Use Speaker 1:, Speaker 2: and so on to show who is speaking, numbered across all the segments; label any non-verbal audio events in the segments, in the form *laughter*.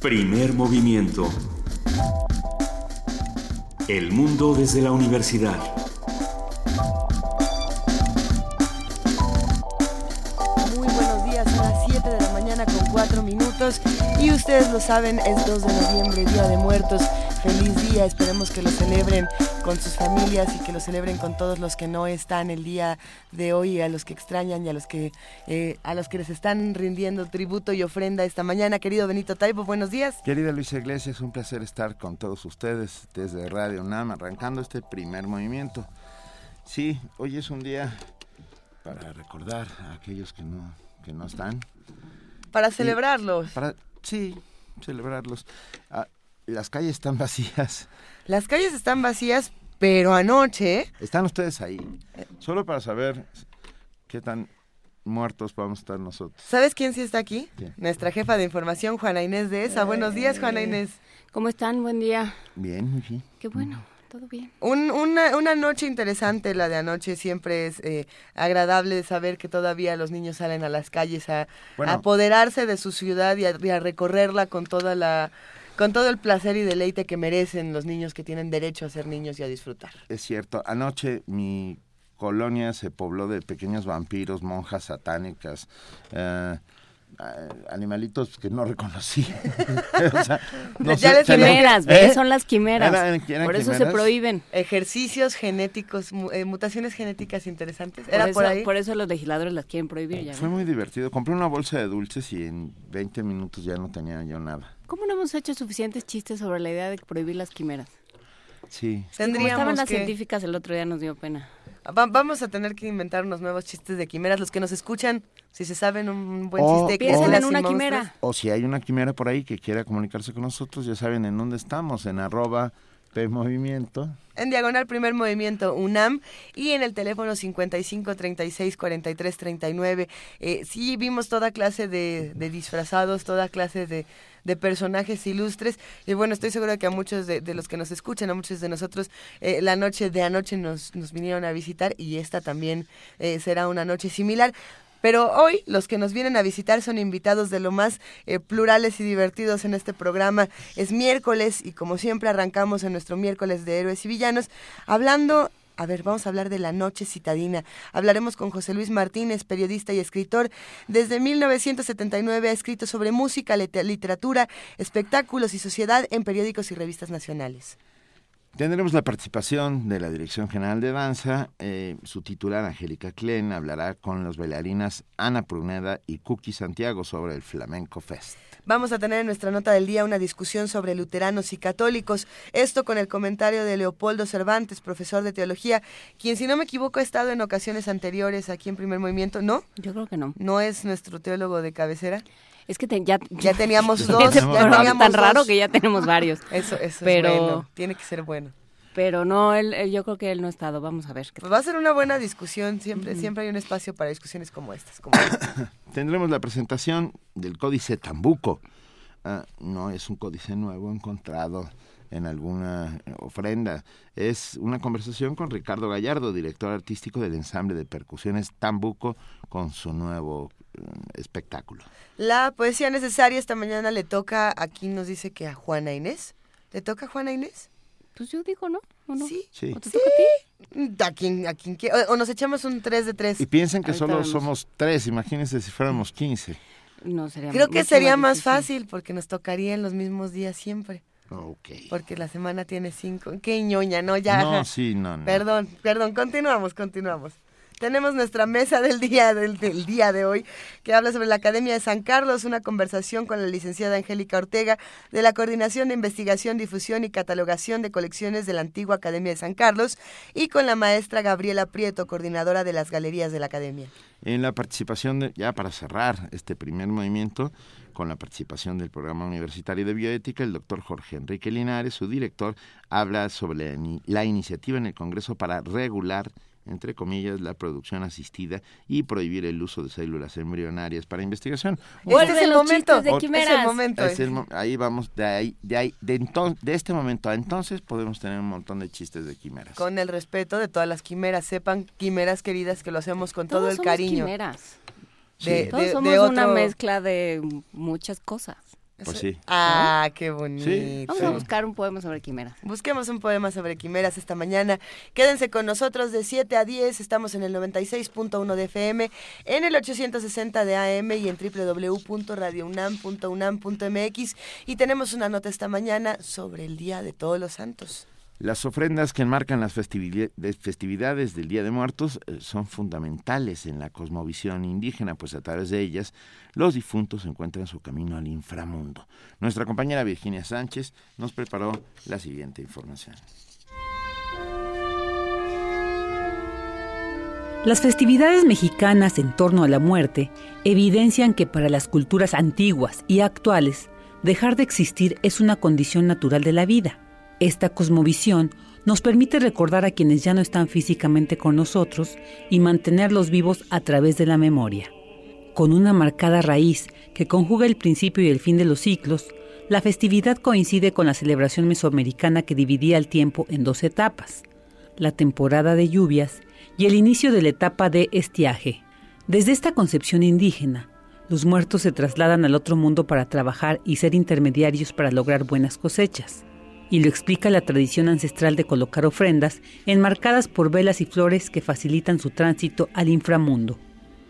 Speaker 1: Primer movimiento. El mundo desde la universidad.
Speaker 2: Muy buenos días, son las 7 de la mañana con 4 minutos y ustedes lo saben, es 2 de noviembre, Día de Muertos. Feliz día, esperemos que lo celebren con sus familias y que lo celebren con todos los que no están el día de hoy, a los que extrañan y a los que eh, a los que les están rindiendo tributo y ofrenda esta mañana. Querido Benito Taibo, buenos días.
Speaker 3: Querida Luisa Iglesias, un placer estar con todos ustedes desde Radio NAM, arrancando este primer movimiento. Sí, hoy es un día para recordar a aquellos que no, que no están.
Speaker 2: Para celebrarlos.
Speaker 3: Para, sí, celebrarlos. Ah, las calles están vacías.
Speaker 2: Las calles están vacías, pero anoche...
Speaker 3: Están ustedes ahí. Solo para saber qué tan muertos podemos estar nosotros.
Speaker 2: ¿Sabes quién sí está aquí?
Speaker 3: ¿Quién?
Speaker 2: Nuestra jefa de información, Juana Inés de ESA. Buenos días, Juana Inés.
Speaker 4: ¿Cómo están? Buen día.
Speaker 3: Bien, muy bien.
Speaker 4: Qué bueno, todo bien.
Speaker 2: Un- una, una noche interesante la de anoche. Siempre es eh, agradable saber que todavía los niños salen a las calles a,
Speaker 3: Bueno.
Speaker 2: a apoderarse de su ciudad y a, y a recorrerla con toda la con todo el placer y deleite que merecen los niños que tienen derecho a ser niños y a disfrutar.
Speaker 3: Es cierto, anoche mi colonia se pobló de pequeños vampiros, monjas satánicas, eh, eh, animalitos que no reconocí. *laughs* O sea, *laughs* no
Speaker 2: Ya
Speaker 3: sé,
Speaker 2: les
Speaker 4: Quimeras,
Speaker 3: ¿Eh?
Speaker 4: ¿ves? Son las quimeras.
Speaker 3: Eran- eran
Speaker 4: por eso se prohíben.
Speaker 2: Ejercicios genéticos, mu- eh, mutaciones genéticas interesantes.
Speaker 4: Por
Speaker 2: ¿Era
Speaker 4: eso,
Speaker 2: por ahí?
Speaker 4: por eso los legisladores las quieren prohibir ya.
Speaker 3: Fue muy divertido. Compré una bolsa de dulces y en 20 minutos ya no tenía yo nada.
Speaker 4: ¿Cómo no hemos hecho suficientes chistes sobre la idea de prohibir las quimeras?
Speaker 3: Sí.
Speaker 4: Como estaban las
Speaker 2: que...
Speaker 4: científicas el otro día nos dio pena.
Speaker 2: Va- vamos a tener que inventar unos nuevos chistes de quimeras. Los que nos escuchan, si se saben un buen
Speaker 3: O-
Speaker 2: chiste, que
Speaker 4: Piensen
Speaker 2: quimeras
Speaker 4: en una
Speaker 2: monstruos.
Speaker 4: quimera.
Speaker 3: O si hay una quimera por ahí que quiera comunicarse con nosotros, ya saben en dónde estamos, en arroba P Movimiento.
Speaker 2: En diagonal primer movimiento UNAM y en el teléfono 55 36 43 39. Eh, sí, vimos toda clase de, de disfrazados, toda clase de, de personajes ilustres. Y bueno, estoy segura que a muchos de, de los que nos escuchan, a muchos de nosotros, eh, la noche de anoche nos, nos vinieron a visitar y esta también eh, será una noche similar. Pero hoy los que nos vienen a visitar son invitados de lo más eh, plurales y divertidos en este programa. Es miércoles y como siempre arrancamos en nuestro miércoles de héroes y villanos hablando... A ver, vamos a hablar de la noche citadina. Hablaremos con José Luis Martínez, periodista y escritor. Desde 1979 ha escrito sobre música, lit- literatura, espectáculos y sociedad en periódicos y revistas nacionales.
Speaker 3: Tendremos la participación de la Dirección General de Danza. eh, su titular, Angélica Klen, hablará con los bailarinas Ana Pruneda y Cookie Santiago sobre el Flamenco Fest.
Speaker 2: Vamos a tener en nuestra nota del día una discusión sobre luteranos y católicos. Esto con el comentario de Leopoldo Cervantes, profesor de teología, quien, si no me equivoco, ha estado en ocasiones anteriores aquí en Primer Movimiento. ¿No?
Speaker 4: Yo creo que no.
Speaker 2: ¿No es nuestro teólogo de cabecera?
Speaker 4: Es que te- ya,
Speaker 2: Ya teníamos *laughs* dos.
Speaker 4: Ese
Speaker 2: ya teníamos
Speaker 4: tan raro que ya tenemos varios. *laughs*
Speaker 2: Eso, eso
Speaker 4: Pero-
Speaker 2: es bueno. Tiene que ser bueno.
Speaker 4: Pero no, él, él- yo creo que él no ha estado. Vamos a ver. qué
Speaker 2: Pues va a ser una buena discusión. Siempre, siempre hay un espacio para discusiones como estas. como. *coughs*
Speaker 3: Tendremos la presentación del Códice Tambuco. Ah, no es un códice nuevo encontrado en alguna ofrenda. Es una conversación con Ricardo Gallardo, director artístico del ensamble de percusiones Tambuco, con su nuevo espectáculo.
Speaker 2: La poesía necesaria esta mañana le toca, aquí nos dice que a Juana Inés. ¿Le toca a Juana Inés?
Speaker 4: Pues yo digo, ¿no? ¿O no?
Speaker 2: Sí.
Speaker 3: Sí.
Speaker 4: ¿O te toca a ti?
Speaker 2: A quien, a quien quiera. O, o nos echamos un 3 de 3.
Speaker 3: Y piensen que
Speaker 4: Ahorita
Speaker 3: solo
Speaker 4: vemos.
Speaker 3: somos tres, imagínense si fuéramos 15.
Speaker 4: No, sería
Speaker 2: Creo que sería más
Speaker 4: difícil.
Speaker 2: fácil porque nos tocaría en los mismos días siempre.
Speaker 3: Ok.
Speaker 2: Porque la semana tiene cinco. Qué ñoña, ¿no? Ya.
Speaker 3: No, sí, no, no.
Speaker 2: Perdón, perdón, continuamos, continuamos. Tenemos nuestra mesa del día del, día de hoy que habla sobre la Academia de San Carlos, una conversación con la licenciada Angélica Ortega de la Coordinación de Investigación, Difusión y Catalogación de Colecciones de la antigua Academia de San Carlos y con la maestra Gabriela Prieto, coordinadora de las galerías de la Academia.
Speaker 3: En la participación, de, ya para cerrar este primer movimiento, con la participación del Programa Universitario de Bioética, el doctor Jorge Enrique Linares, su director, habla sobre la iniciativa en el Congreso para regular, entre comillas, la producción asistida y prohibir el uso de células embrionarias para investigación.
Speaker 2: Este es el momento.
Speaker 4: de
Speaker 2: Es el momento.
Speaker 3: Es el mo- ahí vamos, de ahí, de ahí, de, de este momento a entonces podemos tener un montón de chistes de quimeras.
Speaker 2: Con el respeto de todas las quimeras. Sepan, quimeras queridas, que lo hacemos con todo
Speaker 4: Todos
Speaker 2: el
Speaker 4: somos
Speaker 2: cariño.
Speaker 4: quimeras.
Speaker 2: De,
Speaker 3: Sí.
Speaker 4: Todos somos
Speaker 2: de
Speaker 4: una mezcla de muchas cosas.
Speaker 3: Pues sí.
Speaker 2: Ah, qué bonito.
Speaker 4: Vamos a buscar un poema sobre quimeras.
Speaker 2: Busquemos un poema sobre quimeras esta mañana. Quédense con nosotros de 7 a 10. Estamos en el 96.1 de FM, en el 860 de AM y en www.radiounam.unam.mx. Y tenemos una nota esta mañana sobre el Día de Todos los Santos.
Speaker 3: Las ofrendas que enmarcan las festividades del Día de Muertos eh, son fundamentales en la cosmovisión indígena, pues a través de ellas los difuntos encuentran su camino al inframundo. Nuestra compañera Virginia Sánchez nos preparó la siguiente información.
Speaker 5: Las festividades mexicanas en torno a la muerte evidencian que para las culturas antiguas y actuales, dejar de existir es una condición natural de la vida esta cosmovisión nos permite recordar a quienes ya no están físicamente con nosotros y mantenerlos vivos a través de la memoria. Con una marcada raíz que conjuga el principio y el fin de los ciclos, la festividad coincide con la celebración mesoamericana que dividía el tiempo en dos etapas, la temporada de lluvias y el inicio de la etapa de estiaje. Desde esta concepción indígena, los muertos se trasladan al otro mundo para trabajar y ser intermediarios para lograr buenas cosechas y lo explica la tradición ancestral de colocar ofrendas enmarcadas por velas y flores que facilitan su tránsito al inframundo.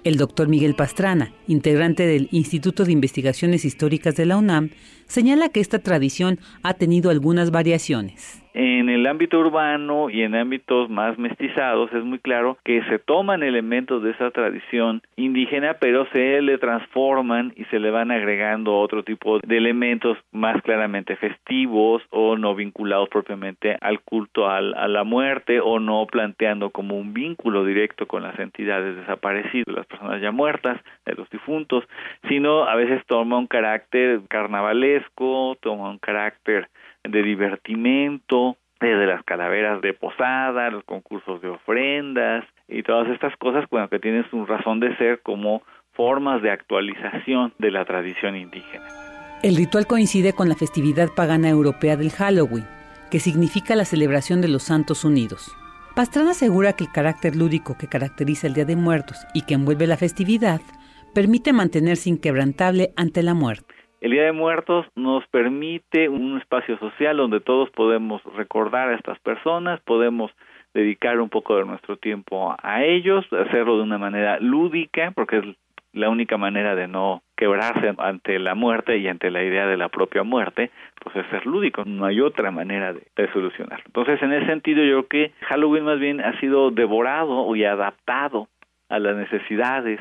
Speaker 5: El doctor Miguel Pastrana, integrante del Instituto de Investigaciones Históricas de la UNAM, señala que esta tradición ha tenido algunas variaciones.
Speaker 6: En el ámbito urbano y en ámbitos más mestizados es muy claro que se toman elementos de esa tradición indígena, pero se le transforman y se le van agregando otro tipo de elementos más claramente festivos o no vinculados propiamente al culto a la muerte o no planteando como un vínculo directo con las entidades desaparecidas, las personas ya muertas, los difuntos, sino a veces toma un carácter carnavalesco, toma un carácter de divertimento, desde las calaveras de posada, los concursos de ofrendas y todas estas cosas, bueno, que tienen su razón de ser como formas de actualización de la tradición indígena.
Speaker 5: El ritual coincide con la festividad pagana europea del Halloween, que significa la celebración de los Santos Unidos. Pastrana asegura que el carácter lúdico que caracteriza el Día de Muertos y que envuelve la festividad permite mantenerse inquebrantable ante la muerte.
Speaker 6: El Día de Muertos nos permite un espacio social donde todos podemos recordar a estas personas, podemos dedicar un poco de nuestro tiempo a ellos, hacerlo de una manera lúdica, porque es la única manera de no quebrarse ante la muerte y ante la idea de la propia muerte, pues es ser lúdico, no hay otra manera de, de solucionarlo. Entonces, en ese sentido, yo creo que Halloween más bien ha sido devorado y adaptado a las necesidades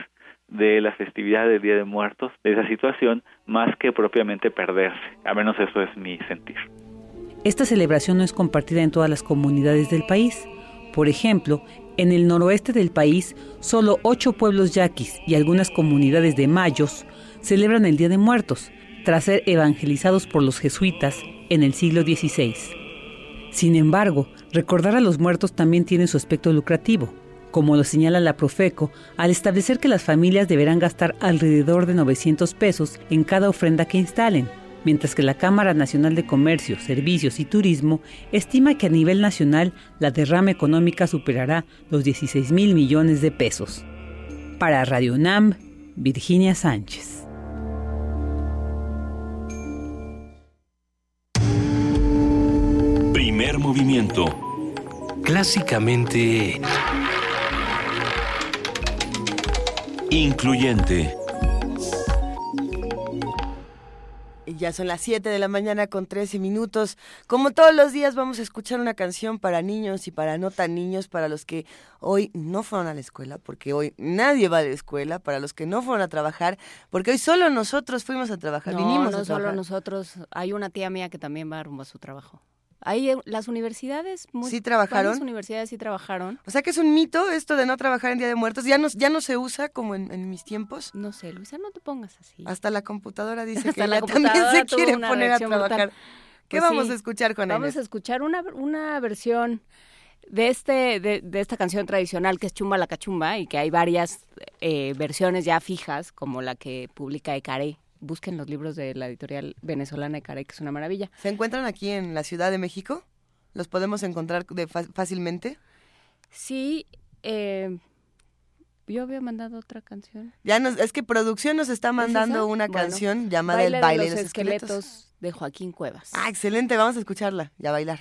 Speaker 6: de la festividad del Día de Muertos, de esa situación, más que propiamente perderse. A menos eso es mi sentir.
Speaker 5: Esta celebración no es compartida en todas las comunidades del país. Por ejemplo, en el noroeste del país, solo ocho pueblos yaquis y algunas comunidades de mayos celebran el Día de Muertos, tras ser evangelizados por los jesuitas en el siglo XVI. Sin embargo, recordar a los muertos también tiene su aspecto lucrativo como lo señala la Profeco, al establecer que las familias deberán gastar alrededor de 900 pesos en cada ofrenda que instalen, mientras que la Cámara Nacional de Comercio, Servicios y Turismo estima que a nivel nacional la derrama económica superará los 16 mil millones de pesos. Para Radio UNAM, Virginia Sánchez.
Speaker 1: Primer movimiento. Clásicamente... Incluyente.
Speaker 2: Ya son las 7 de la mañana con 13 minutos. Como todos los días vamos a escuchar una canción para niños y para no tan niños, para los que hoy no fueron a la escuela, porque hoy nadie va a la escuela, para los que no fueron a trabajar, porque hoy solo nosotros fuimos a trabajar,
Speaker 4: no,
Speaker 2: vinimos
Speaker 4: no
Speaker 2: a
Speaker 4: solo
Speaker 2: trabajar.
Speaker 4: nosotros, hay una tía mía que también va rumbo a su trabajo. Ahí eh, las universidades, muy,
Speaker 2: ¿Sí trabajaron?
Speaker 4: universidades sí trabajaron.
Speaker 2: O sea que es un mito esto de no trabajar en Día de Muertos. Ya no, ya no se usa como en, en mis tiempos.
Speaker 4: No sé, Luisa, no te pongas así.
Speaker 2: Hasta la computadora dice
Speaker 4: Hasta
Speaker 2: que
Speaker 4: la
Speaker 2: ella también
Speaker 4: computadora
Speaker 2: se quiere poner a
Speaker 4: brutal.
Speaker 2: trabajar. ¿Qué
Speaker 4: Pues
Speaker 2: vamos
Speaker 4: sí,
Speaker 2: a escuchar con
Speaker 4: Vamos
Speaker 2: Enes?
Speaker 4: a escuchar una, una versión de este de, de esta canción tradicional que es Chumba la Cachumba y que hay varias eh, versiones ya fijas como la que publica Ecaré. Busquen los libros de la editorial venezolana Ecaré, que es una maravilla.
Speaker 2: ¿Se encuentran aquí en la Ciudad de México? ¿Los podemos encontrar de fácilmente?
Speaker 4: Sí, eh, yo había mandado otra canción.
Speaker 7: Ya nos, es que producción nos está mandando una canción llamada El baile de los, esqueletos.
Speaker 4: de Joaquín Cuevas.
Speaker 7: Ah, excelente, vamos a escucharla y a bailar.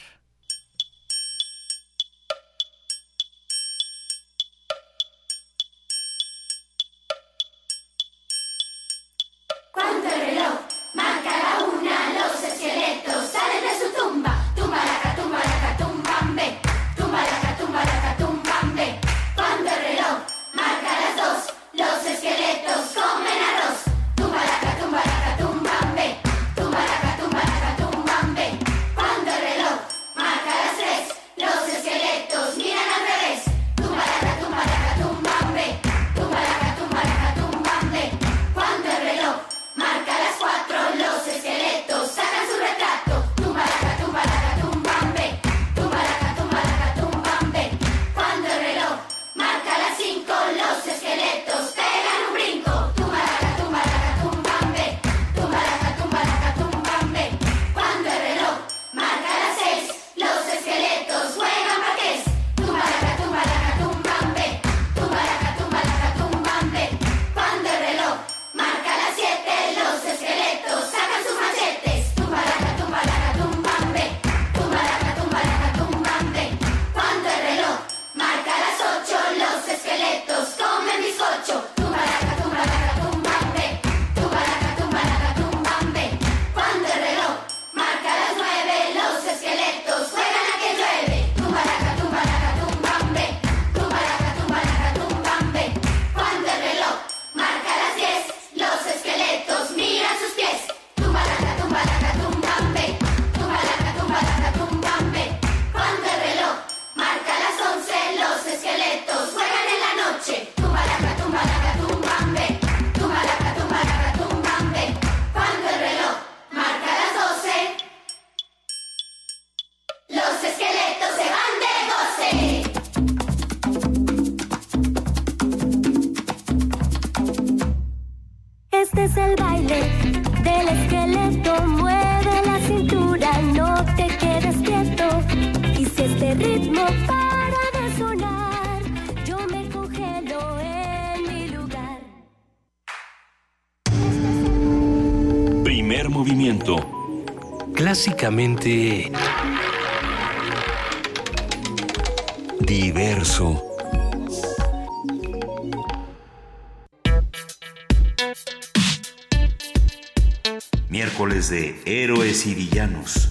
Speaker 1: Miércoles de Héroes y Villanos.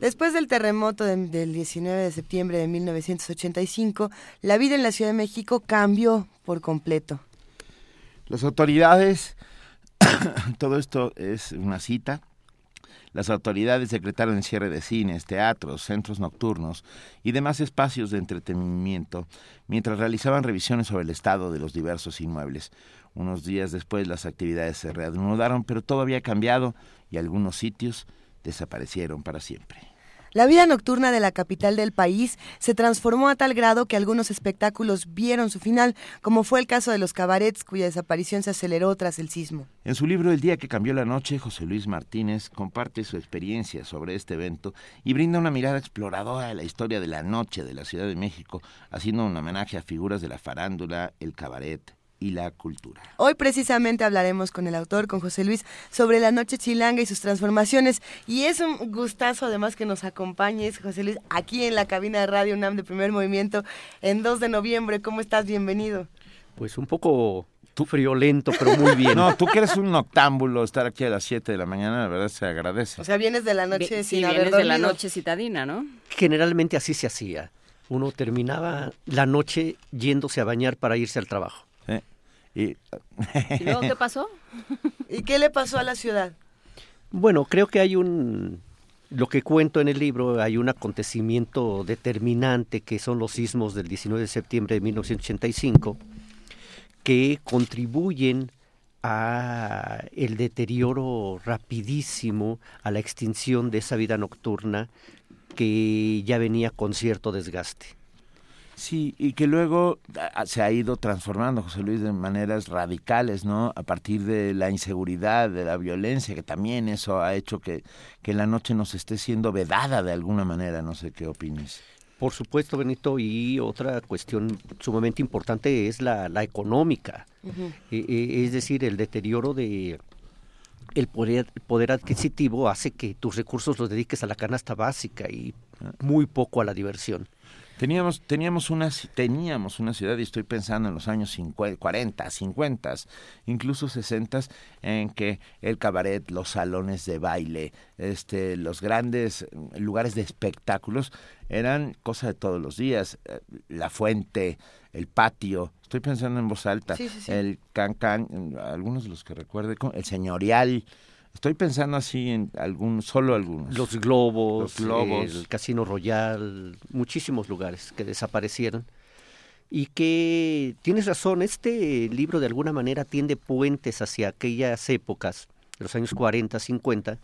Speaker 7: Después del terremoto del 19 de septiembre de 1985, la vida en la Ciudad de México cambió por completo.
Speaker 3: Las autoridades *coughs* todo esto es una cita. Las autoridades decretaron el cierre de cines, teatros, centros nocturnos y demás espacios de entretenimiento mientras realizaban revisiones sobre el estado de los diversos inmuebles. Unos días después las actividades se reanudaron, pero todo había cambiado y algunos sitios desaparecieron para siempre.
Speaker 7: La vida nocturna de la capital del país se transformó a tal grado que algunos espectáculos vieron su final, como fue el caso de los cabarets cuya desaparición se aceleró tras el sismo.
Speaker 3: En su libro El día que cambió la noche, José Luis Martínez comparte su experiencia sobre este evento y brinda una mirada exploradora de la historia de la noche de la Ciudad de México, haciendo un homenaje a figuras de la farándula, el cabaret, y la cultura.
Speaker 7: Hoy precisamente hablaremos con el autor, con José Luis, sobre la noche chilanga y sus transformaciones. Y es un gustazo además que nos acompañes, José Luis, aquí en la cabina de Radio UNAM de Primer Movimiento en 2 de noviembre. ¿Cómo estás? Bienvenido.
Speaker 8: Pues un poco tú friolento, pero muy bien. *laughs*
Speaker 3: No, tú que eres un noctámbulo, estar aquí a las 7 de la mañana, la verdad se agradece.
Speaker 7: O sea, vienes de la noche sin haber
Speaker 4: vienes de la noche citadina, ¿no?
Speaker 8: Generalmente así se hacía. Uno terminaba la noche yéndose a bañar para irse al trabajo. *laughs*
Speaker 4: Y, luego qué pasó?
Speaker 7: ¿Y qué le pasó a la ciudad?
Speaker 8: Bueno, creo que hay un, lo que cuento en el libro, hay un acontecimiento determinante que son los sismos del 19 de septiembre de 1985 que contribuyen a el deterioro rapidísimo, a la extinción de esa vida nocturna que ya venía con cierto desgaste.
Speaker 3: Sí, y que luego ah, se ha ido transformando, José Luis, de maneras radicales, ¿no? A partir de la inseguridad, de la violencia, que también eso ha hecho que, que la noche nos esté siendo vedada de alguna manera, no sé qué opines.
Speaker 8: Por supuesto, Benito, y otra cuestión sumamente importante es la, la económica, E- e- es decir, el deterioro de el poder, poder adquisitivo hace que tus recursos los dediques a la canasta básica y muy poco a la diversión.
Speaker 3: Teníamos, teníamos, una, teníamos una ciudad, y estoy pensando en los años 50, 40, 50, incluso 60, en que el cabaret, los salones de baile, este, los grandes lugares de espectáculos eran cosa de todos los días. Eh, La fuente, el patio, estoy pensando en voz alta,
Speaker 2: Sí, sí, sí.
Speaker 3: el can can, mm, algunos de los que recuerde, el señorial. Estoy pensando así en algún, solo algunos.
Speaker 8: Los globos,
Speaker 3: Los globos.
Speaker 8: el Casino Royal, muchísimos lugares que desaparecieron. Y que tienes razón, este libro de alguna manera tiende puentes hacia aquellas épocas, los años 40, 50,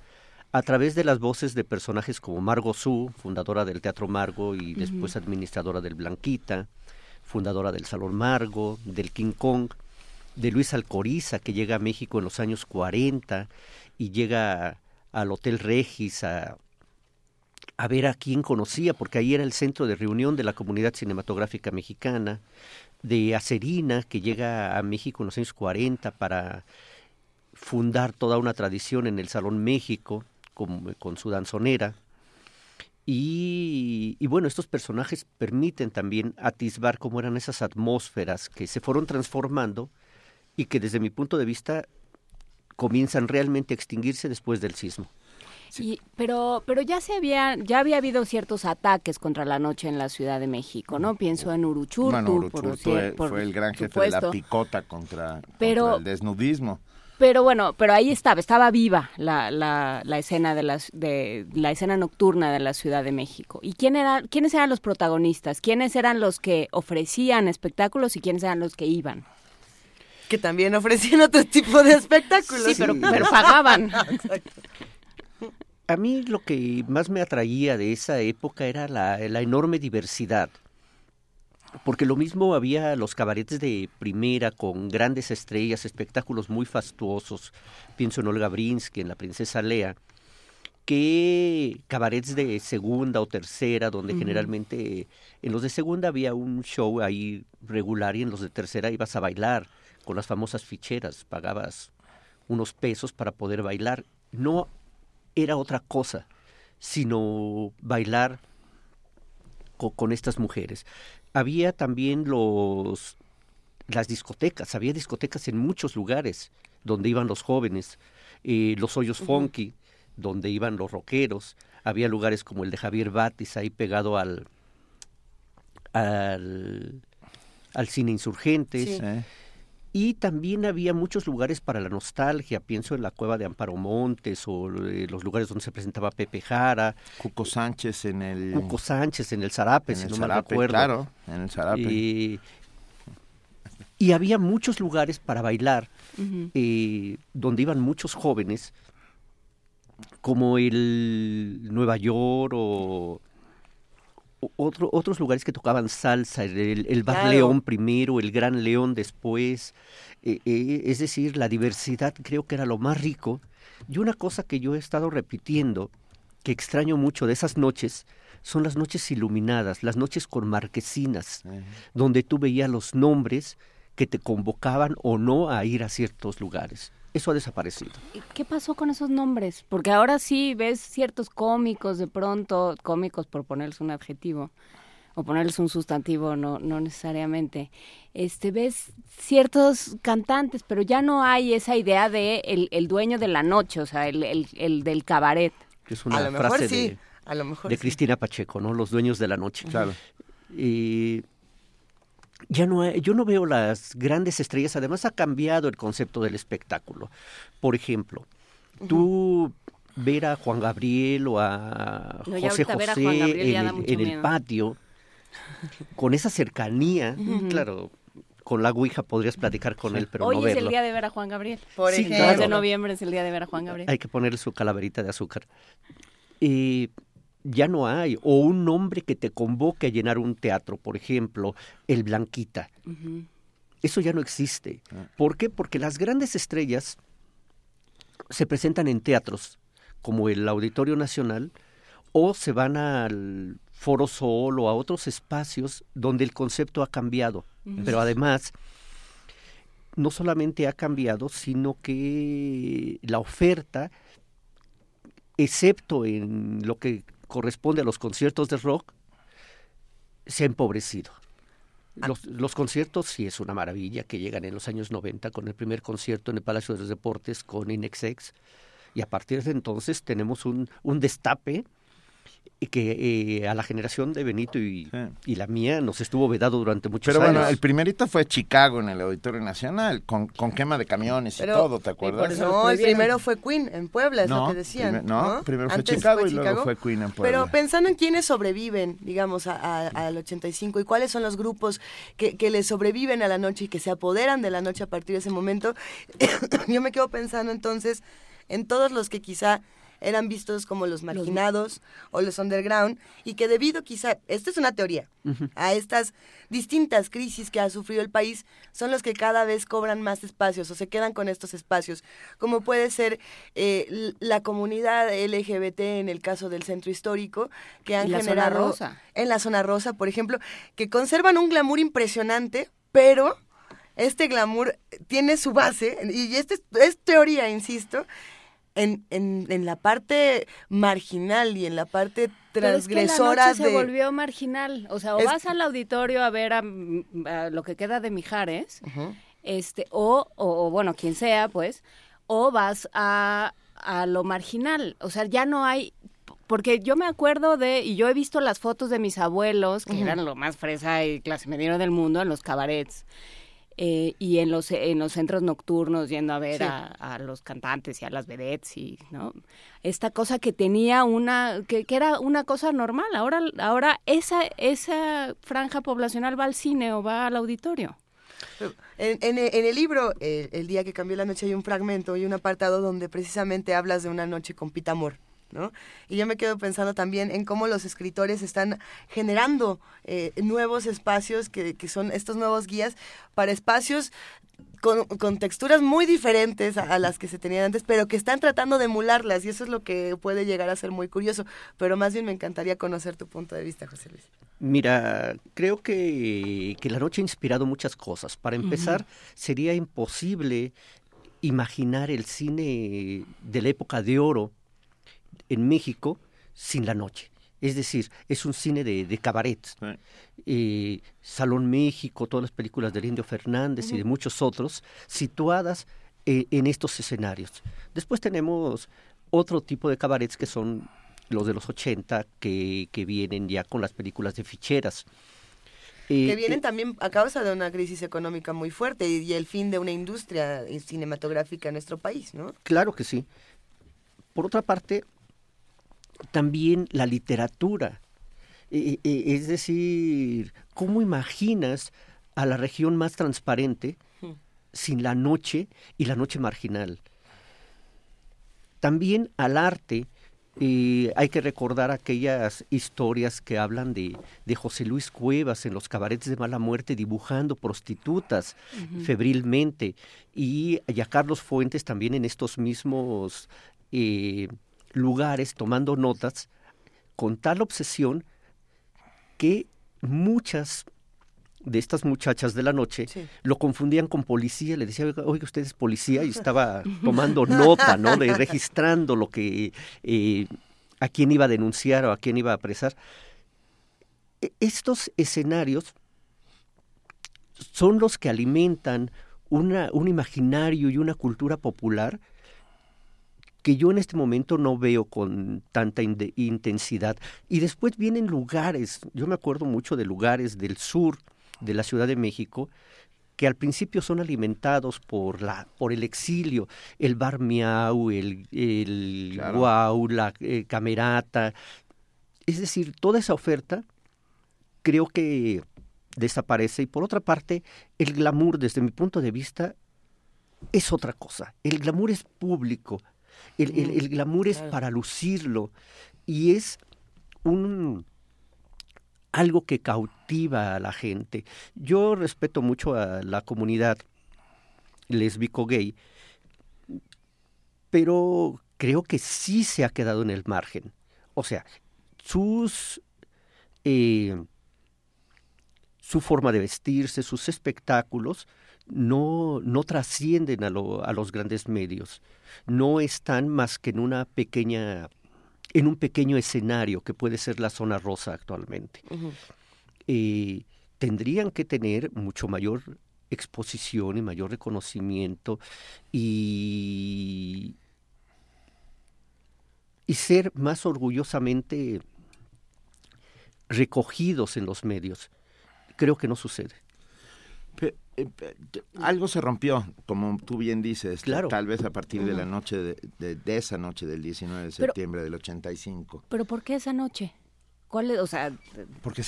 Speaker 8: a través de las voces de personajes como Margot Su, fundadora del Teatro Margo y después administradora del Blanquita, fundadora del Salón Margo, del King Kong, de Luis Alcoriza, que llega a México en los años 40 y llega al Hotel Regis a, a ver a quién conocía, porque ahí era el centro de reunión de la comunidad cinematográfica mexicana, de Acerina, que llega a México en los años 40 para fundar toda una tradición en el Salón México con, su danzonera. Y, y bueno, estos personajes permiten también atisbar cómo eran esas atmósferas que se fueron transformando y que desde mi punto de vista comienzan realmente a extinguirse después del sismo.
Speaker 4: Y, pero, pero ya se había, ya había habido ciertos ataques contra la noche en la Ciudad de México, ¿no? Pienso en Uruchurtu,
Speaker 3: Bueno,
Speaker 4: por
Speaker 3: Uruchurtu fue,
Speaker 4: por
Speaker 3: fue el gran jefe de la picota contra,
Speaker 4: Pero-
Speaker 3: contra el desnudismo.
Speaker 4: Pero bueno, pero ahí estaba, estaba viva la, la, la escena de las de la escena nocturna de la Ciudad de México. ¿Y quién era, quiénes eran los protagonistas? ¿Quiénes eran los que ofrecían espectáculos y quiénes eran los que iban?
Speaker 2: Que también ofrecían otro tipo de espectáculos.
Speaker 4: Sí, pero, pero pagaban. *laughs*
Speaker 8: A mí lo que más me atraía de esa época era la, la enorme diversidad. Porque lo mismo había los cabarets de primera con grandes estrellas, espectáculos muy fastuosos. Pienso en Olga Brinsky, en La Princesa Lea, que cabarets de segunda o tercera, donde generalmente en los de segunda había un show ahí regular y en los de tercera ibas a bailar con las famosas ficheras, pagabas unos pesos para poder bailar. No era otra cosa, sino bailar co- con estas mujeres. Había también los las discotecas, había discotecas en muchos lugares donde iban los jóvenes, eh, los hoyos funky, donde iban los rockeros, había lugares como el de Javier Batis ahí pegado al al, al cine insurgentes.
Speaker 2: Sí.
Speaker 3: ¿eh?
Speaker 8: Y también había muchos lugares para la nostalgia, pienso en la cueva de Amparo Montes o eh, los lugares donde se presentaba Pepe Jara,
Speaker 3: Cuco Sánchez en el,
Speaker 8: Cuco Sánchez en el Zarape,
Speaker 3: en
Speaker 8: si
Speaker 3: el
Speaker 8: no mal
Speaker 3: Zarape,
Speaker 8: recuerdo.
Speaker 3: claro, en el Zarape.
Speaker 8: Eh, y había muchos lugares para bailar eh, donde iban muchos jóvenes, como el Nueva York o otro- otros lugares que tocaban salsa, el, el Bar
Speaker 2: Claro.
Speaker 8: León primero, el Gran León después. eh, eh, es decir, la diversidad creo que era lo más rico. Y una cosa que yo he estado repitiendo, que extraño mucho de esas noches, son las noches iluminadas, las noches con marquesinas, donde tú veías los nombres que te convocaban o no a ir a ciertos lugares. Eso ha desaparecido.
Speaker 4: ¿Y ¿Qué pasó con esos nombres? Porque ahora sí ves ciertos cómicos de pronto, cómicos por ponerles un adjetivo o ponerles un sustantivo, no, no necesariamente. Este ves ciertos cantantes, pero ya no hay esa idea de el, el dueño de la noche, o sea, el, el, el del cabaret.
Speaker 8: que Es
Speaker 2: A
Speaker 8: una
Speaker 2: mejor
Speaker 8: frase
Speaker 2: sí.
Speaker 8: de,
Speaker 2: A lo mejor
Speaker 8: de
Speaker 2: sí.
Speaker 8: Cristina Pacheco, ¿no? Los dueños de la noche.
Speaker 3: claro.
Speaker 8: Eh, ya no hay- yo no veo las grandes estrellas. Además ha cambiado el concepto del espectáculo. Por ejemplo, tú ver a Juan Gabriel o a
Speaker 4: No,
Speaker 8: José
Speaker 4: a
Speaker 8: José
Speaker 4: Gabriel
Speaker 8: en, el, en patio, con esa cercanía, claro, con la Ouija podrías platicar con él, pero
Speaker 4: Hoy
Speaker 8: no
Speaker 4: es
Speaker 8: verlo.
Speaker 4: el día de ver a Juan Gabriel.
Speaker 2: Por
Speaker 8: Sí,
Speaker 2: ejemplo.
Speaker 4: El 2
Speaker 8: claro.
Speaker 4: de noviembre es el día de ver a Juan Gabriel.
Speaker 8: Hay que ponerle su calaverita de azúcar. Eh, ya no hay. O un nombre que te convoque a llenar un teatro, por ejemplo, el Blanquita. Eso ya no existe. ¿Por qué? Porque las grandes estrellas se presentan en teatros como el Auditorio Nacional o se van al Foro Sol o a otros espacios donde el concepto ha cambiado. Pero además, no solamente ha cambiado, sino que la oferta, excepto en lo que corresponde a los conciertos de rock, se ha empobrecido. Ah. Los, los, conciertos sí es una maravilla que llegan en los años 90 con el primer concierto en el Palacio de los Deportes con Inexex y a partir de entonces tenemos un, un destape que eh, a la generación de Benito y, y, la mía nos estuvo vedado durante muchos
Speaker 3: años.
Speaker 8: Pero
Speaker 3: bueno, el primerito fue Chicago en el Auditorio Nacional, con, con quema de camiones y todo, ¿te acuerdas?
Speaker 2: No, el primero fue Queen en Puebla, es lo que decían.
Speaker 3: no, primero fue Chicago y luego fue Queen en Puebla.
Speaker 2: Pero pensando en quiénes sobreviven, digamos, al 85 y cuáles son los grupos que, que le sobreviven a la noche y que se apoderan de la noche a partir de ese momento, *coughs* yo me quedo pensando entonces en todos los que quizá eran vistos como los marginados o los underground y que debido quizá, esta es una teoría, a estas distintas crisis que ha sufrido el país, son los que cada vez cobran más espacios o se quedan con estos espacios, como puede ser eh, la comunidad LGBT en el caso del centro histórico, que han generado en la zona rosa, por ejemplo, que conservan un glamour impresionante, pero este glamour tiene su base, y esta es teoría, insisto, en, en, en, la parte marginal y en la parte transgresora
Speaker 4: se volvió marginal. O sea, o vas al auditorio a ver a, lo que queda de Mijares, este, o, o, bueno, quien sea, pues, o vas a, a lo marginal. O sea, ya no hay porque yo me acuerdo de, y yo he visto las fotos de mis abuelos, que eran lo más fresa y clase mediana del mundo, en los cabarets. Eh, y en los, en los centros nocturnos yendo a ver a, los cantantes y a las vedettes y no esta cosa que tenía una que, que, era una cosa normal. Ahora ahora esa esa franja poblacional va al cine o va al auditorio.
Speaker 2: En, en, en el libro el, el, día que cambió la noche hay un fragmento y un apartado donde precisamente hablas de una noche con Pitamor ¿no? Y yo me quedo pensando también en cómo los escritores están generando eh, nuevos espacios que, que, son estos nuevos guías para espacios con, con, texturas muy diferentes a, las que se tenían antes, pero que están tratando de emularlas y eso es lo que puede llegar a ser muy curioso. Pero más bien me encantaría conocer tu punto de vista, José Luis.
Speaker 8: Mira, creo que, que la noche ha inspirado muchas cosas. Para empezar, sería imposible imaginar el cine de la época de oro en México sin la noche. Es decir, es un cine de, de cabaret. Eh, Salón México, todas las películas de Indio Fernández y de muchos otros, situadas eh, en estos escenarios. Después tenemos otro tipo de cabarets que son los de los 80, que, que vienen ya con las películas de ficheras.
Speaker 2: Eh, que vienen también a causa de una crisis económica muy fuerte y, y el fin de una industria cinematográfica en nuestro país, ¿no?
Speaker 8: Claro que sí. Por otra parte, también la literatura. E, e, es decir, ¿cómo imaginas a la región más transparente sin la noche y la noche marginal? También al arte, eh, hay que recordar aquellas historias que hablan de, de, José Luis Cuevas en los cabarets de mala muerte dibujando prostitutas febrilmente y a Carlos Fuentes también en estos mismos eh, lugares tomando notas con tal obsesión que muchas de estas muchachas de la noche lo confundían con policía, le decía, oiga, usted es policía y *laughs* estaba tomando nota, ¿no? De registrando lo que, eh, a quién iba a denunciar o a quién iba a apresar. E, estos escenarios son los que alimentan una, un imaginario y una cultura popular que yo en este momento no veo con tanta intensidad. Y después vienen lugares, yo me acuerdo mucho de lugares del sur de la Ciudad de México, que al principio son alimentados por la por el exilio, el bar miau, el, el guau, la eh, camerata. Es decir, toda esa oferta creo que desaparece y por otra parte el glamour desde mi punto de vista es otra cosa. El glamour es público, el, el, glamour es para lucirlo y es un algo que cautiva a la gente. Yo respeto mucho a la comunidad lesbico gay, pero creo que sí se ha quedado en el margen. O sea, sus eh, su forma de vestirse, sus espectáculos, no, no trascienden a, a los grandes medios, no están más que en una pequeña, en un pequeño escenario que puede ser la zona rosa actualmente. Eh, tendrían que tener mucho mayor exposición y mayor reconocimiento y, y ser más orgullosamente recogidos en los medios. Creo que no sucede.
Speaker 3: Eh, algo se rompió, como tú bien dices, claro. tal vez a partir de la noche, de, de, esa noche del 19 de septiembre del 85.
Speaker 4: ¿Pero por qué esa noche? ¿Cuál es, o sea,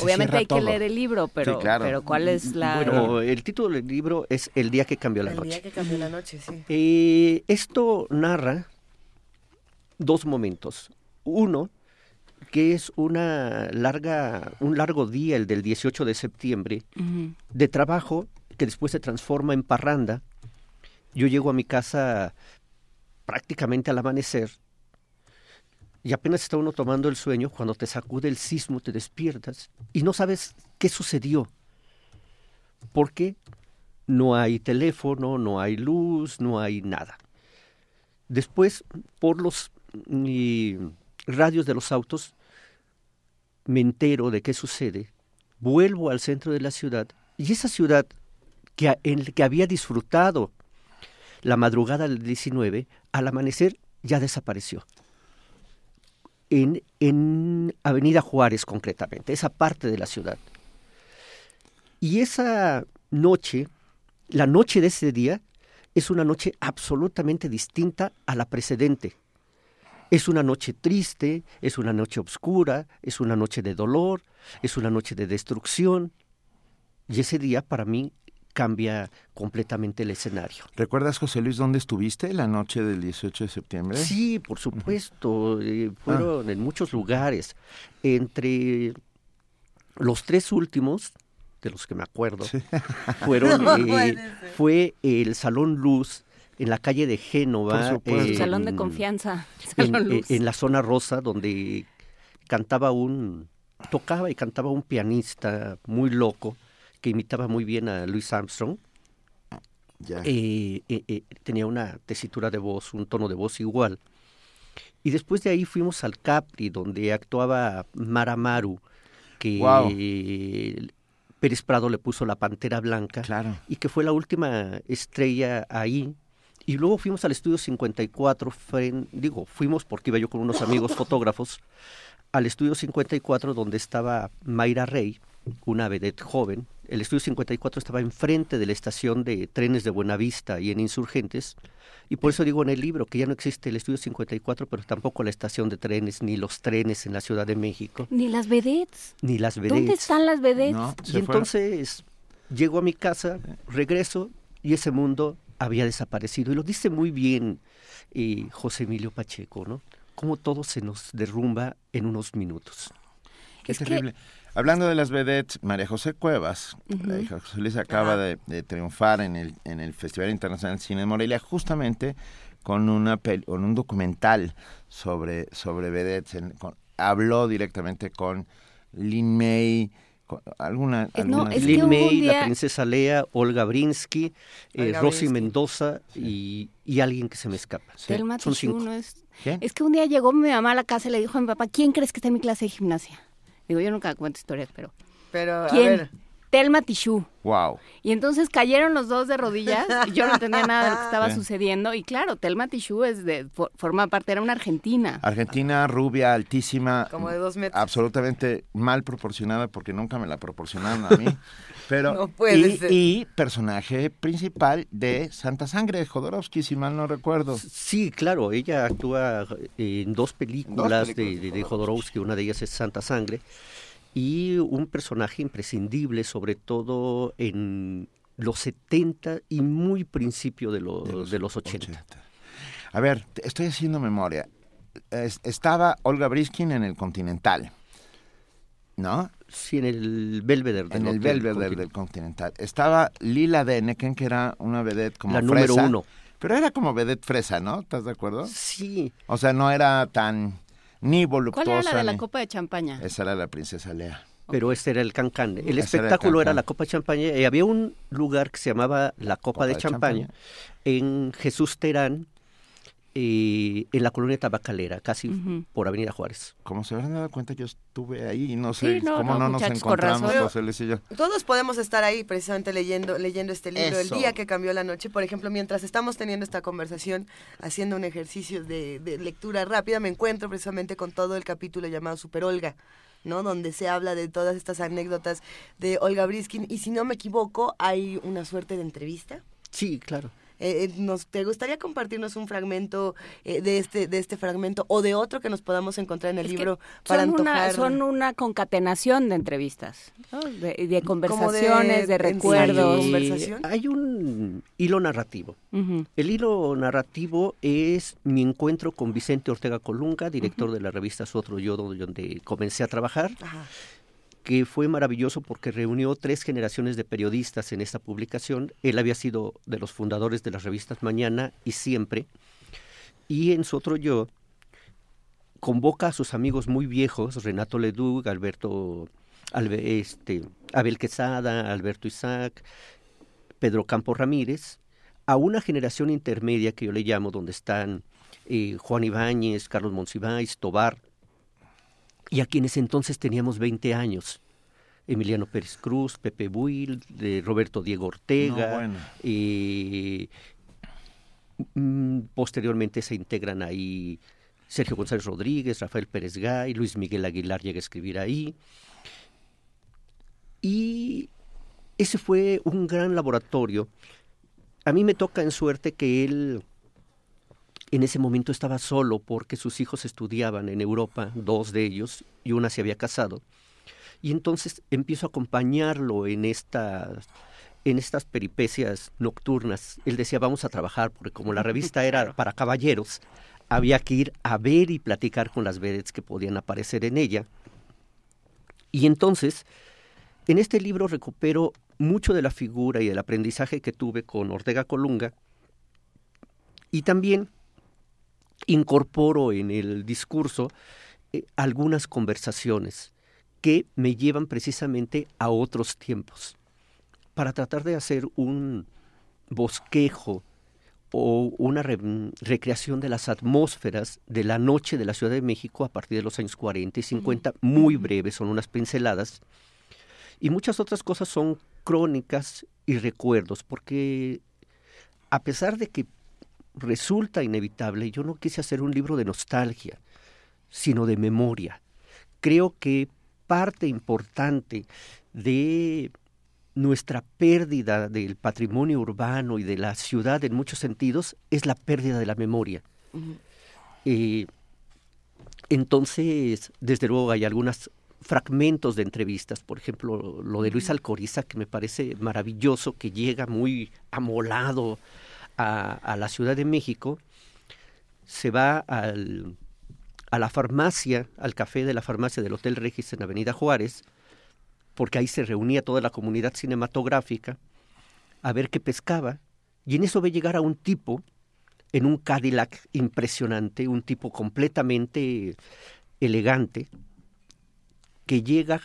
Speaker 4: obviamente hay que leer el libro, pero, pero ¿cuál es la...?
Speaker 8: Bueno, el título del libro es El día que cambió la noche.
Speaker 2: El día que cambió la noche, sí.
Speaker 8: Eh, esto narra dos momentos. Uno, que es una larga, un largo día, el del 18 de septiembre, de trabajo que después se transforma en parranda. Yo llego a mi casa prácticamente al amanecer y apenas está uno tomando el sueño, cuando te sacude el sismo, te despiertas y no sabes qué sucedió. Porque no hay teléfono, no hay luz, no hay nada. Después, por los radios de los autos, me entero de qué sucede, vuelvo al centro de la ciudad y esa ciudad que, en el que había disfrutado la madrugada del 19, al amanecer ya desapareció. En, en Avenida Juárez concretamente, esa parte de la ciudad. Y esa noche, la noche de ese día, es una noche absolutamente distinta a la precedente. Es una noche triste, es una noche oscura, es una noche de dolor, es una noche de destrucción. Y ese día para mí cambia completamente el escenario.
Speaker 3: ¿Recuerdas, José Luis, dónde estuviste la noche del 18 de septiembre?
Speaker 8: Sí, por supuesto. Eh, fueron ah. en muchos lugares. Entre los tres últimos, de los que me acuerdo, *laughs* fueron eh, fue el Salón Luz en la calle de Génova.
Speaker 4: el salón de confianza.
Speaker 8: en la zona rosa, donde cantaba un, tocaba y cantaba un pianista muy loco que imitaba muy bien a Louis Armstrong. Eh, eh, eh, tenía una tesitura de voz, un tono de voz igual. Y después de ahí fuimos al Capri, donde actuaba Mara Maru, que Pérez Prado le puso la Pantera Blanca, y que fue la última estrella ahí. Y luego fuimos al estudio 54, digo, fuimos porque iba yo con unos amigos *laughs* fotógrafos, al estudio 54 donde estaba Mayra Rey, una vedette joven, el estudio 54 estaba enfrente de la estación de trenes de Buenavista y en Insurgentes, y por eso digo en el libro que ya no existe el estudio 54, pero tampoco la estación de trenes, ni los trenes en la Ciudad de México.
Speaker 4: Ni las vedettes.
Speaker 8: Ni las vedettes.
Speaker 4: ¿Dónde están las vedettes?
Speaker 8: y entonces llego a mi casa, regreso, y ese mundo había desaparecido. Y lo dice muy bien eh, José Emilio Pacheco, ¿no? Cómo todo se nos derrumba en unos minutos.
Speaker 3: Qué terrible. Hablando de las vedettes, María José Cuevas, la hija de José Luis, acaba de, triunfar en el, en el Festival Internacional de Cine de Morelia justamente con, una con un documental sobre, sobre vedettes. habló directamente con Lin May, alguna,
Speaker 8: eh, Lin May, la princesa Lea, Olga Brinsky, eh, Rosy Mendoza y, alguien que se me escapa.
Speaker 4: Son cinco. es... es que un día llegó mi mamá a la casa y le dijo a mi papá, ¿quién crees que está en mi clase de gimnasia? Digo, yo nunca cuento historias, pero...
Speaker 2: Pero,
Speaker 4: ¿quién?
Speaker 2: a ver.
Speaker 4: Telma Tichú.
Speaker 3: Wow.
Speaker 4: Y entonces cayeron los dos de rodillas y yo no entendía nada de lo que estaba sucediendo. Y claro, Telma Tichú es de, forma parte, era una argentina.
Speaker 3: Argentina, rubia, altísima.
Speaker 2: Como de dos metros.
Speaker 3: Absolutamente mal proporcionada porque nunca me la proporcionaron a mí. *laughs* Pero,
Speaker 2: no puede
Speaker 3: y,
Speaker 2: ser.
Speaker 3: y personaje principal de Santa Sangre, Jodorowsky, si mal no recuerdo.
Speaker 8: Sí, claro, ella actúa en dos películas, De, de Jodorowsky, una de ellas es Santa Sangre y un personaje imprescindible, sobre todo en los 70 y muy principio de los, de los, 80.
Speaker 3: A ver, estoy haciendo memoria. estaba Olga Briskin en el Continental, ¿no?
Speaker 8: Sí, en el Belvedere
Speaker 3: En el Belvedere del Continental. Estaba Lila Deneken, que era una vedette como
Speaker 8: La número uno.
Speaker 3: Pero era como vedette fresa, ¿no? ¿Estás de acuerdo?
Speaker 8: Sí.
Speaker 3: O sea, no era tan ni voluptuosa.
Speaker 4: ¿Cuál era la de la copa de champaña?
Speaker 3: Esa era la princesa Lea.
Speaker 8: pero este era el cancán. El espectáculo era, la copa de champaña y había un lugar que se llamaba la copa, de, champaña, en Jesús Terán, eh, en la colonia tabacalera, casi por Avenida Juárez.
Speaker 3: Como se habrán dado cuenta, yo estuve ahí y no sé cómo no, nos encontramos, José Luis y yo.
Speaker 2: Todos podemos estar ahí precisamente leyendo, leyendo este libro, El día que cambió la noche. Por ejemplo, mientras estamos teniendo esta conversación, haciendo un ejercicio de, de lectura rápida, me encuentro precisamente con todo el capítulo llamado Super Olga. ¿no? Donde se habla de todas estas anécdotas de Olga Briskin. Y si no me equivoco, hay una suerte de entrevista.
Speaker 8: Sí, claro.
Speaker 2: Eh, eh, nos, ¿Te gustaría compartirnos un fragmento eh, de este de este fragmento o de otro que nos podamos encontrar en el libro para
Speaker 4: son
Speaker 2: antojar?
Speaker 4: Una, son una concatenación de entrevistas, de, conversaciones, de, recuerdos.
Speaker 8: Hay un hilo narrativo. El hilo narrativo es mi encuentro con Vicente Ortega Colunga, director de la revista Su Otro Yo, donde comencé a trabajar. Ajá que fue maravilloso porque reunió tres generaciones de periodistas en esta publicación. Él había sido de los fundadores de las revistas Mañana y Siempre. Y en su otro yo convoca a sus amigos muy viejos, Renato Leduc, Alberto, este, Abel Quesada, Alberto Isaac, Pedro Campo Ramírez, a una generación intermedia que yo le llamo, donde están eh, Juan Ibáñez, Carlos Monsiváis, Tobar, y a quienes entonces teníamos 20 años. Emiliano Pérez Cruz, Pepe Buil, de Roberto Diego Ortega, y mm, posteriormente se integran ahí Sergio González Rodríguez, Rafael Pérez Gay, Luis Miguel Aguilar llega a escribir ahí. Y ese fue un gran laboratorio. A mí me toca en suerte que él en ese momento estaba solo porque sus hijos estudiaban en Europa, dos de ellos, y una se había casado. Y entonces empiezo a acompañarlo en estas, en estas peripecias nocturnas. Él decía, vamos a trabajar, porque como la revista *laughs* era para caballeros, había que ir a ver y platicar con las vedettes que podían aparecer en ella. Y entonces, en este libro recupero mucho de la figura y del aprendizaje que tuve con Ortega Colunga, y también incorporo en el discurso eh, algunas conversaciones que me llevan precisamente a otros tiempos, para tratar de hacer un bosquejo o una recreación de las atmósferas de la noche de la Ciudad de México a partir de los años 40 y 50, muy breves, son unas pinceladas, y muchas otras cosas son crónicas y recuerdos, porque a pesar de que resulta inevitable. Yo no quise hacer un libro de nostalgia, sino de memoria. Creo que parte importante de nuestra pérdida del patrimonio urbano y de la ciudad en muchos sentidos es la pérdida de la memoria. Eh, entonces, desde luego hay algunos fragmentos de entrevistas, por ejemplo, lo de Luis Alcoriza, que me parece maravilloso, que llega muy amolado a, la Ciudad de México, se va al, a la farmacia, al café de la farmacia del Hotel Regis en Avenida Juárez, porque ahí se reunía toda la comunidad cinematográfica, a ver qué pescaba, y en eso ve llegar a un tipo en un Cadillac impresionante, un tipo completamente elegante, que llega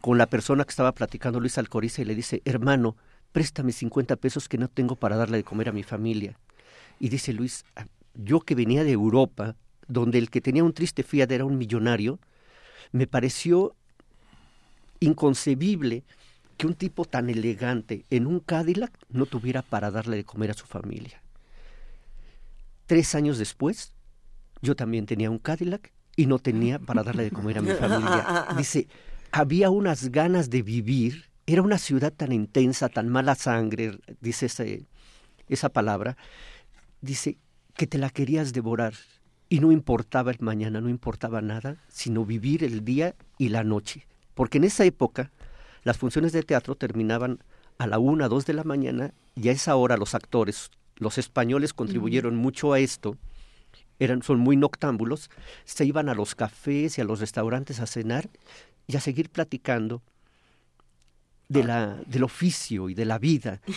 Speaker 8: con la persona que estaba platicando Luis Alcoriza y le dice, hermano, préstame 50 pesos que no tengo para darle de comer a mi familia. Y dice Luis, ah, yo que venía de Europa, donde el que tenía un triste Fiat era un millonario, me pareció inconcebible que un tipo tan elegante en un Cadillac no tuviera para darle de comer a su familia. Tres años después, yo también tenía un Cadillac y no tenía para darle de comer a mi familia. *laughs* Dice, había unas ganas de vivir era una ciudad tan intensa, tan mala sangre, dice esa palabra, dice que te la querías devorar y no importaba el mañana, no importaba nada, sino vivir el día y la noche. Porque en esa época las funciones de teatro terminaban a la una, dos de la mañana y a esa hora los actores, los españoles contribuyeron mucho a esto, eran, son muy noctámbulos, se iban a los cafés y a los restaurantes a cenar y a seguir platicando de la, del oficio y de la vida. *laughs*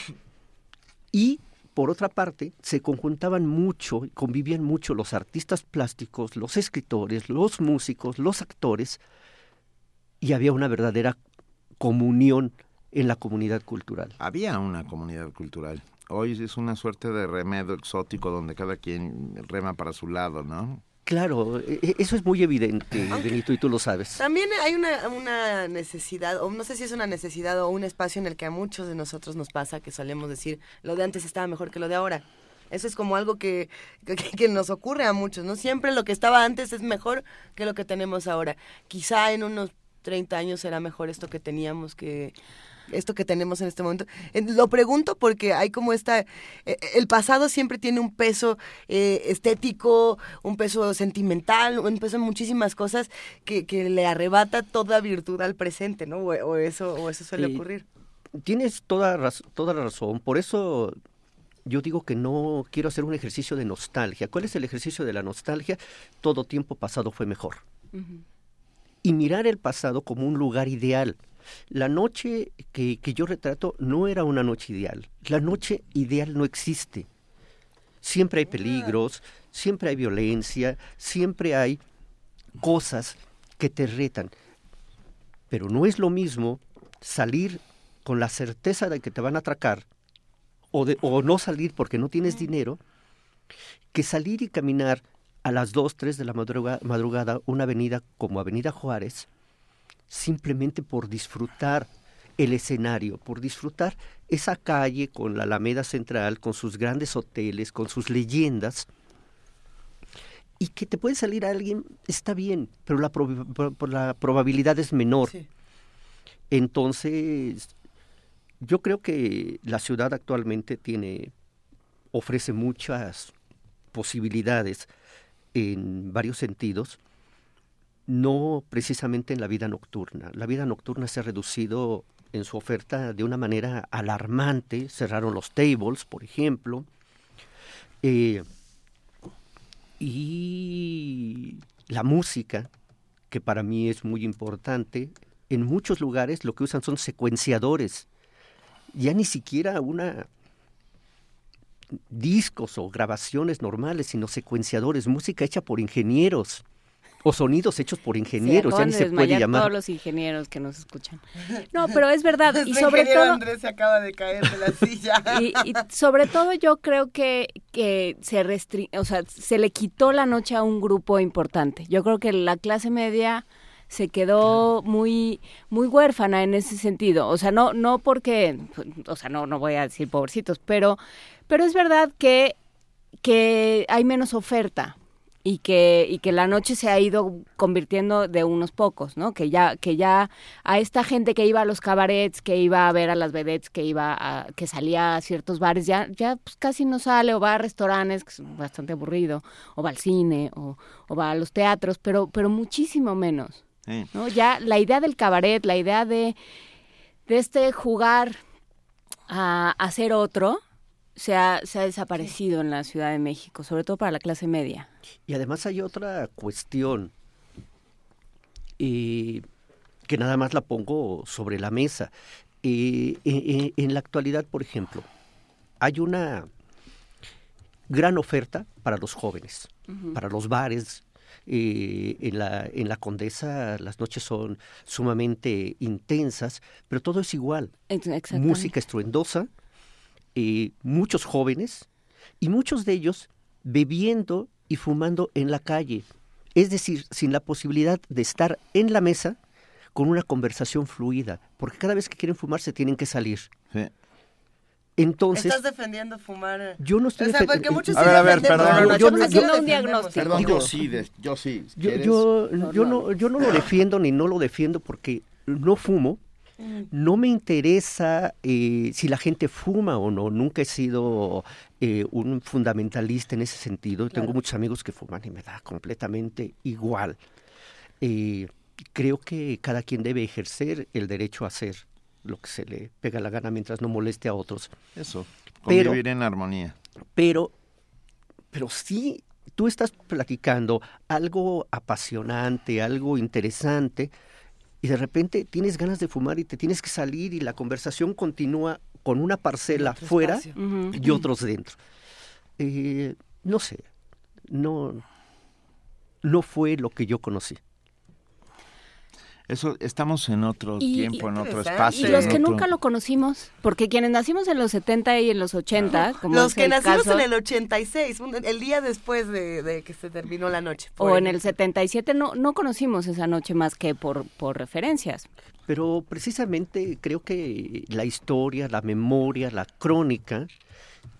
Speaker 8: Y, por otra parte, se conjuntaban mucho, convivían mucho los artistas plásticos, los escritores, los músicos, los actores, y había una verdadera comunión en la comunidad cultural.
Speaker 3: Había una comunidad cultural. Hoy es una suerte de remedio exótico donde cada quien rema para su lado, ¿no?
Speaker 8: Claro, e, e, eso es muy evidente, Benito, y tú lo sabes.
Speaker 2: También hay una, una necesidad, o no sé si es una necesidad o un espacio en el que a muchos de nosotros nos pasa que solemos decir, lo de antes estaba mejor que lo de ahora. Eso es como algo que, que, que, nos ocurre a muchos, ¿no? Siempre lo que estaba antes es mejor que lo que tenemos ahora. Quizá en unos 30 años será mejor esto que teníamos que esto que tenemos en este momento. Eh, lo pregunto porque hay como esta, eh, eh, el pasado siempre tiene un peso estético, un peso sentimental, un peso en muchísimas cosas que, que le arrebata toda virtud al presente, ¿no? O, eso, o eso suele ocurrir.
Speaker 8: Tienes toda, toda la razón, por eso yo digo que no quiero hacer un ejercicio de nostalgia. ¿Cuál es el ejercicio de la nostalgia? Todo tiempo pasado fue mejor. Y mirar el pasado como un lugar ideal la noche que, yo retrato no era una noche ideal. La noche ideal no existe. Siempre hay peligros, siempre hay violencia, siempre hay cosas que te retan. Pero no es lo mismo salir con la certeza de que te van a atracar o, de, o no salir porque no tienes dinero, que salir y caminar a las 2, 3 de la madrugada una avenida como Avenida Juárez, simplemente por disfrutar el escenario, por disfrutar esa calle con la Alameda Central, con sus grandes hoteles, con sus leyendas, y que te puede salir alguien, está bien, pero la, la probabilidad es menor. Entonces, yo creo que la ciudad actualmente tiene, ofrece muchas posibilidades en varios sentidos, no precisamente en la vida nocturna. La vida nocturna se ha reducido en su oferta de una manera alarmante. Cerraron los tables, por ejemplo. Eh, y la música, que para mí es muy importante, en muchos lugares lo que usan son secuenciadores. Ya ni siquiera una discos o grabaciones normales, sino secuenciadores, música hecha por ingenieros o sonidos hechos por ingenieros, ya ni se puede llamar.
Speaker 4: todos los ingenieros que nos escuchan. *laughs* No, pero es verdad y sobre todo
Speaker 2: Andrés se acaba de caer de la *laughs* silla.
Speaker 4: Y, sobre todo yo creo que que se restri o sea, se le quitó la noche a un grupo importante. Yo creo que la clase media se quedó muy muy huérfana en ese sentido, o sea, no no porque o sea, no no voy a decir pobrecitos, pero pero es verdad que que hay menos oferta y que y que la noche se ha ido convirtiendo de unos pocos, ¿no? Que ya que ya a esta gente que iba a los cabarets, que iba a ver a las vedettes, que iba a, que salía a ciertos bares, ya ya pues casi no sale o va a restaurantes, que es bastante aburrido, o va al cine o, o va a los teatros, pero pero muchísimo menos. ¿No? Ya la idea del cabaret, la idea de de este jugar a, a ser otro, se ha, se ha desaparecido en la Ciudad de México, sobre todo para la clase media.
Speaker 8: Y además hay otra cuestión eh, que nada más la pongo sobre la mesa. Eh, eh, en la actualidad, por ejemplo, hay una gran oferta para los jóvenes, para los bares. en, la, en la Condesa las noches son sumamente intensas, pero todo es igual. Música estruendosa, muchos jóvenes y muchos de ellos bebiendo y fumando en la calle. Es decir, sin la posibilidad de estar en la mesa con una conversación fluida, porque cada vez que quieren fumar se tienen que salir. Entonces,
Speaker 2: ¿Estás defendiendo fumar?
Speaker 8: Yo no estoy defendiendo.
Speaker 2: A ver, a
Speaker 3: ver, perdón.
Speaker 4: yo, no, un diagnóstico.
Speaker 3: Perdón, yo sí, yo sí.
Speaker 8: Yo, yo, yo, no, yo no lo defiendo ni no lo defiendo porque no fumo, no me interesa eh, si la gente fuma o no. Nunca he sido eh, un fundamentalista en ese sentido. Tengo muchos amigos que fuman y me da completamente igual. Eh, creo que cada quien debe ejercer el derecho a hacer lo que se le pega la gana mientras no moleste a otros.
Speaker 3: Eso, convivir en armonía.
Speaker 8: Pero, pero sí, tú estás platicando algo apasionante, algo interesante, y de repente tienes ganas de fumar y te tienes que salir y la conversación continúa con una parcela fuera y otros dentro. Eh, no sé, no, no fue lo que yo conocí.
Speaker 3: Eso, estamos en otro
Speaker 4: Y-
Speaker 3: tiempo, en otro espacio.
Speaker 4: Y los que
Speaker 3: otro-
Speaker 4: nunca lo conocimos, porque quienes nacimos en los 70 y en los 80, como
Speaker 2: Los que
Speaker 4: el
Speaker 2: nacimos
Speaker 4: caso,
Speaker 2: en el 86, un- el día después de, de que se terminó la noche.
Speaker 4: o en el 77, no, no conocimos esa noche más que por, por referencias.
Speaker 8: Pero precisamente creo que la historia, la memoria, la crónica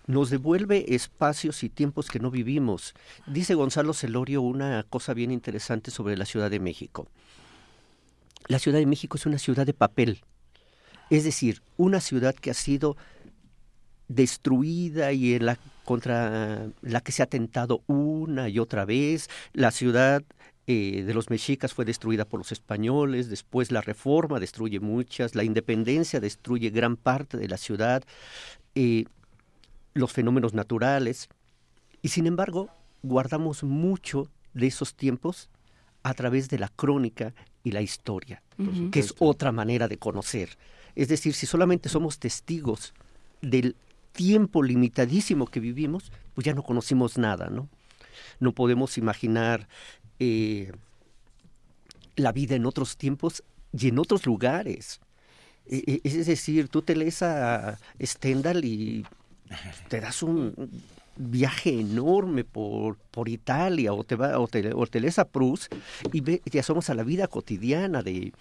Speaker 8: nos devuelve espacios y tiempos que no vivimos. Dice Gonzalo Celorio una cosa bien interesante sobre la Ciudad de México. La Ciudad de México es una ciudad de papel, es decir, una ciudad que ha sido destruida y en la contra la que se ha atentado una y otra vez. La ciudad eh, de los mexicas fue destruida por los españoles, después la reforma destruye muchas, la independencia destruye gran parte de la ciudad, eh, los fenómenos naturales, y sin embargo guardamos mucho de esos tiempos a través de la crónica y la historia, que es otra manera de conocer. Es decir, si solamente somos testigos del tiempo limitadísimo que vivimos, pues ya no conocimos nada, ¿no? No podemos imaginar eh, la vida en otros tiempos y en otros lugares. E- e- Es decir, tú te lees a Stendhal y te das un viaje enorme por, por Italia o te, va, o, te, o te lees a Proust y ve, te asomas a la vida cotidiana de,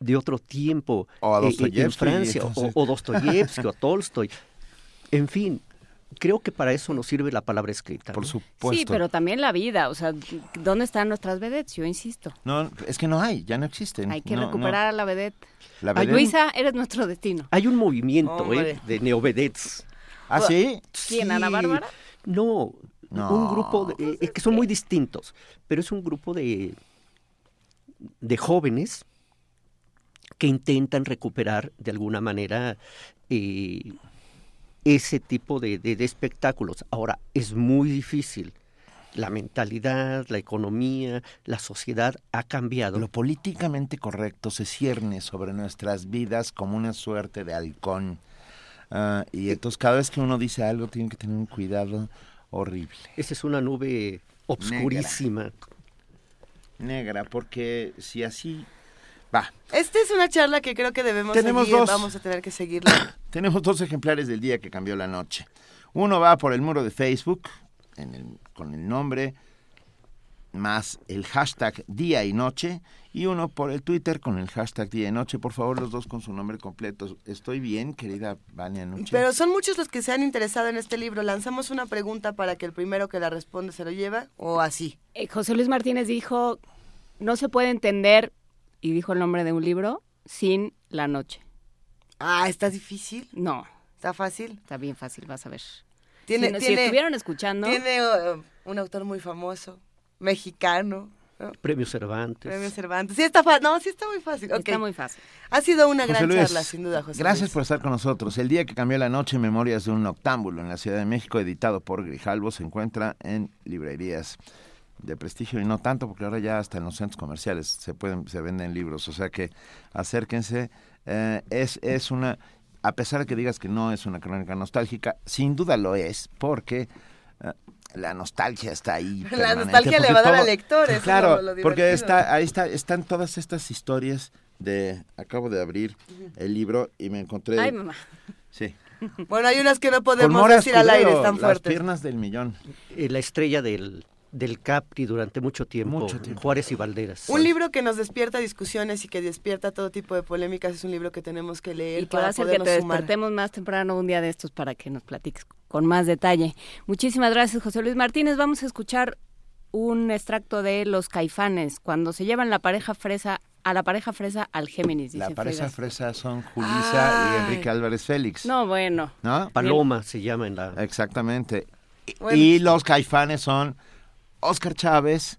Speaker 8: de otro tiempo
Speaker 3: O a
Speaker 8: eh, eh, en
Speaker 3: Dostoyevsky,
Speaker 8: Francia o,
Speaker 3: entonces.
Speaker 8: o Dostoyevsky o Tolstoy. En fin, creo que para eso nos sirve la palabra escrita.
Speaker 3: Por
Speaker 8: ¿no?
Speaker 3: supuesto.
Speaker 4: Sí, pero también la vida, o sea, ¿dónde están nuestras vedettes? Yo insisto.
Speaker 3: No, es que no hay, ya no existen.
Speaker 4: Hay que
Speaker 3: No,
Speaker 4: recuperar a la vedette.
Speaker 3: La
Speaker 8: Ay,
Speaker 3: vedette-
Speaker 4: Luisa, eres nuestro destino.
Speaker 8: Hay un movimiento. ¿eh? de neovedets.
Speaker 3: ¿Ah, sí?
Speaker 4: ¿Quién, Ana Bárbara?
Speaker 8: No,
Speaker 3: No.
Speaker 8: un grupo de, eh, es que son muy distintos, pero es un grupo de, de jóvenes que intentan recuperar de alguna manera eh, ese tipo de, de- de espectáculos. Ahora, es muy difícil. La mentalidad, la economía, la sociedad ha cambiado.
Speaker 3: Lo políticamente correcto se cierne sobre nuestras vidas como una suerte de halcón. Ah, y entonces cada vez que uno dice algo tiene que tener un cuidado horrible.
Speaker 8: Esa es una nube obscurísima.
Speaker 3: Negra, porque si así... Va,
Speaker 2: Esta es una charla que creo que debemos
Speaker 3: Tenemos
Speaker 2: seguir.
Speaker 3: dos.
Speaker 2: Vamos a tener que seguirla. *coughs*
Speaker 3: tenemos dos ejemplares del día que cambió la noche. Uno va por el muro de Facebook en el- con el nombre más el hashtag día y noche y uno por el Twitter con el hashtag día y noche. Por favor, los dos con su nombre completo. Estoy bien, querida Vania Nuche.
Speaker 2: Pero son muchos los que se han interesado en este libro. Lanzamos una pregunta para que el primero que la responde se lo lleva o así.
Speaker 4: Eh, José Luis Martínez dijo, no se puede entender, y dijo el nombre de un libro, sin la noche.
Speaker 2: Ah, está difícil.
Speaker 4: No,
Speaker 2: Está fácil.
Speaker 4: está bien fácil, vas a ver.
Speaker 2: Tiene,
Speaker 4: si, estuvieron escuchando,
Speaker 2: tiene uh, un autor muy famoso, mexicano. ¿no?
Speaker 8: Premio Cervantes.
Speaker 2: Premio Cervantes. Sí está fácil. No, sí está muy fácil.
Speaker 4: Está muy fácil.
Speaker 2: Ha sido una
Speaker 3: José
Speaker 2: gran
Speaker 3: Luis,
Speaker 2: charla, sin duda, José
Speaker 3: Gracias
Speaker 2: Luis.
Speaker 3: por estar con nosotros. El día que cambió la noche, Memorias de un Noctámbulo en la Ciudad de México, editado por Grijalvo, se encuentra en librerías de prestigio y no tanto, porque ahora ya hasta en los centros comerciales se pueden se venden libros. O sea que acérquense. Eh, es, es una, a pesar de que digas que no es una crónica nostálgica, sin duda lo es, porque eh, la nostalgia está ahí.
Speaker 2: La nostalgia le
Speaker 3: porque
Speaker 2: va a dar
Speaker 3: todo-
Speaker 2: al lector, eso es
Speaker 3: Claro,
Speaker 2: lo- lo
Speaker 3: porque está, ahí está, están todas estas historias de, acabo de abrir el libro y me encontré,
Speaker 4: Ay, mamá.
Speaker 3: sí,
Speaker 2: Bueno, hay unas que no podemos decir al aire, están
Speaker 3: las
Speaker 2: fuertes.
Speaker 3: piernas del millón.
Speaker 8: Eh, la estrella del, del Capri durante mucho tiempo,
Speaker 3: Mucho tiempo.
Speaker 8: Juárez y Valderas.
Speaker 2: Un libro que nos despierta discusiones y que despierta todo tipo de polémicas es un libro que tenemos que leer
Speaker 4: Y que va
Speaker 2: para
Speaker 4: a hacer que te
Speaker 2: sumar.
Speaker 4: despertemos más temprano un día de estos para que nos platiques con más detalle. Muchísimas gracias, José Luis Martínez. Vamos a escuchar un extracto de Los Caifanes, cuando se llevan la pareja fresa a la pareja fresa al Géminis.
Speaker 3: La pareja
Speaker 4: Fregas.
Speaker 3: fresa son Julisa y. Enrique Álvarez Félix.
Speaker 4: No, bueno.
Speaker 3: ¿No?
Speaker 8: Paloma se llama en la...
Speaker 3: Exactamente.
Speaker 2: Bueno.
Speaker 3: Y los caifanes son Oscar Chávez,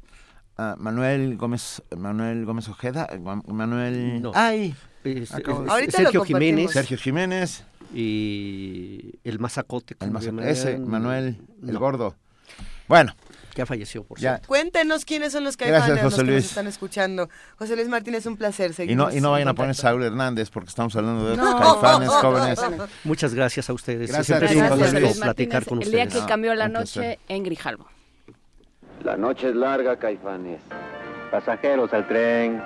Speaker 3: ah, Manuel Gómez, Manuel Gómez Ojeda, eh, Manuel,
Speaker 8: No.
Speaker 3: ay,
Speaker 8: es- es- Sergio. Jiménez
Speaker 3: Sergio Jiménez,
Speaker 8: y el Mazacote.
Speaker 3: el ese, Manuel, el
Speaker 8: No,
Speaker 3: gordo. Bueno,
Speaker 8: Ya falleció, por
Speaker 3: ya.
Speaker 8: cierto.
Speaker 2: Cuéntenos quiénes son los
Speaker 3: Gracias,
Speaker 2: caifanes los que nos están escuchando. José Luis Martínez, un placer.
Speaker 3: Y
Speaker 2: Seguimos
Speaker 3: no, y no vayan a poner. Saúl Hernández porque estamos hablando de otros
Speaker 2: No.
Speaker 3: caifanes *laughs* jóvenes.
Speaker 8: Muchas gracias a ustedes.
Speaker 3: Gracias
Speaker 8: Siempre
Speaker 3: a
Speaker 8: es
Speaker 3: ti,
Speaker 8: un
Speaker 3: José
Speaker 8: gusto
Speaker 3: Luis.
Speaker 8: platicar con
Speaker 4: el día
Speaker 8: ustedes.
Speaker 4: que cambió la noche en Grijalvo.
Speaker 9: La noche es larga, Caifanes. Pasajeros al tren.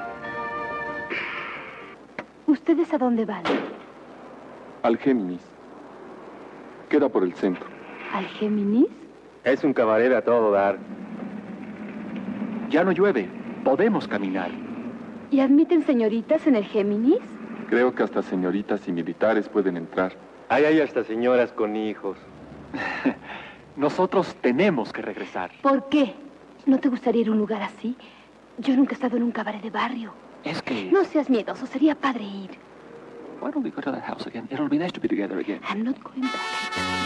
Speaker 9: ¿Ustedes a dónde van?
Speaker 10: Al Géminis. Queda por el centro.
Speaker 9: ¿Al Géminis?
Speaker 11: Es un cabaret a todo dar.
Speaker 10: Ya no llueve. Podemos caminar.
Speaker 9: ¿Y admiten señoritas en el Géminis?
Speaker 10: Creo que hasta señoritas y militares pueden entrar.
Speaker 11: Hay ahí hasta señoras con hijos. *laughs*
Speaker 10: Nosotros tenemos que regresar.
Speaker 9: ¿Por qué? ¿No te gustaría ir a un lugar así? Yo nunca he estado en un cabaret de barrio.
Speaker 10: Es que...
Speaker 9: No seas miedoso, sería padre ir.
Speaker 10: Why don't we go to that house again? It'll be nice to be together again.
Speaker 9: I'm not going back.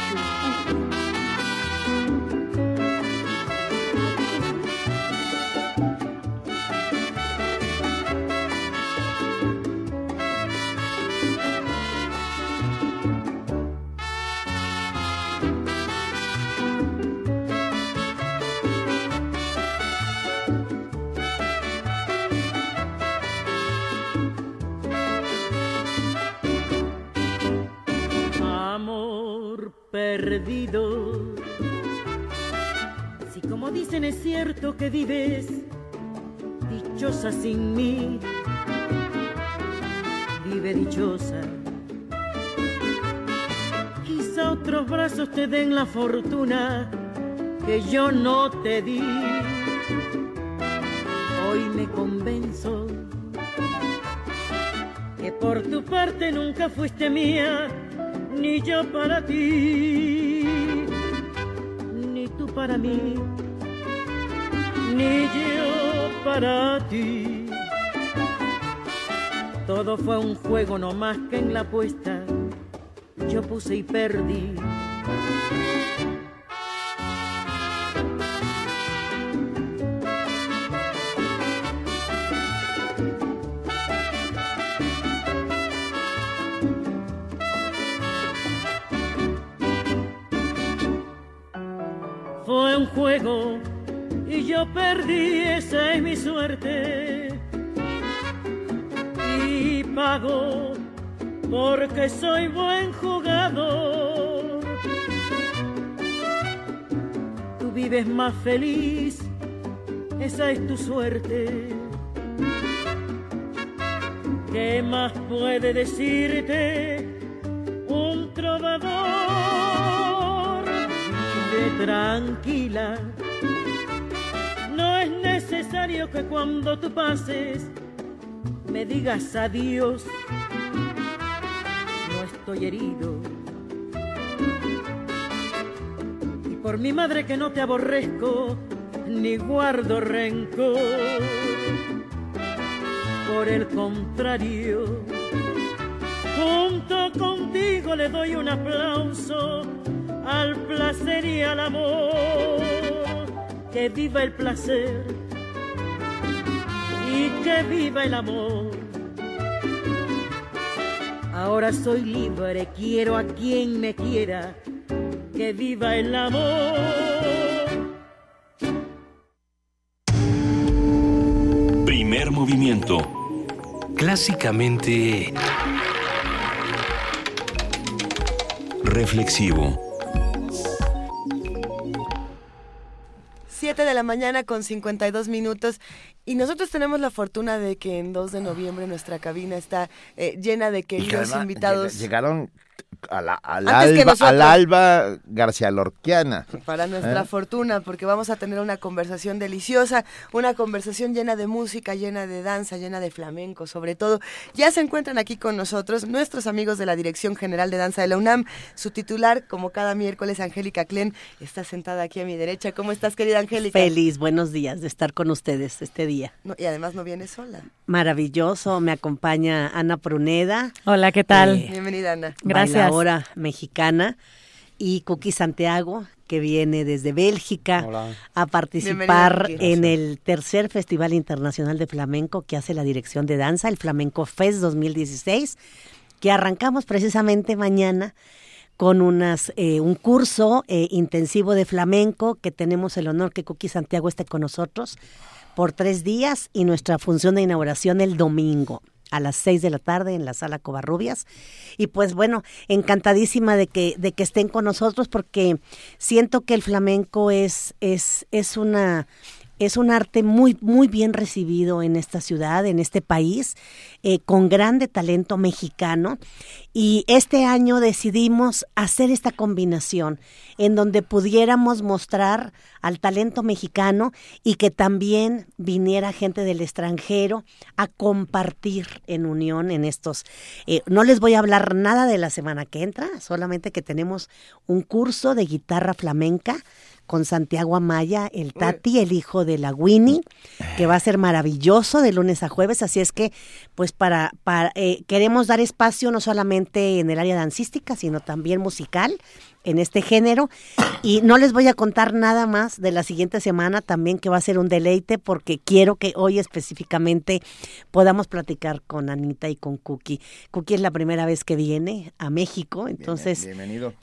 Speaker 12: Perdido. Si como dicen es cierto que vives dichosa sin mí, vive dichosa. Quizá otros brazos te den la fortuna que yo no te di. Hoy me convenzo que por tu parte nunca fuiste mía, ni yo para ti, ni tú para mí, ni yo para ti. Todo fue un juego no más que en la apuesta yo puse y perdí. Y yo perdí, esa es mi suerte. Y pago porque soy buen jugador. Tú vives más feliz, esa es tu suerte. ¿Qué más puede decirte un trovador? Tranquila. No es necesario que cuando tú pases me digas adiós. No estoy herido. Y por mi madre que no te aborrezco, ni guardo rencor. Por el contrario, junto contigo le doy un aplauso al placer y al amor. Que viva el placer y que viva el amor. Ahora soy libre, quiero a quien me quiera. Que viva el amor.
Speaker 1: Primer movimiento. Clásicamente... Reflexivo.
Speaker 2: 7 de la mañana con 52 minutos y nosotros tenemos la fortuna de que en 2 de noviembre nuestra cabina está eh, llena de
Speaker 3: que
Speaker 2: queridos invitados.
Speaker 3: lleg- Llegaron a la, al, alba,
Speaker 2: nosotros.
Speaker 3: al alba García Lorquiana.
Speaker 2: Para nuestra
Speaker 3: ¿Eh?
Speaker 2: fortuna, porque vamos a tener una conversación deliciosa, una conversación llena de música, llena de danza, llena de flamenco, sobre todo. Ya se encuentran aquí con nosotros nuestros amigos de la Dirección General de Danza de la UNAM. Su titular, como cada miércoles, Angélica Klen, está sentada aquí a mi derecha. ¿Cómo estás, querida Angélica?
Speaker 13: Feliz, buenos días de estar con ustedes este día.
Speaker 2: No, y además no viene sola.
Speaker 13: Maravilloso, me acompaña Ana Pruneda.
Speaker 4: Hola, ¿qué tal?
Speaker 13: Eh,
Speaker 2: Bienvenida, Ana.
Speaker 4: Gracias.
Speaker 13: Bailaora mexicana. Y Cookie Santiago, que viene desde Bélgica a participar en el tercer Festival Internacional de Flamenco que hace la Dirección de Danza, el Flamenco Fest 2016, que arrancamos precisamente mañana con unas, eh, un curso eh, intensivo de flamenco que tenemos el honor que Cookie Santiago esté con nosotros por tres días y nuestra función de inauguración el domingo a las seis de la tarde en la sala Covarrubias. Y pues bueno, encantadísima de que, de que estén con nosotros porque siento que el flamenco es, es, es una es un arte muy, muy bien recibido en esta ciudad, en este país. eh, con grande talento mexicano y este año decidimos hacer esta combinación en donde pudiéramos mostrar al talento mexicano y que también viniera gente del extranjero a compartir en unión en estos. Eh, no les voy a hablar nada de la semana que entra, solamente que tenemos un curso de guitarra flamenca con Santiago Amaya, el Tati, el hijo de la Winnie, que va a ser maravilloso de lunes a jueves. Así es que, pues, para, para eh, queremos dar espacio no solamente en el área dancística, sino también musical en este género. Y no les voy a contar nada más de la siguiente semana también, que va a ser un deleite, porque quiero que hoy específicamente podamos platicar con Anita y con Cookie. Cookie es la primera vez que viene a México, entonces
Speaker 3: Bienvenido.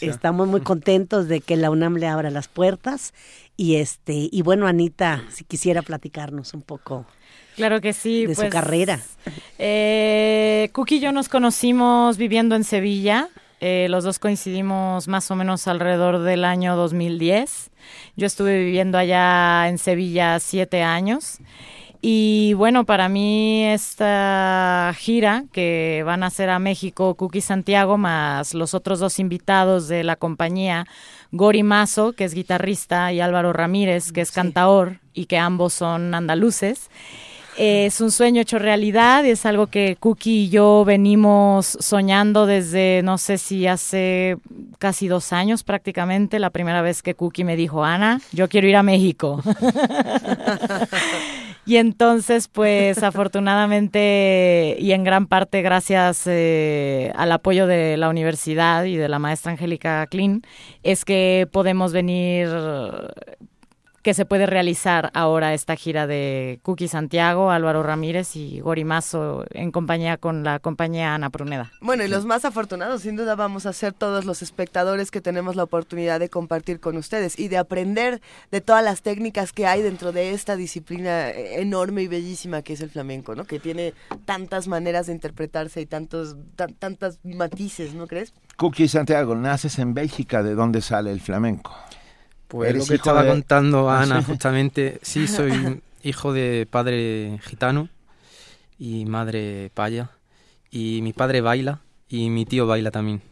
Speaker 13: estamos muy contentos de que la UNAM le abra las puertas. Y este, y bueno, Anita, si quisiera platicarnos un poco.
Speaker 14: Claro que sí.
Speaker 13: De su
Speaker 14: pues,
Speaker 13: carrera.
Speaker 14: Eh, Cookie y yo nos conocimos viviendo en Sevilla. Eh, los dos coincidimos más o menos alrededor del año 2010. Yo estuve viviendo allá en Sevilla siete años. Y bueno, para mí esta gira que van a hacer a México, Cookie Santiago, más los otros dos invitados de la compañía, Gori Mazo, que es guitarrista, y Álvaro Ramírez, que es cantaor, y que ambos son andaluces. Es un sueño hecho realidad, es algo que Cookie y yo venimos soñando desde, no sé si hace casi dos años prácticamente, la primera vez que Cookie me dijo, Ana, yo quiero ir a México. *laughs* y entonces, pues afortunadamente y en gran parte gracias eh, al apoyo de la universidad y de la maestra Angélica Klein, es que podemos venir que se puede realizar ahora esta gira de Cookie Santiago, Álvaro Ramírez y Gorimazo en compañía con la compañía Ana Pruneda.
Speaker 2: Bueno, y los más afortunados, sin duda, vamos a ser todos los espectadores que tenemos la oportunidad de compartir con ustedes y de aprender de todas las técnicas que hay dentro de esta disciplina enorme y bellísima que es el flamenco, ¿no? Que tiene tantas maneras de interpretarse y tantos tan, tantas matices, ¿no crees?
Speaker 3: Cookie Santiago, naces en Bélgica, ¿de dónde sale el flamenco?
Speaker 15: Pues lo que estaba de... contando *laughs* Ana, ¿Ah, sí? justamente, sí, *laughs* soy hijo de padre gitano y madre paya, y mi padre baila y mi tío baila también.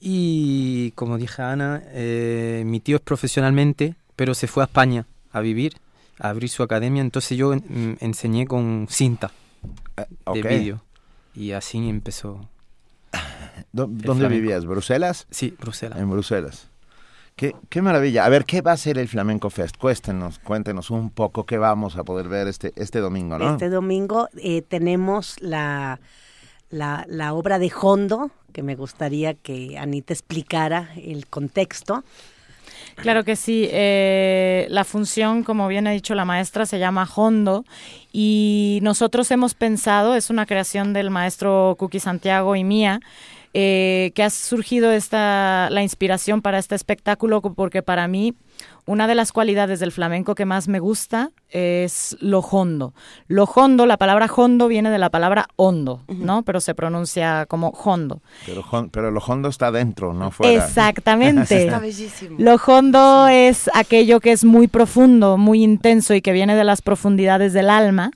Speaker 15: Y como dije Ana, eh, mi tío es profesionalmente, pero se fue a España a vivir, a abrir su academia, entonces yo en, enseñé con cinta
Speaker 3: Eh,
Speaker 15: de vídeo y así empezó. *laughs*
Speaker 3: ¿Dónde vivías? ¿Bruselas?
Speaker 15: Sí, Bruselas.
Speaker 3: En Bruselas. Qué, qué, maravilla. A ver, ¿qué va a ser el Flamenco Fest? Cuéntenos, cuéntenos un poco qué vamos a poder ver este, este domingo, ¿no?
Speaker 13: Este domingo eh, tenemos la, la, la, obra de Hondo, que me gustaría que Anita explicara el contexto.
Speaker 14: Claro que sí. Eh, la función, como bien ha dicho la maestra, se llama Hondo y nosotros hemos pensado, es una creación del maestro Cookie Santiago y mía, eh, que ha surgido esta, la inspiración para este espectáculo, porque para mí una de las cualidades del flamenco que más me gusta es lo hondo. Lo hondo, la palabra hondo viene de la palabra hondo, ¿no? Pero se pronuncia como hondo.
Speaker 3: Pero, pero lo hondo está dentro, no fuera.
Speaker 14: Exactamente. *laughs*
Speaker 2: está bellísimo.
Speaker 14: Lo hondo es aquello que es muy profundo, muy intenso y que viene de las profundidades del alma.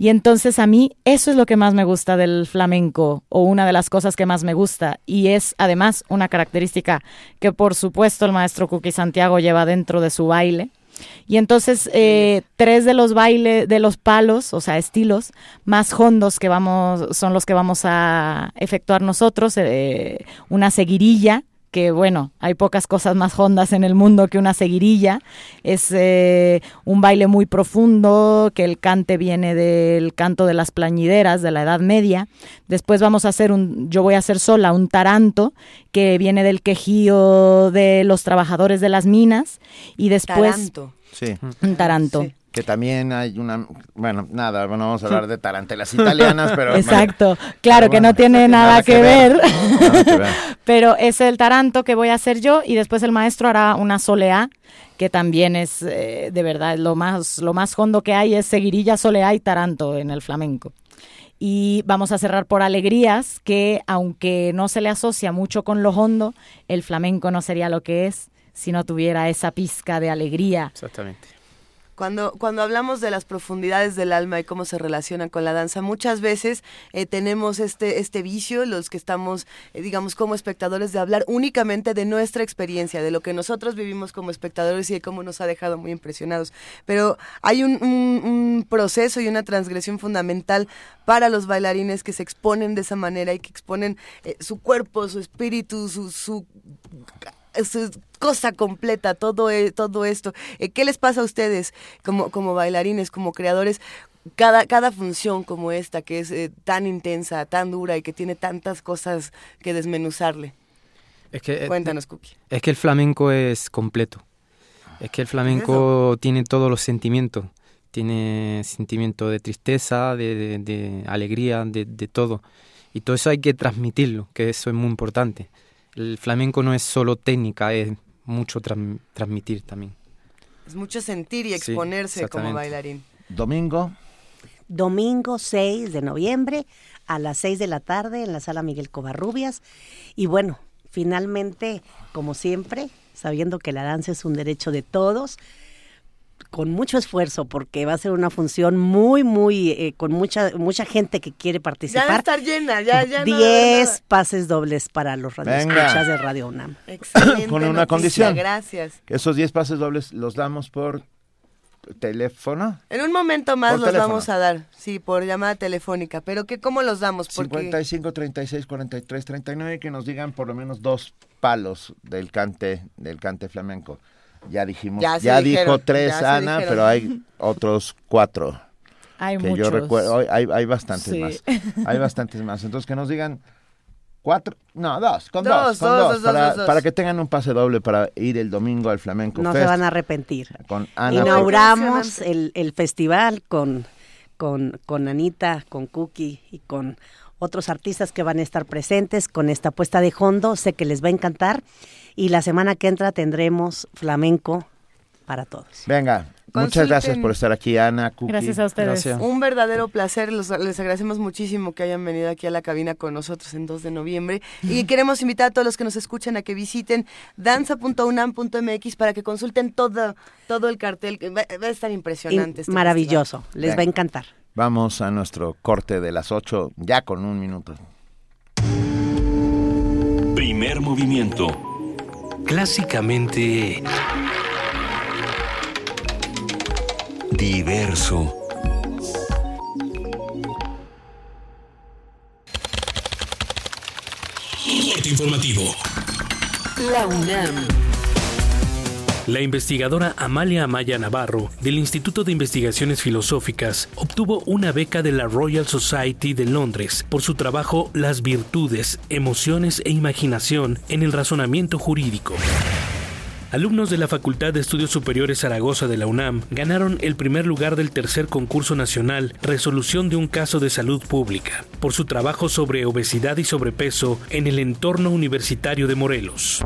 Speaker 14: Y entonces a mí eso es lo que más me gusta del flamenco o una de las cosas que más me gusta y es además una característica que por supuesto el maestro Cookie Santiago lleva dentro de su baile. Y entonces eh, tres de los bailes, de los palos, o sea, estilos más hondos que vamos, son los que vamos a efectuar nosotros, eh, una seguirilla, que bueno, hay pocas cosas más hondas en el mundo que una seguirilla. Es eh, un baile muy profundo, que el cante viene del canto de las plañideras de la Edad Media. Después vamos a hacer un, yo voy a hacer sola un taranto, que viene del quejío de los trabajadores de las minas. Y después...
Speaker 2: Taranto.
Speaker 3: Sí.
Speaker 14: Un taranto.
Speaker 2: Sí
Speaker 3: que también hay una, bueno, nada, bueno, vamos a hablar de tarantelas *laughs* italianas, pero...
Speaker 14: Exacto, claro bueno, que no tiene nada, nada que, que, ver, ver. Nada que ver. *laughs* pero es el taranto que voy a hacer yo y después el maestro hará una soleá, que también es, eh, de verdad, lo más, lo más hondo que hay es seguirilla, soleá y taranto en el flamenco. Y vamos a cerrar por alegrías, que aunque no se le asocia mucho con lo hondo, el flamenco no sería lo que es si no tuviera esa pizca de alegría.
Speaker 15: Exactamente
Speaker 2: Cuando, cuando hablamos de las profundidades del alma y cómo se relaciona con la danza, muchas veces eh, tenemos este, este vicio, los que estamos, eh, digamos, como espectadores, de hablar únicamente de nuestra experiencia, de lo que nosotros vivimos como espectadores y de cómo nos ha dejado muy impresionados. Pero hay un, proceso y una transgresión fundamental para los bailarines que se exponen de esa manera y que exponen eh, su cuerpo, su espíritu, su, su cosa completa, todo, e, todo esto. Eh, ¿Qué les pasa a ustedes como, como bailarines, como creadores? Cada, cada función como esta, que es eh, tan intensa, tan dura y que tiene tantas cosas que desmenuzarle.
Speaker 15: Es que,
Speaker 2: Cuéntanos, Cookie.
Speaker 15: Es que el flamenco es completo. Es que el flamenco tiene todos los sentimientos. Tiene sentimiento de tristeza, de, de, alegría, de, de, todo. Y todo eso hay que transmitirlo, que eso es muy importante. El flamenco no es solo técnica, es mucho transmitir también.
Speaker 2: Es mucho sentir y exponerse como bailarín.
Speaker 3: Domingo.
Speaker 13: Domingo 6 de noviembre a las 6 de la tarde en la sala Miguel Covarrubias. Y bueno, finalmente, como siempre, sabiendo que la danza es un derecho de todos, con mucho esfuerzo porque va a ser una función muy, muy, eh, con mucha mucha gente que quiere participar. Ya
Speaker 2: va a estar llena, ya, ya.
Speaker 13: Diez pases dobles para los radioescuchas de Radio UNAM. *coughs*
Speaker 2: Excelente
Speaker 3: con una condición.
Speaker 2: Gracias.
Speaker 3: Esos diez pases dobles los damos por teléfono.
Speaker 2: En un momento más los vamos a dar, sí, por llamada telefónica. Pero que cómo los damos?
Speaker 3: Porque... 55, 36, 43, 39, que nos digan por lo menos dos palos del cante, del cante flamenco. Ya dijimos, ya, dijo tres Ana, pero hay otros cuatro.
Speaker 14: Hay
Speaker 3: que
Speaker 14: muchos.
Speaker 3: Yo recuerdo, hay, hay bastantes más. Hay bastantes más. Entonces que nos digan cuatro, no, dos, con dos, con dos, para, para, que tengan un pase doble para ir el domingo al Flamenco
Speaker 13: no
Speaker 3: Fest.
Speaker 13: se van a arrepentir.
Speaker 3: Con Ana
Speaker 13: Inauguramos el, el festival con, con, con Anita, con Cookie y con otros artistas que van a estar presentes con esta puesta de fondo. Sé que les va a encantar y la semana que entra tendremos flamenco para todos.
Speaker 3: Venga, muchas gracias por estar aquí, Ana. Cookie.
Speaker 14: Gracias a ustedes.
Speaker 2: Un verdadero placer. les agradecemos muchísimo que hayan venido aquí a la cabina con nosotros en 2 de noviembre. Y *laughs* queremos invitar a todos los que nos escuchan a que visiten danza.unam.mx para que consulten todo, todo el cartel. Va, va a estar impresionante. Este
Speaker 13: maravilloso.
Speaker 2: Festival.
Speaker 13: Les va a encantar.
Speaker 3: Vamos a nuestro corte de las 8, ya con un minuto.
Speaker 1: Primer movimiento. Clásicamente diverso.
Speaker 16: Corte informativo.
Speaker 17: La UNAM.
Speaker 16: La investigadora Amalia Amaya Navarro, del Instituto de Investigaciones Filosóficas, obtuvo una beca de la Royal Society de Londres por su trabajo Las virtudes, emociones e imaginación en el razonamiento jurídico. Alumnos de la Facultad de Estudios Superiores Zaragoza de la UNAM ganaron el primer lugar del tercer concurso nacional Resolución de un caso de salud pública por su trabajo sobre obesidad y sobrepeso en el entorno universitario de Morelos.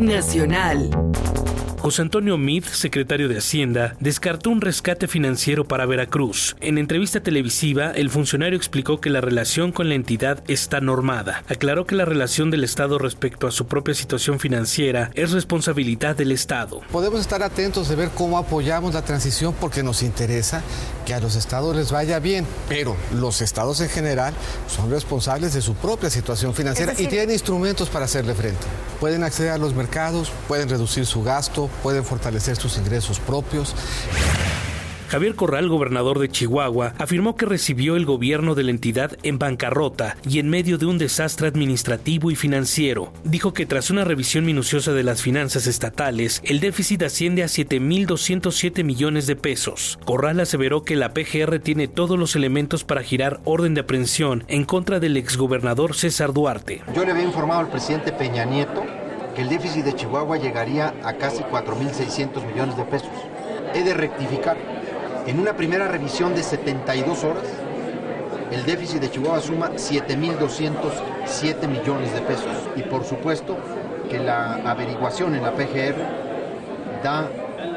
Speaker 17: Nacional.
Speaker 16: José Antonio Meade, secretario de Hacienda, descartó un rescate financiero para Veracruz. En entrevista televisiva, el funcionario explicó que la relación con la entidad está normada. Aclaró que la relación del Estado respecto a su propia situación financiera es responsabilidad del Estado.
Speaker 18: Podemos estar atentos de ver cómo apoyamos la transición porque nos interesa que a los estados les vaya bien, pero los estados en general son responsables de su propia situación financiera decir, y tienen instrumentos para hacerle frente. Pueden acceder a los mercados, pueden reducir su gasto, pueden fortalecer sus ingresos propios.
Speaker 16: Javier Corral, gobernador de Chihuahua, afirmó que recibió el gobierno de la entidad en bancarrota y en medio de un desastre administrativo y financiero. Dijo que tras una revisión minuciosa de las finanzas estatales, el déficit asciende a 7.207 millones de pesos. Corral aseveró que la PGR tiene todos los elementos para girar orden de aprehensión en contra del exgobernador César Duarte.
Speaker 19: Yo le había informado al presidente Peña Nieto que el déficit de Chihuahua llegaría a casi 4.600 millones de pesos. He de rectificar. En una primera revisión de 72 horas, el déficit de Chihuahua suma 7.207 millones de pesos. Y por supuesto que la averiguación en la PGR da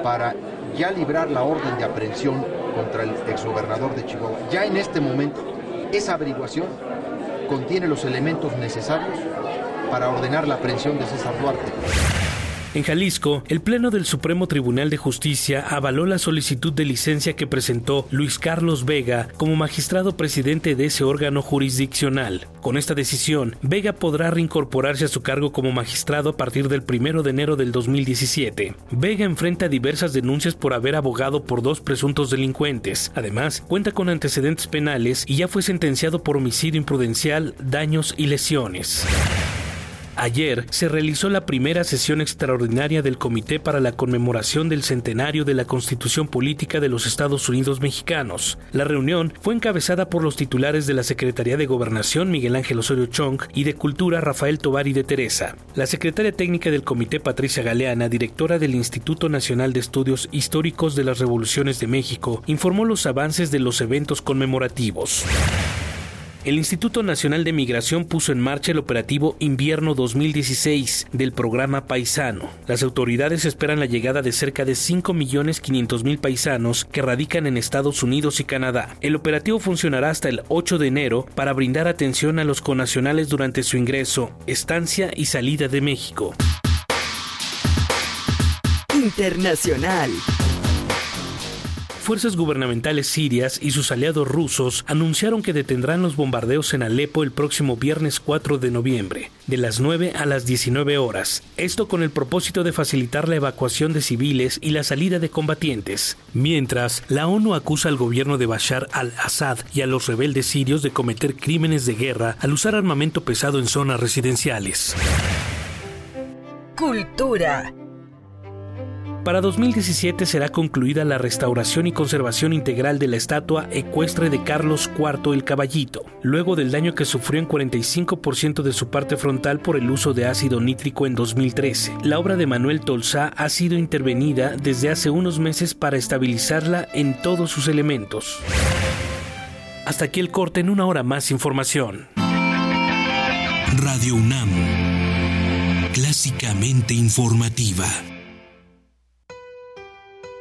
Speaker 19: para ya librar la orden de aprehensión contra el exgobernador de Chihuahua. Ya en este momento, esa averiguación contiene los elementos necesarios para ordenar la aprehensión de César Duarte.
Speaker 16: En Jalisco, el Pleno del Supremo Tribunal de Justicia avaló la solicitud de licencia que presentó Luis Carlos Vega como magistrado presidente de ese órgano jurisdiccional. Con esta decisión, Vega podrá reincorporarse a su cargo como magistrado a partir del 1 de enero del 2017. Vega enfrenta diversas denuncias por haber abogado por dos presuntos delincuentes. Además, cuenta con antecedentes penales y ya fue sentenciado por homicidio imprudencial, daños y lesiones. Ayer se realizó la primera sesión extraordinaria del Comité para la conmemoración del centenario de la Constitución Política de los Estados Unidos Mexicanos. La reunión fue encabezada por los titulares de la Secretaría de Gobernación Miguel Ángel Osorio Chong y de Cultura Rafael Tobar y de Teresa. La secretaria técnica del comité Patricia Galeana, directora del Instituto Nacional de Estudios Históricos de las Revoluciones de México, informó los avances de los eventos conmemorativos. El Instituto Nacional de Migración puso en marcha el operativo Invierno 2016 del programa Paisano. Las autoridades esperan la llegada de cerca de 5.500.000 paisanos que radican en Estados Unidos y Canadá. El operativo funcionará hasta el 8 de enero para brindar atención a los conacionales durante su ingreso, estancia y salida de México.
Speaker 17: Internacional
Speaker 16: fuerzas gubernamentales sirias y sus aliados rusos anunciaron que detendrán los bombardeos en Alepo el próximo viernes 4 de noviembre, de las 9 a las 19 horas. Esto con el propósito de facilitar la evacuación de civiles y la salida de combatientes. Mientras, la ONU acusa al gobierno de Bashar al-Assad y a los rebeldes sirios de cometer crímenes de guerra al usar armamento pesado en zonas residenciales.
Speaker 17: Cultura.
Speaker 16: Para 2017 será concluida la restauración y conservación integral de la estatua ecuestre de Carlos IV el Caballito, luego del daño que sufrió en 45% de su parte frontal por el uso de ácido nítrico en 2013. La obra de Manuel Tolsá ha sido intervenida desde hace unos meses para estabilizarla en todos sus elementos. Hasta aquí el corte en una hora más información.
Speaker 1: Radio UNAM, clásicamente informativa.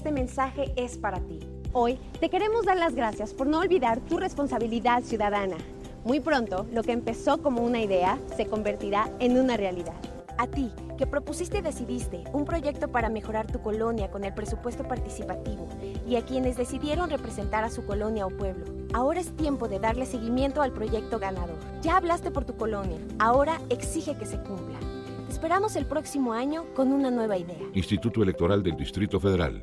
Speaker 20: Este mensaje es para ti. Hoy te queremos dar las gracias por no olvidar tu responsabilidad ciudadana. Muy pronto, lo que empezó como una idea se convertirá en una realidad. A ti, que propusiste y decidiste un proyecto para mejorar tu colonia con el presupuesto participativo, y a quienes decidieron representar a su colonia o pueblo, ahora es tiempo de darle seguimiento al proyecto ganador. Ya hablaste por tu colonia, ahora exige que se cumpla. Te esperamos el próximo año con una nueva idea.
Speaker 21: Instituto Electoral del Distrito Federal.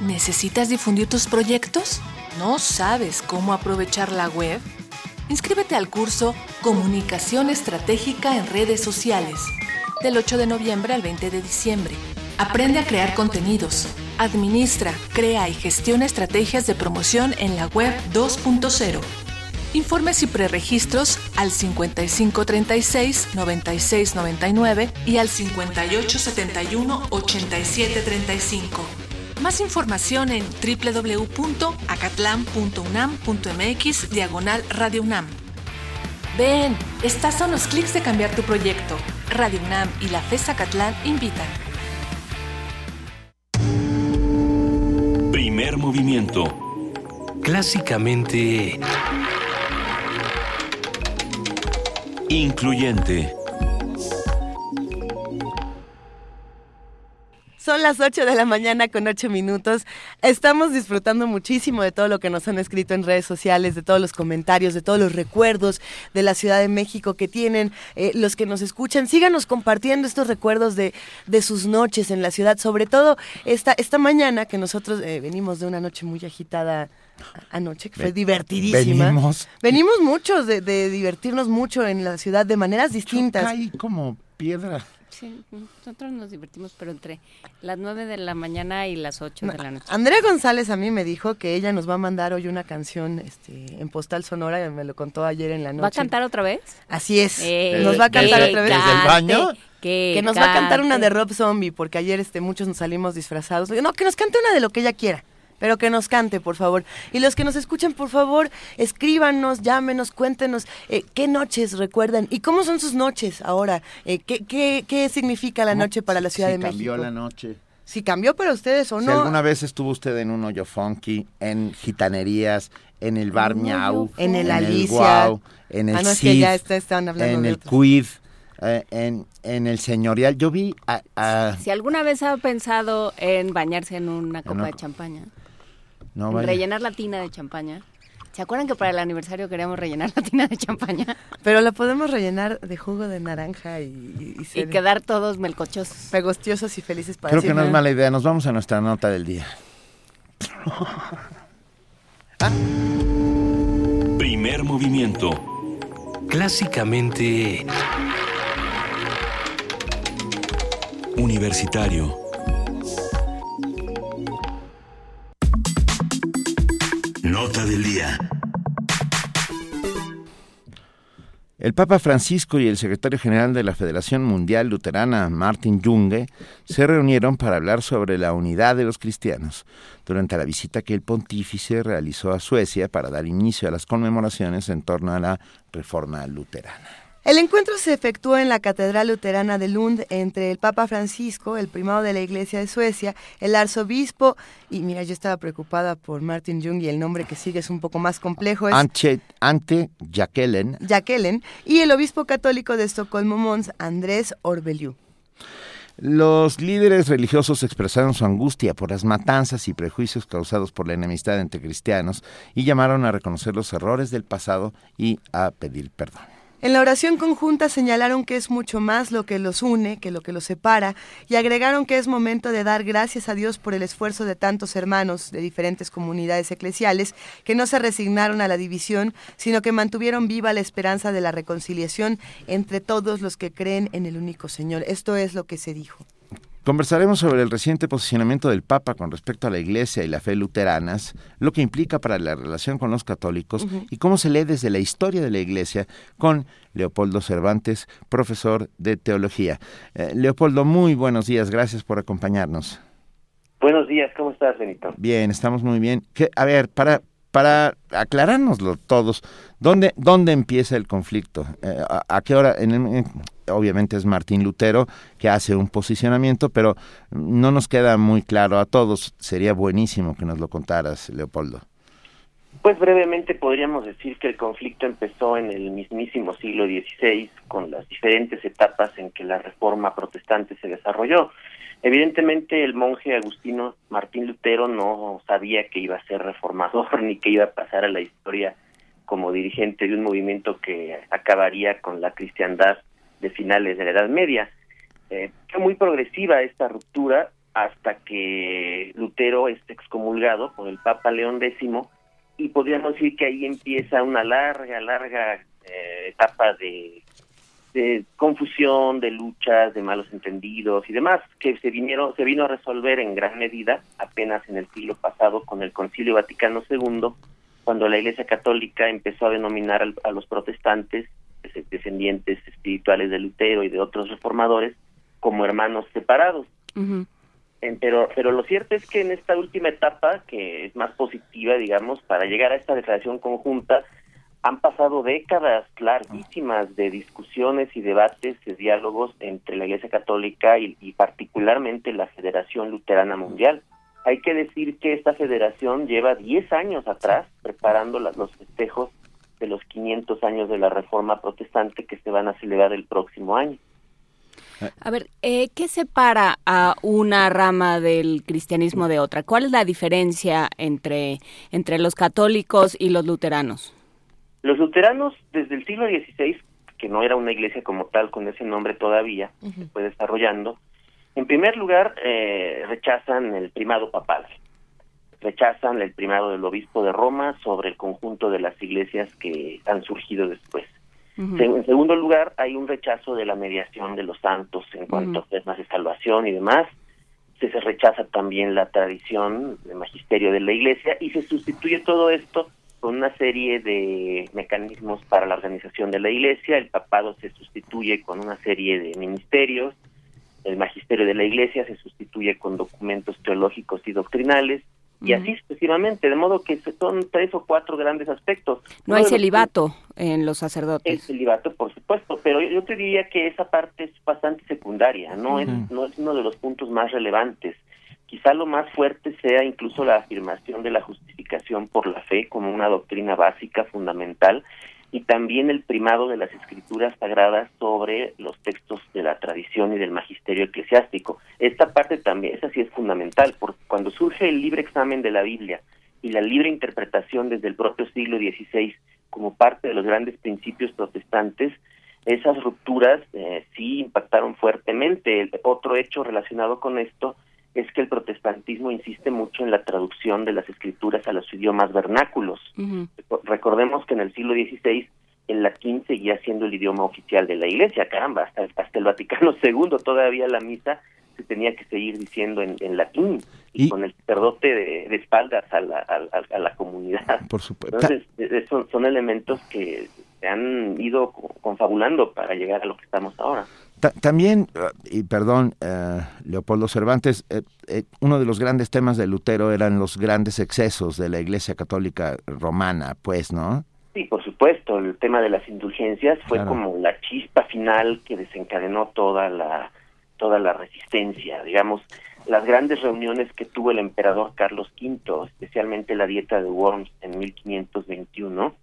Speaker 22: ¿Necesitas difundir tus proyectos? ¿No sabes cómo aprovechar la web? Inscríbete al curso Comunicación Estratégica en Redes Sociales, del 8 de noviembre al 20 de diciembre. Aprende a crear contenidos, administra, crea y gestiona estrategias de promoción en la web 2.0. Informes y preregistros al 5536 9699 y al 5871 8735. Más información en www.acatlan.unam.mx diagonal Radio UNAM. Ven, estás a unos clics de cambiar tu proyecto. Radio UNAM y la FES Acatlán invitan.
Speaker 1: Primer movimiento.
Speaker 16: Clásicamente...
Speaker 1: Incluyente.
Speaker 2: Son las 8 de la mañana con 8 minutos. Estamos disfrutando muchísimo de todo lo que nos han escrito en redes sociales, de todos los comentarios, de todos los recuerdos de la Ciudad de México que tienen eh, los que nos escuchan. Síganos compartiendo estos recuerdos de, de sus noches en la ciudad, sobre todo esta, esta mañana que nosotros eh, venimos de una noche muy agitada anoche, que fue divertidísima.
Speaker 3: Venimos.
Speaker 2: Venimos muchos de, de divertirnos mucho en la ciudad de maneras distintas.
Speaker 3: Caí como piedra.
Speaker 4: Sí, nosotros nos divertimos, pero entre las 9 de la mañana y las 8 de la noche.
Speaker 2: Andrea González a mí me dijo que ella nos va a mandar hoy una canción este, en postal sonora, me lo contó ayer en la noche.
Speaker 4: ¿Va a cantar otra vez?
Speaker 2: Así es,
Speaker 4: Eh,
Speaker 2: nos va a cantar otra vez.
Speaker 3: ¿Desde el baño?
Speaker 4: Que,
Speaker 2: Que nos va a cantar una de Rob Zombie, porque ayer este, muchos nos salimos disfrazados. No, que nos cante una de lo que ella quiera. Pero que nos cante, por favor. Y los que nos escuchan, por favor, escríbanos, llámenos, cuéntenos eh, qué noches recuerdan y cómo son sus noches ahora. Eh, qué, qué, ¿Qué significa la noche para la Ciudad
Speaker 3: Si
Speaker 2: de México?
Speaker 3: cambió la noche.
Speaker 2: Si cambió para ustedes o
Speaker 3: Si
Speaker 2: no.
Speaker 3: alguna vez estuvo usted en un hoyo funky, en gitanerías, en el bar
Speaker 2: hoyo
Speaker 3: Miau,
Speaker 2: En el
Speaker 3: en
Speaker 2: Alicia.
Speaker 3: Guau, en el
Speaker 2: Ah, no, es que
Speaker 3: Cid,
Speaker 2: ya está- estaban hablando
Speaker 3: en
Speaker 2: de
Speaker 3: el. Quid, eh, en, en el Señorial. Yo vi a... a-
Speaker 4: Si alguna vez ha pensado en bañarse en una copa
Speaker 3: una
Speaker 4: de champaña,
Speaker 3: no, vaya.
Speaker 4: rellenar la tina de champaña. ¿Se acuerdan que para el aniversario queríamos rellenar la tina de champaña? *laughs*
Speaker 2: Pero la podemos rellenar de jugo de naranja y, y,
Speaker 4: quedar todos melcochosos.
Speaker 2: pegostiosos y felices para
Speaker 3: Creo que no es mala idea. Nos vamos a nuestra nota del día. *laughs*
Speaker 1: Primer movimiento.
Speaker 16: Clásicamente
Speaker 1: Universitario. Nota del día.
Speaker 3: El Papa Francisco y el secretario general de la Federación Mundial Luterana, Martin Junge, se reunieron para hablar sobre la unidad de los cristianos durante la visita que el pontífice realizó a Suecia para dar inicio a las conmemoraciones en torno a la reforma luterana.
Speaker 2: El encuentro se efectuó en la Catedral Luterana de Lund entre el Papa Francisco, el primado de la Iglesia de Suecia, el arzobispo, y mira, yo estaba preocupada por Martin Jung y el nombre que sigue es un poco más complejo, es
Speaker 3: Ante, ante Jacquelen,
Speaker 2: Jacquelen, y el obispo católico de Estocolmo Mons, Andrés Orbeliu.
Speaker 3: Los líderes religiosos expresaron su angustia por las matanzas y prejuicios causados por la enemistad entre cristianos y llamaron a reconocer los errores del pasado y a pedir perdón.
Speaker 2: En la oración conjunta señalaron que es mucho más lo que los une que lo que los separa y agregaron que es momento de dar gracias a Dios por el esfuerzo de tantos hermanos de diferentes comunidades eclesiales que no se resignaron a la división, sino que mantuvieron viva la esperanza de la reconciliación entre todos los que creen en el único Señor. Esto es lo que se dijo.
Speaker 3: Conversaremos sobre el reciente posicionamiento del Papa con respecto a la Iglesia y la fe luteranas, lo que implica para la relación con los católicos y cómo se lee desde la historia de la Iglesia con Leopoldo Cervantes, profesor de teología. Eh, Leopoldo, muy buenos días, gracias por acompañarnos.
Speaker 23: Buenos días, ¿cómo estás, Benito?
Speaker 3: Bien, estamos muy bien. ¿Qué- a ver, para para aclarárnoslo todos, ¿dónde dónde empieza el conflicto? Eh, a, a qué hora? En, en- obviamente es Martín Lutero que hace un posicionamiento, pero no nos queda muy claro a todos. Sería buenísimo que nos lo contaras, Leopoldo.
Speaker 23: Pues brevemente podríamos decir que el conflicto empezó en el mismísimo siglo XVI con las diferentes etapas en que la reforma protestante se desarrolló. Evidentemente el monje agustino Martín Lutero no sabía que iba a ser reformador *laughs* ni que iba a pasar a la historia como dirigente de un movimiento que acabaría con la cristiandad de finales de la Edad Media. Eh, fue muy progresiva esta ruptura hasta que Lutero es excomulgado por el Papa León X y podríamos decir que ahí empieza una larga, larga eh, etapa de, de confusión, de luchas, de malos entendidos y demás, que se vinieron, se vino a resolver en gran medida apenas en el siglo pasado con el Concilio Vaticano II, cuando la Iglesia Católica empezó a denominar a los protestantes, descendientes espirituales de Lutero y de otros reformadores, como hermanos separados. En- pero pero lo cierto es que en esta última etapa que es más positiva digamos para llegar a esta declaración conjunta han pasado décadas larguísimas de discusiones y debates y diálogos entre la Iglesia Católica y, y particularmente la Federación Luterana Mundial hay que decir que esta federación lleva 10 años atrás preparando las- los festejos de los 500 años de la Reforma Protestante que se van a celebrar el próximo año
Speaker 4: A ver, eh, ¿qué separa a una rama del cristianismo de otra? ¿Cuál es la diferencia entre, entre los católicos y los luteranos?
Speaker 23: Los luteranos desde el siglo XVI, que no era una iglesia como tal con ese nombre todavía, se fue desarrollando, en primer lugar eh, rechazan el primado papal, rechazan el primado del obispo de Roma sobre el conjunto de las iglesias que han surgido después. En segundo lugar, hay un rechazo de la mediación de los santos en cuanto a temas de salvación y demás. Se, se rechaza también la tradición del magisterio de la iglesia y se sustituye todo esto con una serie de mecanismos para la organización de la iglesia. El papado se sustituye con una serie de ministerios. El magisterio de la iglesia se sustituye con documentos teológicos y doctrinales y así sucesivamente, de modo que son tres o cuatro grandes aspectos.
Speaker 4: No hay celibato en los sacerdotes.
Speaker 23: El celibato, por supuesto, pero yo te diría que esa parte es bastante secundaria, no, es, no es uno de los puntos más relevantes. Quizá lo más fuerte sea incluso la afirmación de la justificación por la fe como una doctrina básica, fundamental, y también el primado de las escrituras sagradas sobre los textos de la tradición y del magisterio eclesiástico. Esta parte también, esa sí es fundamental, porque cuando surge el libre examen de la Biblia y la libre interpretación desde el propio siglo XVI como parte de los grandes principios protestantes, esas rupturas eh, sí impactaron fuertemente. El otro hecho relacionado con esto es que el protestantismo insiste mucho en la traducción de las escrituras a los idiomas vernáculos. Recordemos que en el siglo XVI el latín seguía siendo el idioma oficial de la iglesia, caramba, hasta, hasta el Vaticano *laughs* II todavía la misa se tenía que seguir diciendo en, latín y, con el sacerdote de, espaldas a la, a, la comunidad.
Speaker 3: Por supuesto.
Speaker 23: Entonces, eh, son, son elementos que se han ido confabulando para llegar a lo que estamos ahora
Speaker 3: también, eh, y perdón, eh, Leopoldo Cervantes, eh, uno de los grandes temas de Lutero eran los grandes excesos de la Iglesia Católica Romana, pues, ¿no?
Speaker 23: Sí, por supuesto, el tema de las indulgencias fue como la chispa final que desencadenó toda la toda la resistencia, digamos, las grandes reuniones que tuvo el emperador Carlos V, especialmente la dieta de Worms en 1521,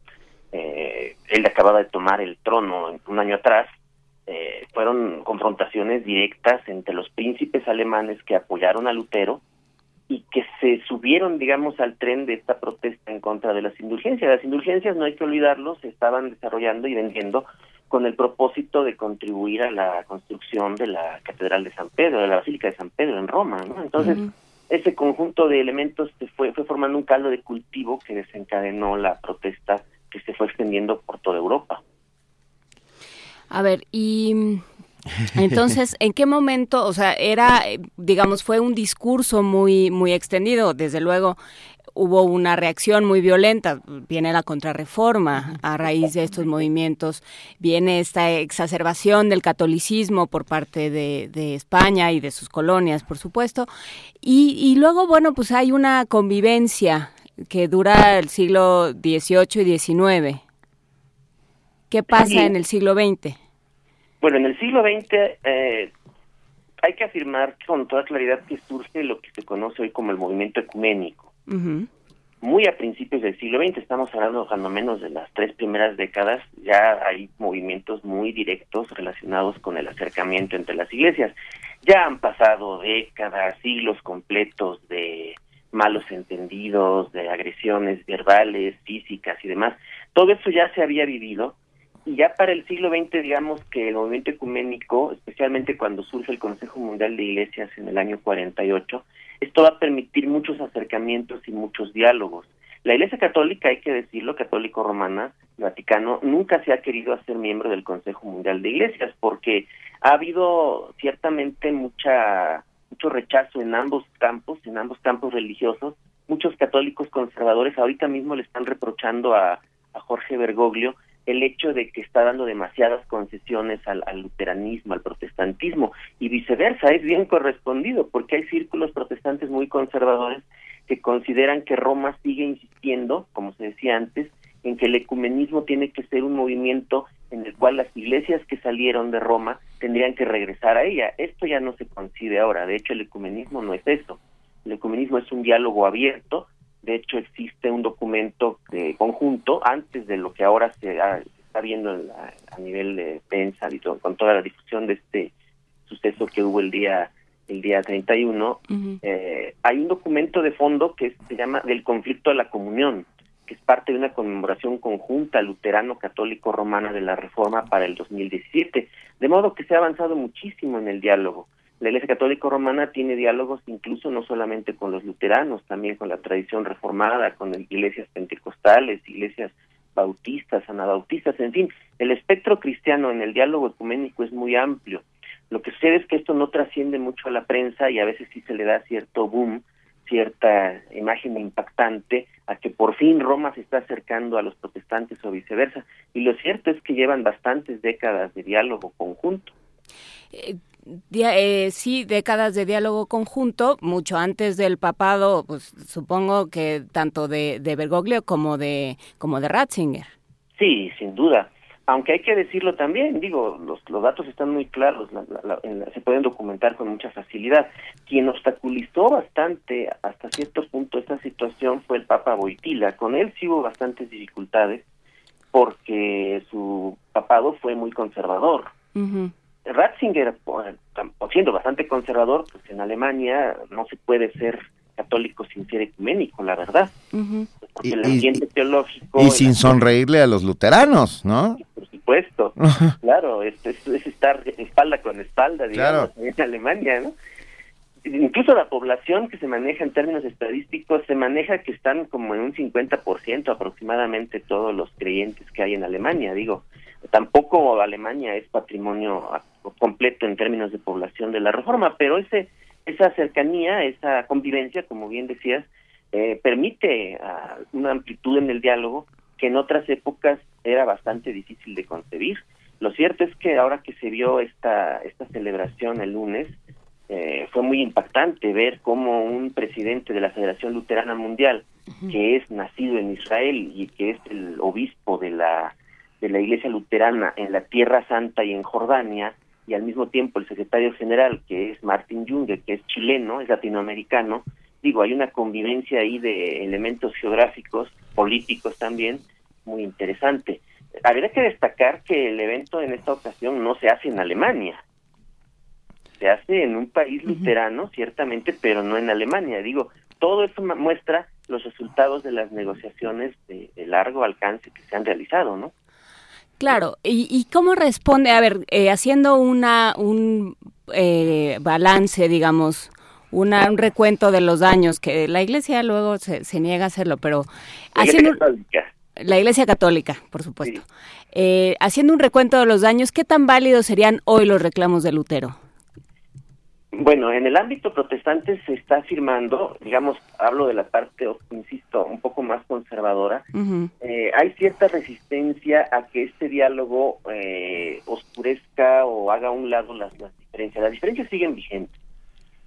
Speaker 23: él acababa de tomar el trono un año atrás, eh, fueron confrontaciones directas entre los príncipes alemanes que apoyaron a Lutero y que se subieron, digamos, al tren de esta protesta en contra de las indulgencias. Las indulgencias, no hay que olvidarlo, se estaban desarrollando y vendiendo con el propósito de contribuir a la construcción de la Catedral de San Pedro, de la Basílica de San Pedro en Roma. ¿no? Entonces, ese conjunto de elementos se fue, fue formando un caldo de cultivo que desencadenó la protesta que se fue extendiendo por toda Europa.
Speaker 4: A ver, y entonces, ¿en qué momento, o sea, era, digamos, fue un discurso muy, muy extendido, desde luego hubo una reacción muy violenta, viene la contrarreforma a raíz de estos movimientos, viene esta exacerbación del catolicismo por parte de, de España y de sus colonias, por supuesto, y, y, luego, bueno, pues hay una convivencia que dura el siglo XVIII y XIX. ¿Qué pasa en el siglo XX?
Speaker 23: Bueno, en el siglo XX eh, hay que afirmar con toda claridad que surge lo que se conoce hoy como el movimiento ecuménico. Muy a principios del siglo XX, estamos hablando cuando menos de las tres primeras décadas, ya hay movimientos muy directos relacionados con el acercamiento entre las iglesias. Ya han pasado décadas, siglos completos de malos entendidos, de agresiones verbales, físicas y demás. Todo eso ya se había vivido y ya para el siglo XX, digamos que el movimiento ecuménico, especialmente cuando surge el Consejo Mundial de Iglesias en el año 48, esto va a permitir muchos acercamientos y muchos diálogos. La Iglesia Católica, hay que decirlo, católico romana, Vaticano, nunca se ha querido hacer miembro del Consejo Mundial de Iglesias porque ha habido ciertamente mucha mucho rechazo en ambos campos, en ambos campos religiosos. Muchos católicos conservadores ahorita mismo le están reprochando a, a Jorge Bergoglio el hecho de que está dando demasiadas concesiones al, luteranismo, al protestantismo, y viceversa, es bien correspondido, porque hay círculos protestantes muy conservadores que consideran que Roma sigue insistiendo, como se decía antes, en que el ecumenismo tiene que ser un movimiento en el cual las iglesias que salieron de Roma tendrían que regresar a ella. Esto ya no se concibe ahora, de hecho el ecumenismo no es eso. El ecumenismo es un diálogo abierto de hecho, existe un documento de conjunto antes de lo que ahora se, está viendo a nivel de prensa y con toda la difusión de este suceso que hubo el día el día 31, eh, hay un documento de fondo que se llama Del conflicto a la comunión, que es parte de una conmemoración conjunta luterano-católico-romana de la Reforma para el 2017. De modo que se ha avanzado muchísimo en el diálogo. La Iglesia Católica Romana tiene diálogos incluso no solamente con los luteranos, también con la tradición reformada, con iglesias pentecostales, iglesias bautistas, anabautistas, en fin, el espectro cristiano en el diálogo ecuménico es muy amplio. Lo que sucede es que esto no trasciende mucho a la prensa y a veces sí se le da cierto boom, cierta imagen impactante a que por fin Roma se está acercando a los protestantes o viceversa. Y lo cierto es que llevan bastantes décadas de diálogo conjunto.
Speaker 4: Eh, sí, décadas de diálogo conjunto, mucho antes del papado, pues supongo que tanto de, de Bergoglio como de, como de Ratzinger.
Speaker 23: Sí, sin duda. Aunque hay que decirlo también, digo, los, los datos están muy claros, se pueden documentar con mucha facilidad. Quien obstaculizó bastante hasta cierto punto esta situación fue el Papa Boitila. Con él sí hubo bastantes dificultades porque su papado fue muy conservador. Ratzinger, siendo bastante conservador, pues en Alemania no se puede ser católico sin ser ecuménico, la verdad. Porque el ambiente teológico...
Speaker 3: Y sin sonreírle a los luteranos, ¿no?
Speaker 23: Por supuesto, *laughs* claro, es, es, estar espalda con espalda, digamos, en Alemania, ¿no? Incluso la población que se maneja en términos estadísticos se maneja que están como en un 50% aproximadamente todos los creyentes que hay en Alemania, digo. Tampoco Alemania es patrimonio completo en términos de población de la reforma, pero ese esa cercanía, esa convivencia, como bien decías, eh, permite una amplitud en el diálogo que en otras épocas era bastante difícil de concebir. Lo cierto es que ahora que se vio esta, esta celebración el lunes, eh, fue muy impactante ver cómo un presidente de la Federación Luterana Mundial, que es nacido en Israel y que es el obispo de la, de la Iglesia Luterana en la Tierra Santa y en Jordania, y al mismo tiempo el secretario general, que es Martin Junge, que es chileno, es latinoamericano, digo, hay una convivencia ahí de elementos geográficos, políticos también, muy interesante. Habría que destacar que el evento en esta ocasión no se hace en Alemania, se hace en un país luterano, ciertamente, pero no en Alemania. Digo, todo eso muestra los resultados de las negociaciones de, de largo alcance que se han realizado, ¿no?
Speaker 4: Claro, ¿y, cómo responde? A ver, eh, haciendo una un eh, balance, digamos, una, un recuento de los daños, que la Iglesia luego se, niega a hacerlo, pero
Speaker 23: la
Speaker 4: haciendo...
Speaker 23: Iglesia Católica.
Speaker 4: La Iglesia Católica, por supuesto. Eh, haciendo un recuento de los daños, ¿qué tan válidos serían hoy los reclamos de Lutero?
Speaker 23: Bueno, en el ámbito protestante se está afirmando, digamos, hablo de la parte, insisto, un poco más conservadora, eh, hay cierta resistencia a que este diálogo eh, oscurezca o haga a un lado las, las diferencias. Las diferencias siguen vigentes.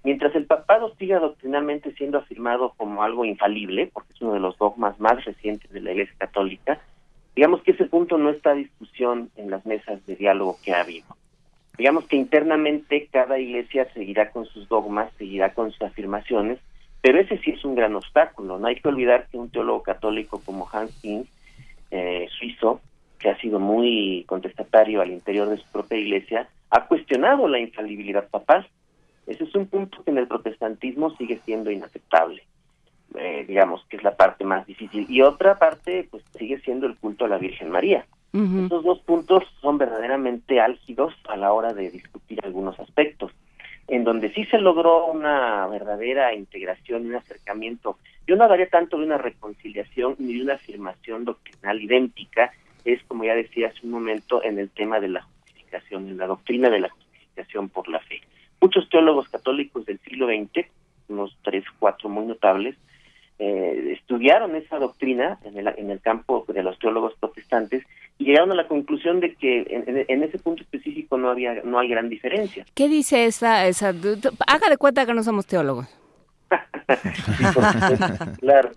Speaker 23: Mientras el papado siga doctrinalmente siendo afirmado como algo infalible, porque es uno de los dogmas más recientes de la Iglesia Católica, digamos que ese punto no está a discusión en las mesas de diálogo que ha habido digamos que internamente cada iglesia seguirá con sus dogmas, seguirá con sus afirmaciones, pero ese sí es un gran obstáculo. No hay que olvidar que un teólogo católico como Hans King, eh, suizo, que ha sido muy contestatario al interior de su propia iglesia, ha cuestionado la infalibilidad papal. Ese es un punto que en el protestantismo sigue siendo inaceptable. Eh, digamos que es la parte más difícil. Y otra parte, pues sigue siendo el culto a la Virgen María. Estos dos puntos son verdaderamente álgidos a la hora de discutir algunos aspectos. En donde sí se logró una verdadera integración un acercamiento, yo no hablaría tanto de una reconciliación ni de una afirmación doctrinal idéntica, es como ya decía hace un momento en el tema de la justificación, en la doctrina de la justificación por la fe. Muchos teólogos católicos del siglo XX, unos tres, cuatro muy notables, eh, estudiaron esa doctrina en el, en el campo de los teólogos protestantes y llegaron a la conclusión de que en, ese punto específico no había no hay gran diferencia.
Speaker 4: ¿Qué dice esa esa haga de cuenta que no somos teólogos? *laughs*
Speaker 23: claro.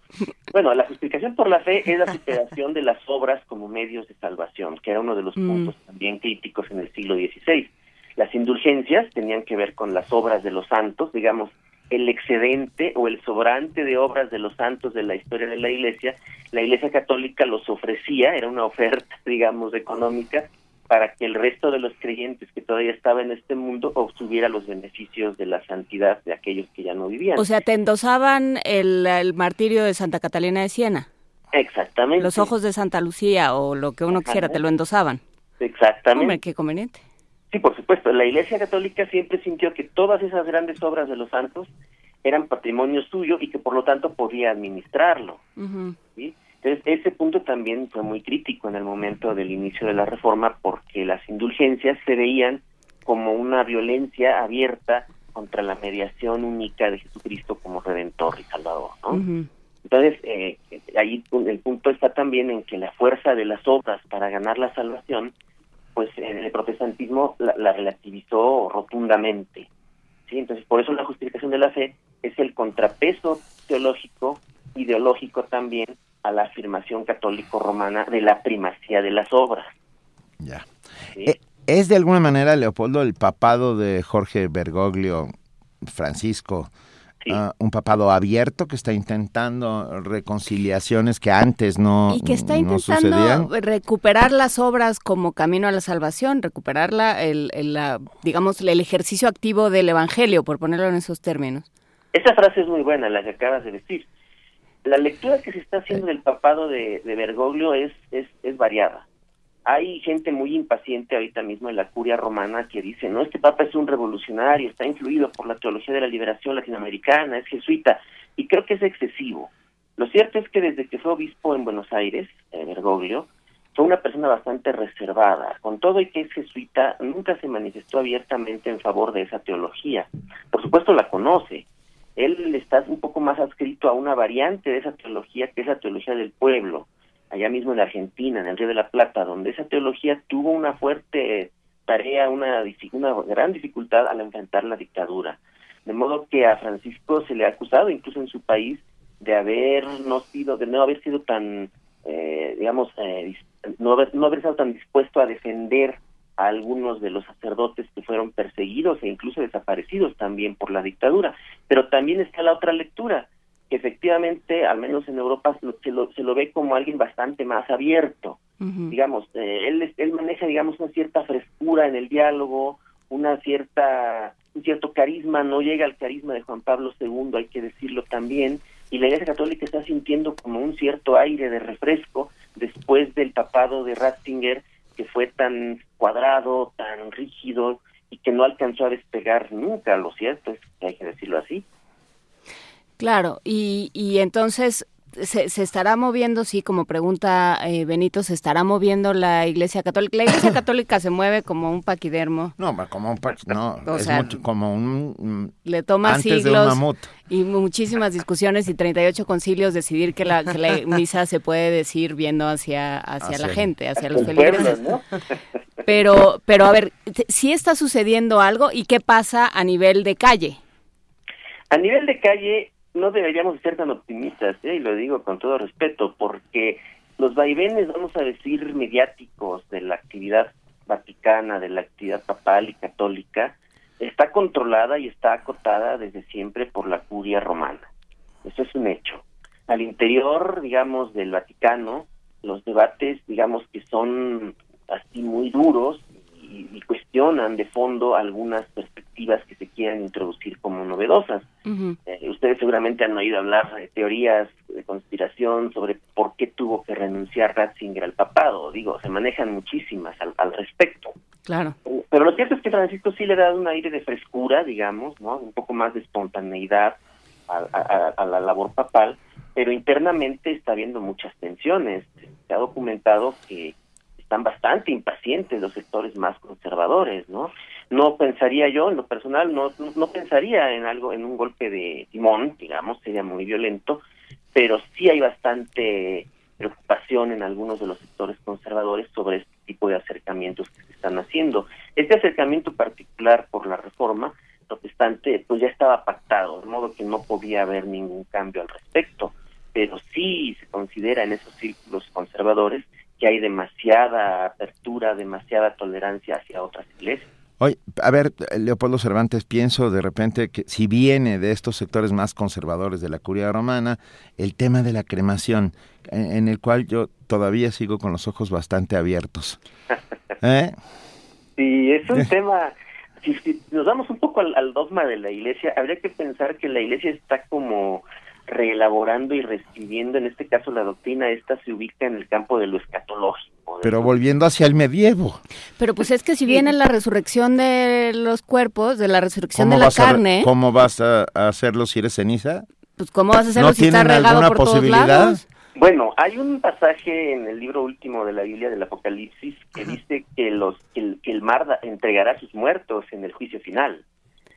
Speaker 23: Bueno, la justificación por la fe es la superación de las obras como medios de salvación, que era uno de los mm. puntos también críticos en el siglo XVI. Las indulgencias tenían que ver con las obras de los santos, digamos, el excedente o el sobrante de obras de los santos de la historia de la Iglesia, la Iglesia Católica los ofrecía, era una *laughs* oferta, digamos, económica para que el resto de los creyentes que todavía estaban en este mundo obtuviera los beneficios de la santidad de aquellos que ya no vivían.
Speaker 4: O sea, te endosaban el, el martirio de Santa Catalina de Siena.
Speaker 23: Exactamente.
Speaker 4: Los ojos de Santa Lucía o lo que uno quisiera, te lo endosaban.
Speaker 23: Exactamente.
Speaker 4: Hombre, qué conveniente.
Speaker 23: Sí, por supuesto. La Iglesia Católica siempre sintió que todas esas grandes obras de los santos eran patrimonio suyo y que por lo tanto podía administrarlo. ¿sí? Entonces, ese punto también fue muy crítico en el momento del inicio de la reforma porque las indulgencias se veían como una violencia abierta contra la mediación única de Jesucristo como Redentor y Salvador. ¿no? Entonces, eh, ahí el punto está también en que la fuerza de las obras para ganar la salvación, pues el protestantismo la, la relativizó rotundamente. ¿sí? Entonces, por eso la justificación de la fe es el contrapeso teológico, ideológico también, a la afirmación católico-romana de la primacía de las obras.
Speaker 3: Ya. Eh, ¿Es de alguna manera, Leopoldo, el papado de Jorge Bergoglio, Francisco, uh, un papado abierto que está intentando reconciliaciones que antes no
Speaker 4: Y que está
Speaker 3: no
Speaker 4: intentando
Speaker 3: sucedían?
Speaker 4: recuperar las obras como camino a la salvación, recuperar la, el, el, la, digamos, el ejercicio activo del Evangelio, por ponerlo en esos términos.
Speaker 23: Esa frase es muy buena, la que acabas de decir. La lectura que se está haciendo del papado de, de Bergoglio es, es, es variada. Hay gente muy impaciente ahorita mismo en la curia romana que dice, no, este papa es un revolucionario, está influido por la teología de la liberación latinoamericana, es jesuita, y creo que es excesivo. Lo cierto es que desde que fue obispo en Buenos Aires, eh, Bergoglio, fue una persona bastante reservada. Con todo y que es jesuita, nunca se manifestó abiertamente en favor de esa teología. Por supuesto la conoce. Él está un poco más adscrito a una variante de esa teología, que es la teología del pueblo, allá mismo en Argentina, en el Río de la Plata, donde esa teología tuvo una fuerte tarea, una, una gran dificultad al enfrentar la dictadura. De modo que a Francisco se le ha acusado, incluso en su país, de haber no sido, de no haber sido tan, eh, digamos, eh, no haber, no haber estado tan dispuesto a defender a algunos de los sacerdotes que fueron perseguidos e incluso desaparecidos también por la dictadura. Pero también está la otra lectura, efectivamente, al menos en Europa, se lo, se lo ve como alguien bastante más abierto. Uh -huh. Digamos, eh, él, él maneja, digamos, una cierta frescura en el diálogo, una cierta, un cierto carisma, no llega al carisma de Juan Pablo II, hay que decirlo también, y la Iglesia Católica está sintiendo como un cierto aire de refresco después del papado de Ratzinger, que fue tan cuadrado, tan rígido y que no alcanzó a despegar nunca, lo cierto es que hay que decirlo así.
Speaker 4: Claro, y, y entonces se, se, estará moviendo, sí, como pregunta eh, Benito, se estará moviendo la Iglesia Católica. La Iglesia *coughs* Católica se mueve como un paquidermo.
Speaker 3: No, como un no, *laughs* o es sea, mucho, como un
Speaker 4: le toma
Speaker 3: antes
Speaker 4: siglos
Speaker 3: de un mamut.
Speaker 4: y muchísimas discusiones y 38 concilios decidir que la, que la misa se puede decir viendo hacia hacia la gente, hacia los feligreses. *laughs* Pero pero a ver, sí está sucediendo algo y qué pasa a nivel de calle.
Speaker 23: A nivel de calle no deberíamos ser tan optimistas, ¿eh? y lo digo con todo respeto, porque los vaivenes, vamos a decir, mediáticos de la actividad vaticana, de la actividad papal y católica, está controlada y está acotada desde siempre por la curia romana. Eso es un hecho. Al interior, digamos, del Vaticano, los debates, digamos, que son así muy duros y, y cuestionan de fondo algunas perspectivas que se quieran introducir como novedosas.
Speaker 4: Uh -huh.
Speaker 23: Eh, ustedes seguramente han oído hablar de teorías de conspiración sobre por qué tuvo que renunciar Ratzinger al papado. Digo, se manejan muchísimas al, al respecto.
Speaker 4: Claro.
Speaker 23: Pero lo cierto es que Francisco sí le dado un aire de frescura, digamos, ¿no? Un poco más de espontaneidad a, a, a la labor papal, pero internamente está habiendo muchas tensiones. Se ha documentado que están bastante impacientes los sectores más conservadores, ¿no? No pensaría yo, en lo personal, no, no pensaría en algo, en un golpe de timón, digamos, sería muy violento, pero sí hay bastante preocupación en algunos de los sectores conservadores sobre este tipo de acercamientos que se están haciendo. Este acercamiento particular por la reforma protestante, pues ya estaba pactado, de modo que no podía haber ningún cambio al respecto, pero sí se considera en esos círculos conservadores que hay demasiada apertura, demasiada tolerancia hacia otras iglesias.
Speaker 3: Oye, a ver, Leopoldo Cervantes, pienso de repente que si viene de estos sectores más conservadores de la curia romana, el tema de la cremación, en, en el cual yo todavía sigo con los ojos bastante abiertos. *laughs* ¿Eh?
Speaker 23: Sí, es un *laughs* tema, si, si nos damos un poco al, al dogma de la iglesia, habría que pensar que la iglesia está como reelaborando y reescribiendo, en este caso la doctrina esta se ubica en el campo de lo escatológico.
Speaker 3: Pero volviendo hacia el medievo.
Speaker 4: Pero pues es que si viene la resurrección de los cuerpos, de la resurrección de la
Speaker 3: a
Speaker 4: carne,
Speaker 3: ¿Cómo vas a, hacerlo si eres ceniza?
Speaker 4: pues ¿cómo vas a hacerlo
Speaker 3: ¿No
Speaker 4: si está regado
Speaker 3: alguna
Speaker 4: por todos
Speaker 3: posibilidad?
Speaker 4: lados?
Speaker 23: Bueno, hay un pasaje en el libro último de la Biblia del Apocalipsis que dice que los que el, que el mar da- entregará a sus muertos en el juicio final.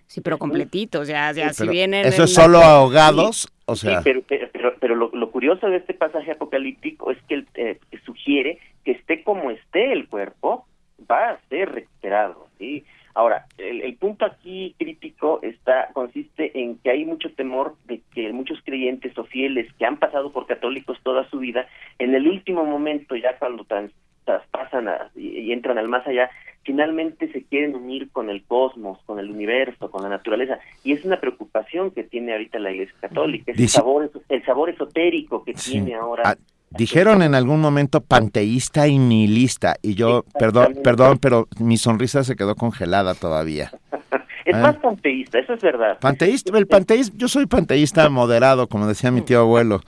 Speaker 4: Sí, pero completitos, ya, ya si vienen...
Speaker 3: ¿Eso es
Speaker 4: la-
Speaker 3: solo ahogados? O
Speaker 23: Sí,
Speaker 3: sea,
Speaker 23: pero, pero, pero, pero lo, lo curioso de este pasaje apocalíptico es que, el, eh, que sugiere que esté como esté el cuerpo, va a ser recuperado. ¿sí? Ahora, el, el punto aquí crítico está consiste en que hay mucho temor de que muchos creyentes o fieles que han pasado por católicos toda su vida, en el último momento, ya cuando trans- traspasan a- y, y entran al más allá, finalmente se quieren unir con el cosmos, con el universo, con la naturaleza, y es una preocupación que tiene ahorita la Iglesia Católica, es el sabor, el sabor esotérico que
Speaker 3: Sí.
Speaker 23: tiene ahora.
Speaker 3: Ah, dijeron en algún momento panteísta y nihilista. Y yo, perdón, perdón, pero mi sonrisa se quedó congelada todavía. *laughs*
Speaker 23: Es
Speaker 3: Ah.
Speaker 23: más panteísta, eso es verdad.
Speaker 3: Panteísta, el panteísmo, yo soy panteísta moderado, como decía mi tío abuelo.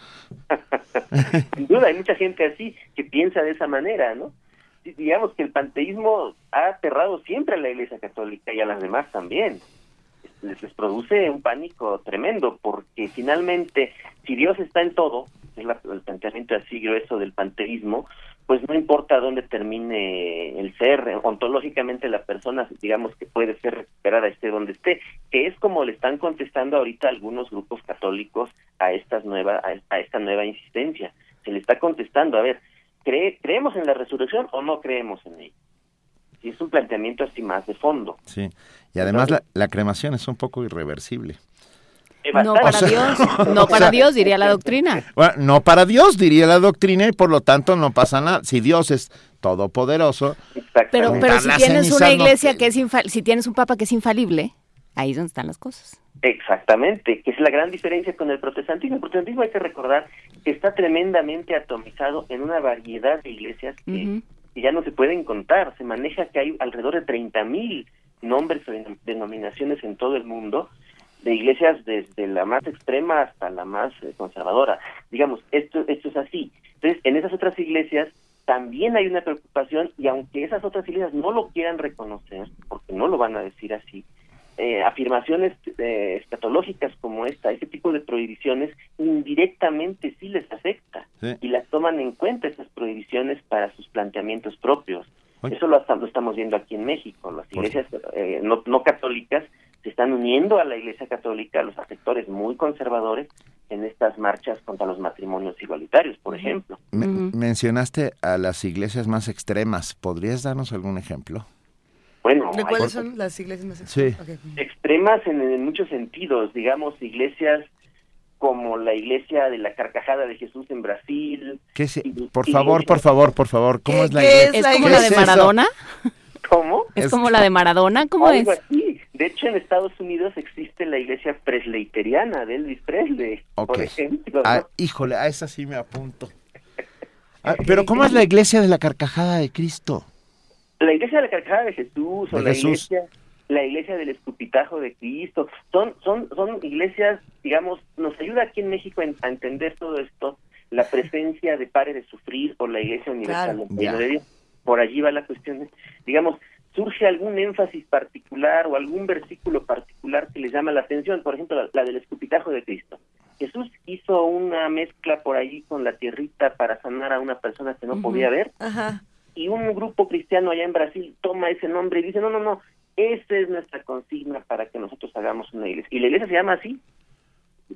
Speaker 3: *laughs* *laughs*
Speaker 23: Sin duda, hay mucha gente así que piensa de esa manera, ¿no? Digamos que el panteísmo ha aterrado siempre a la Iglesia Católica y a las demás también. Les, les produce un pánico tremendo porque finalmente, si Dios está en todo, es el planteamiento así grueso del panteísmo, pues no importa dónde termine el ser, ontológicamente la persona, digamos que puede ser recuperada esté donde esté, que es como le están contestando ahorita algunos grupos católicos a estas nueva, a, esta nueva insistencia. Se le está contestando, a ver, ¿cree, ¿creemos en la resurrección o no creemos en ella? Y es un planteamiento así más de fondo.
Speaker 3: Sí. Y además la, la cremación es un poco irreversible.
Speaker 4: No para Dios, *laughs* no para Dios, diría la doctrina.
Speaker 3: Bueno, no para Dios, diría la doctrina, y por lo tanto no pasa nada. Si Dios es todopoderoso,
Speaker 4: Pero, pero si tienes una
Speaker 3: no-
Speaker 4: iglesia que es infal- si tienes un papa que es infalible, ahí es donde están las cosas.
Speaker 23: Exactamente, que es la gran diferencia con el protestantismo. El protestantismo hay que recordar que está tremendamente atomizado en una variedad de iglesias que, que ya no se pueden contar. Se maneja que hay alrededor de 30 mil nombres o denom- denominaciones en todo el mundo de iglesias desde la más extrema hasta la más eh, conservadora. Digamos, esto, esto es así. Entonces, en esas otras iglesias también hay una preocupación y aunque esas otras iglesias no lo quieran reconocer, porque no lo van a decir así, eh, afirmaciones eh, escatológicas como esta, ese tipo de prohibiciones, indirectamente sí les afecta
Speaker 3: Sí.
Speaker 23: y las toman en cuenta esas prohibiciones para sus planteamientos propios. Eso lo, hasta- lo estamos viendo aquí en México. Las iglesias eh, no, no católicas se están uniendo a la iglesia católica, a los sectores muy conservadores, en estas marchas contra los matrimonios igualitarios, por ejemplo.
Speaker 3: Me- mencionaste a las iglesias más extremas. ¿Podrías darnos algún ejemplo?
Speaker 23: Bueno,
Speaker 2: ¿De
Speaker 23: hay-
Speaker 2: cuáles son las iglesias más
Speaker 3: Sí.
Speaker 2: Ok.
Speaker 23: extremas en, en muchos sentidos, digamos, iglesias como la iglesia de la carcajada de Jesús en Brasil.
Speaker 3: ¿Qué se-
Speaker 23: y-
Speaker 3: por favor, por favor, por favor, ¿cómo
Speaker 23: ¿Qué-
Speaker 3: es la iglesia?
Speaker 23: es
Speaker 4: ¿Es
Speaker 23: la
Speaker 4: como
Speaker 3: ¿Qué
Speaker 4: la de? Maradona?
Speaker 23: ¿Cómo?
Speaker 4: ¿Es como la de Maradona? ¿Cómo es?
Speaker 23: De hecho, en Estados Unidos existe la iglesia presleiteriana de Elvis Presley,
Speaker 3: Ok.
Speaker 23: por ejemplo. ¿no?
Speaker 3: Ah, híjole, a esa sí me apunto. *laughs* Ah, pero ¿cómo es la iglesia de la carcajada de Cristo?
Speaker 23: La iglesia de la carcajada de Jesús o
Speaker 3: De
Speaker 23: la
Speaker 3: Jesús.
Speaker 23: iglesia la iglesia del escupitajo de Cristo. Son son son iglesias digamos nos ayuda aquí en México en- a entender todo esto la presencia de Pare de Sufrir o la iglesia universal
Speaker 3: Claro.
Speaker 23: de Dios. Por allí va la cuestión. Digamos surge algún énfasis particular o algún versículo particular que les llama la atención por ejemplo la, la del escupitajo de Cristo. Jesús hizo una mezcla por allí con la tierrita para sanar a una persona que no podía ver.
Speaker 2: Ajá.
Speaker 23: y un grupo cristiano allá en Brasil toma ese nombre y dice, no, no, no, esa es nuestra consigna para que nosotros hagamos una iglesia. Y la iglesia se llama así.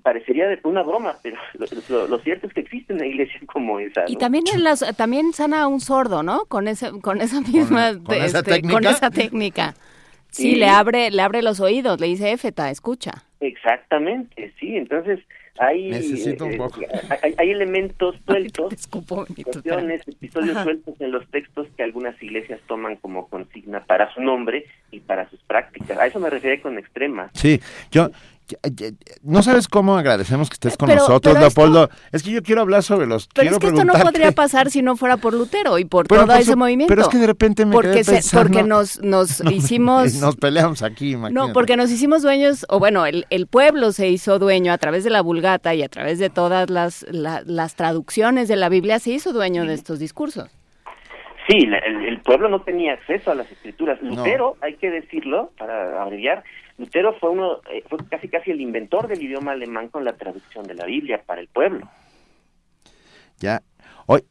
Speaker 23: Parecería de una broma, pero *laughs* lo, lo- lo cierto es que existe una iglesia como esa.
Speaker 4: Y también en las, también sana a un sordo, ¿no? Con ese, con esa misma,
Speaker 23: con esa
Speaker 4: este,
Speaker 23: técnica?
Speaker 4: con esa técnica. Sí,
Speaker 23: Sí.
Speaker 4: le abre, le abre los oídos, le dice Éfeta, escucha.
Speaker 23: Exactamente, sí. Entonces hay,
Speaker 4: Necesito un
Speaker 23: eh,
Speaker 4: poco.
Speaker 23: hay, hay elementos *laughs* sueltos, cuestiones, episodios
Speaker 4: Ajá.
Speaker 23: sueltos en los textos que algunas iglesias toman como consigna para su nombre y para sus prácticas. A eso me refiero con extrema.
Speaker 3: Sí, yo no sabes cómo agradecemos que estés con nosotros, Leopoldo. Es que yo quiero hablar sobre los.
Speaker 4: Pero es que esto no podría pasar si no fuera por Lutero y por todo ese movimiento.
Speaker 3: Pero es que de repente me
Speaker 4: porque
Speaker 3: quedé pensando,
Speaker 4: Porque nos, nos *laughs* hicimos.
Speaker 3: Nos peleamos aquí, imagínate.
Speaker 4: No, porque nos hicimos dueños, o bueno, el, el, pueblo se hizo dueño a través de la Vulgata y a través de todas las, las traducciones de la Biblia, se hizo dueño de estos discursos.
Speaker 23: Sí, el, el, pueblo no tenía acceso a las escrituras. Lutero, hay que decirlo, para abreviar, Lutero fue uno, eh, fue casi casi el inventor del idioma alemán con la traducción de la Biblia para el pueblo.
Speaker 3: Ya, hoy,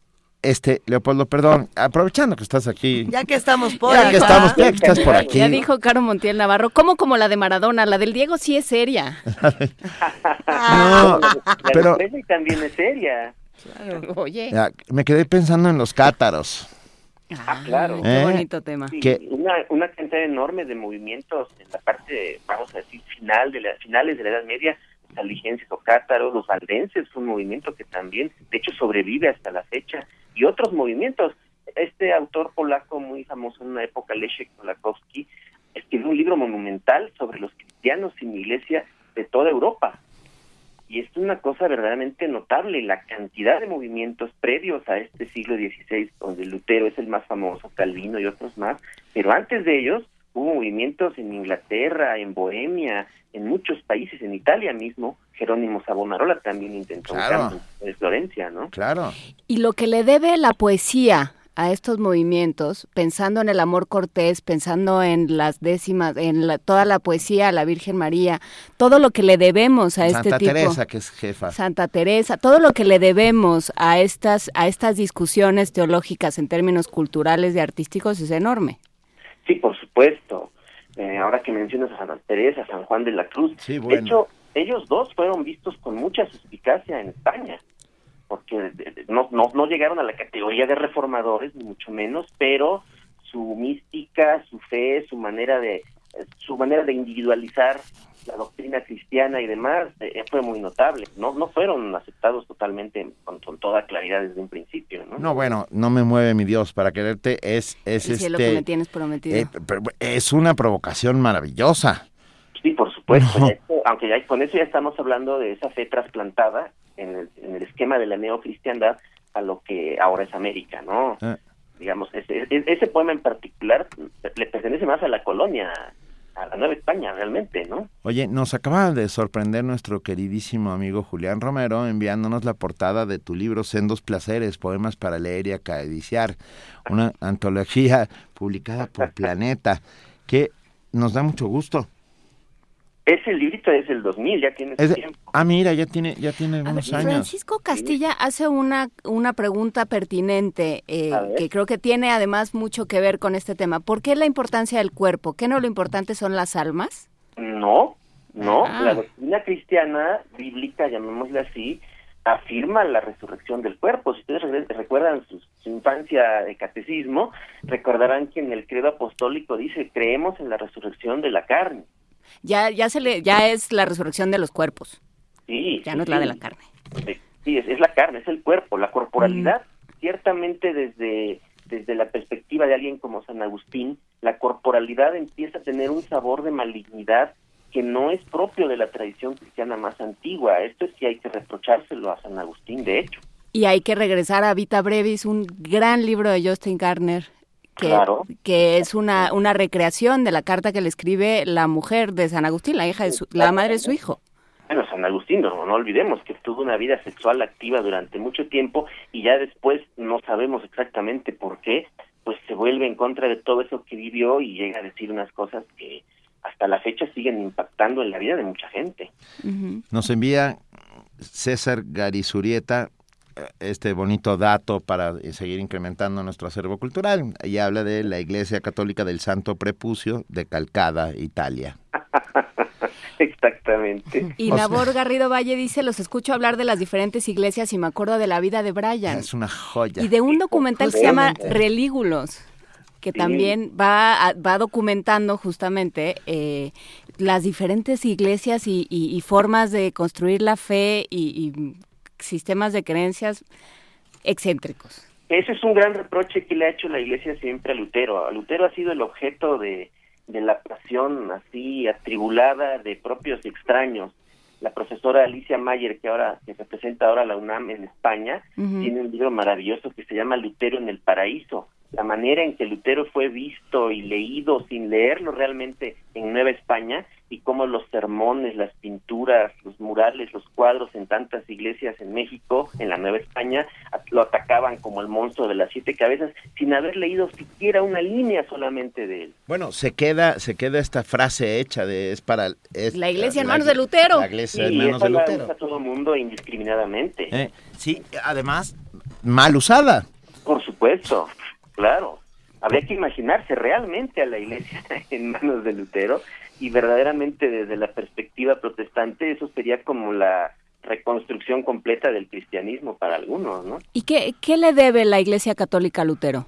Speaker 3: este, Leopoldo, perdón, aprovechando que estás aquí.
Speaker 2: Ya que estamos por
Speaker 3: Ya que estamos, ya que estás por aquí.
Speaker 4: Ya dijo Caro Montiel Navarro, ¿cómo como la de Maradona? La del Diego sí es seria. *laughs*
Speaker 3: no,
Speaker 23: la
Speaker 3: pero...
Speaker 23: de también es seria.
Speaker 4: Claro. Oye.
Speaker 3: Ya, me quedé pensando en los cátaros.
Speaker 23: Ah, claro.
Speaker 4: Qué
Speaker 3: ¿Eh?
Speaker 4: bonito tema.
Speaker 23: Sí, una, una cantidad enorme de movimientos en la parte, vamos a decir, final de la, finales de la Edad Media, los albigenses o cátaros, los valdenses, fue un movimiento que también, de hecho, sobrevive hasta la fecha, y otros movimientos. Este autor polaco muy famoso en una época, Leszek Kolakowski, escribió un libro monumental sobre los cristianos sin iglesia de toda Europa. Y es una cosa verdaderamente notable, la cantidad de movimientos previos a este siglo XVI, donde Lutero es el más famoso, Calvino y otros más, pero antes de ellos hubo movimientos en Inglaterra, en Bohemia, en muchos países, en Italia mismo, Jerónimo Savonarola también intentó un
Speaker 3: Claro.
Speaker 23: cambio en Florencia, ¿no?
Speaker 3: Claro.
Speaker 4: Y lo que le debe la poesía a estos movimientos, pensando en el amor cortés, pensando en las décimas, en la- toda la poesía a la Virgen María, todo lo que le debemos a este
Speaker 3: Santa
Speaker 4: tipo.
Speaker 3: Teresa, que es jefa.
Speaker 4: Santa Teresa, todo lo que le debemos a estas, a estas discusiones teológicas en términos culturales y artísticos es enorme.
Speaker 23: Sí, por supuesto. Eh, ahora que mencionas a Santa Teresa, San Juan de la Cruz.
Speaker 3: Sí,
Speaker 23: De
Speaker 3: bueno.
Speaker 23: hecho, ellos dos fueron vistos con mucha suspicacia en España, porque no, no, no llegaron a la categoría de reformadores, ni mucho menos, pero su mística, su fe, su manera de eh, su manera de individualizar la doctrina cristiana y demás eh, fue muy notable. No no fueron aceptados totalmente con, con toda claridad desde un principio, ¿no?
Speaker 3: No, bueno, no me mueve mi Dios para quererte. Es, es
Speaker 4: El cielo
Speaker 3: este.
Speaker 4: que me tienes prometido.
Speaker 3: eh, pero es una provocación maravillosa.
Speaker 23: Sí, por supuesto.
Speaker 3: No.
Speaker 23: Ya esto- aunque ya con eso ya estamos hablando de esa fe trasplantada en el, en el esquema de la neocristiandad a lo que ahora es América, ¿no?
Speaker 3: Eh.
Speaker 23: Digamos, ese, ese poema en particular le pertenece más a la colonia, a la Nueva España, realmente, ¿no?
Speaker 3: Oye, nos acaba de sorprender nuestro queridísimo amigo Julián Romero enviándonos la portada de tu libro Sendos Placeres, Poemas para leer y acariciar, una antología publicada por *laughs* Planeta, que nos da mucho gusto.
Speaker 23: Ese librito es del 2000, ya tiene
Speaker 3: de-
Speaker 23: tiempo.
Speaker 3: ah, mira, ya tiene, ya tiene
Speaker 4: ver,
Speaker 3: algunos años.
Speaker 4: Francisco Castilla hace una, una pregunta pertinente eh, que creo que tiene además mucho que ver con este tema. ¿Por qué la importancia del cuerpo? ¿Qué no lo importante son las almas?
Speaker 23: No, no.
Speaker 4: Ah.
Speaker 23: La doctrina cristiana, bíblica, llamémosla así, afirma la resurrección del cuerpo. Si ustedes re- recuerdan su, su infancia de catecismo, recordarán que en el credo apostólico dice, creemos en la resurrección de la carne.
Speaker 4: Ya, ya, se le, ya es la resurrección de los cuerpos,
Speaker 23: Sí.
Speaker 4: ya no es la de la carne.
Speaker 23: Sí, es, es la carne, es el cuerpo, la corporalidad. Ciertamente desde, desde la perspectiva de alguien como San Agustín, la corporalidad empieza a tener un sabor de malignidad que no es propio de la tradición cristiana más antigua. Esto sí hay que reprochárselo a San Agustín, de hecho.
Speaker 4: Y hay que regresar a Vita Brevis, un gran libro de Justin Garner, que,
Speaker 23: Claro.
Speaker 4: que es una, una recreación de la carta que le escribe la mujer de San Agustín, la hija de su, la madre de su hijo.
Speaker 23: Bueno, San Agustín, no, no olvidemos que tuvo una vida sexual activa durante mucho tiempo y ya después no sabemos exactamente por qué, pues se vuelve en contra de todo eso que vivió y llega a decir unas cosas que hasta la fecha siguen impactando en la vida de mucha gente.
Speaker 3: Nos envía César Garizurieta este bonito dato para seguir incrementando nuestro acervo cultural. Y habla de la Iglesia Católica del Santo Prepucio de Calcada, Italia. *laughs*
Speaker 23: Exactamente.
Speaker 4: Y
Speaker 3: O sea-
Speaker 4: Nabor Garrido Valle dice, los escucho hablar de las diferentes iglesias y me acuerdo de la vida de Brian.
Speaker 3: Es una joya.
Speaker 4: Y de un documental que se llama. Relígulos, que
Speaker 3: Sí.
Speaker 4: también va, a- va documentando justamente eh, las diferentes iglesias y, y- y formas de construir la fe y, y sistemas de creencias excéntricos.
Speaker 23: Ese es un gran reproche que le ha hecho la Iglesia siempre a Lutero. A Lutero ha sido el objeto de, de la pasión así atribulada de propios extraños. La profesora Alicia Mayer, que ahora que representa ahora la UNAM en España, tiene un libro maravilloso que se llama Lutero en el paraíso. La manera en que Lutero fue visto y leído sin leerlo realmente en Nueva España y cómo los sermones, las pinturas, los murales, los cuadros en tantas iglesias en México, en la Nueva España, lo atacaban como el monstruo de las siete cabezas sin haber leído siquiera una línea solamente de él.
Speaker 3: Bueno, se queda se queda esta frase hecha de es para es
Speaker 4: la iglesia en manos de Lutero.
Speaker 3: La iglesia en
Speaker 23: y
Speaker 3: manos de
Speaker 23: la
Speaker 3: Lutero.
Speaker 23: usa todo el mundo indiscriminadamente.
Speaker 3: Eh, sí, además mal usada.
Speaker 23: Por supuesto, claro. Habría que imaginarse realmente a la iglesia *laughs* en manos de Lutero y verdaderamente desde la perspectiva protestante eso sería como la reconstrucción completa del cristianismo para algunos, ¿no?
Speaker 4: ¿Y qué, qué le debe la Iglesia Católica a Lutero?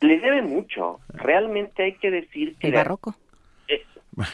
Speaker 23: Le debe mucho. Realmente hay que decir que...
Speaker 4: El barroco.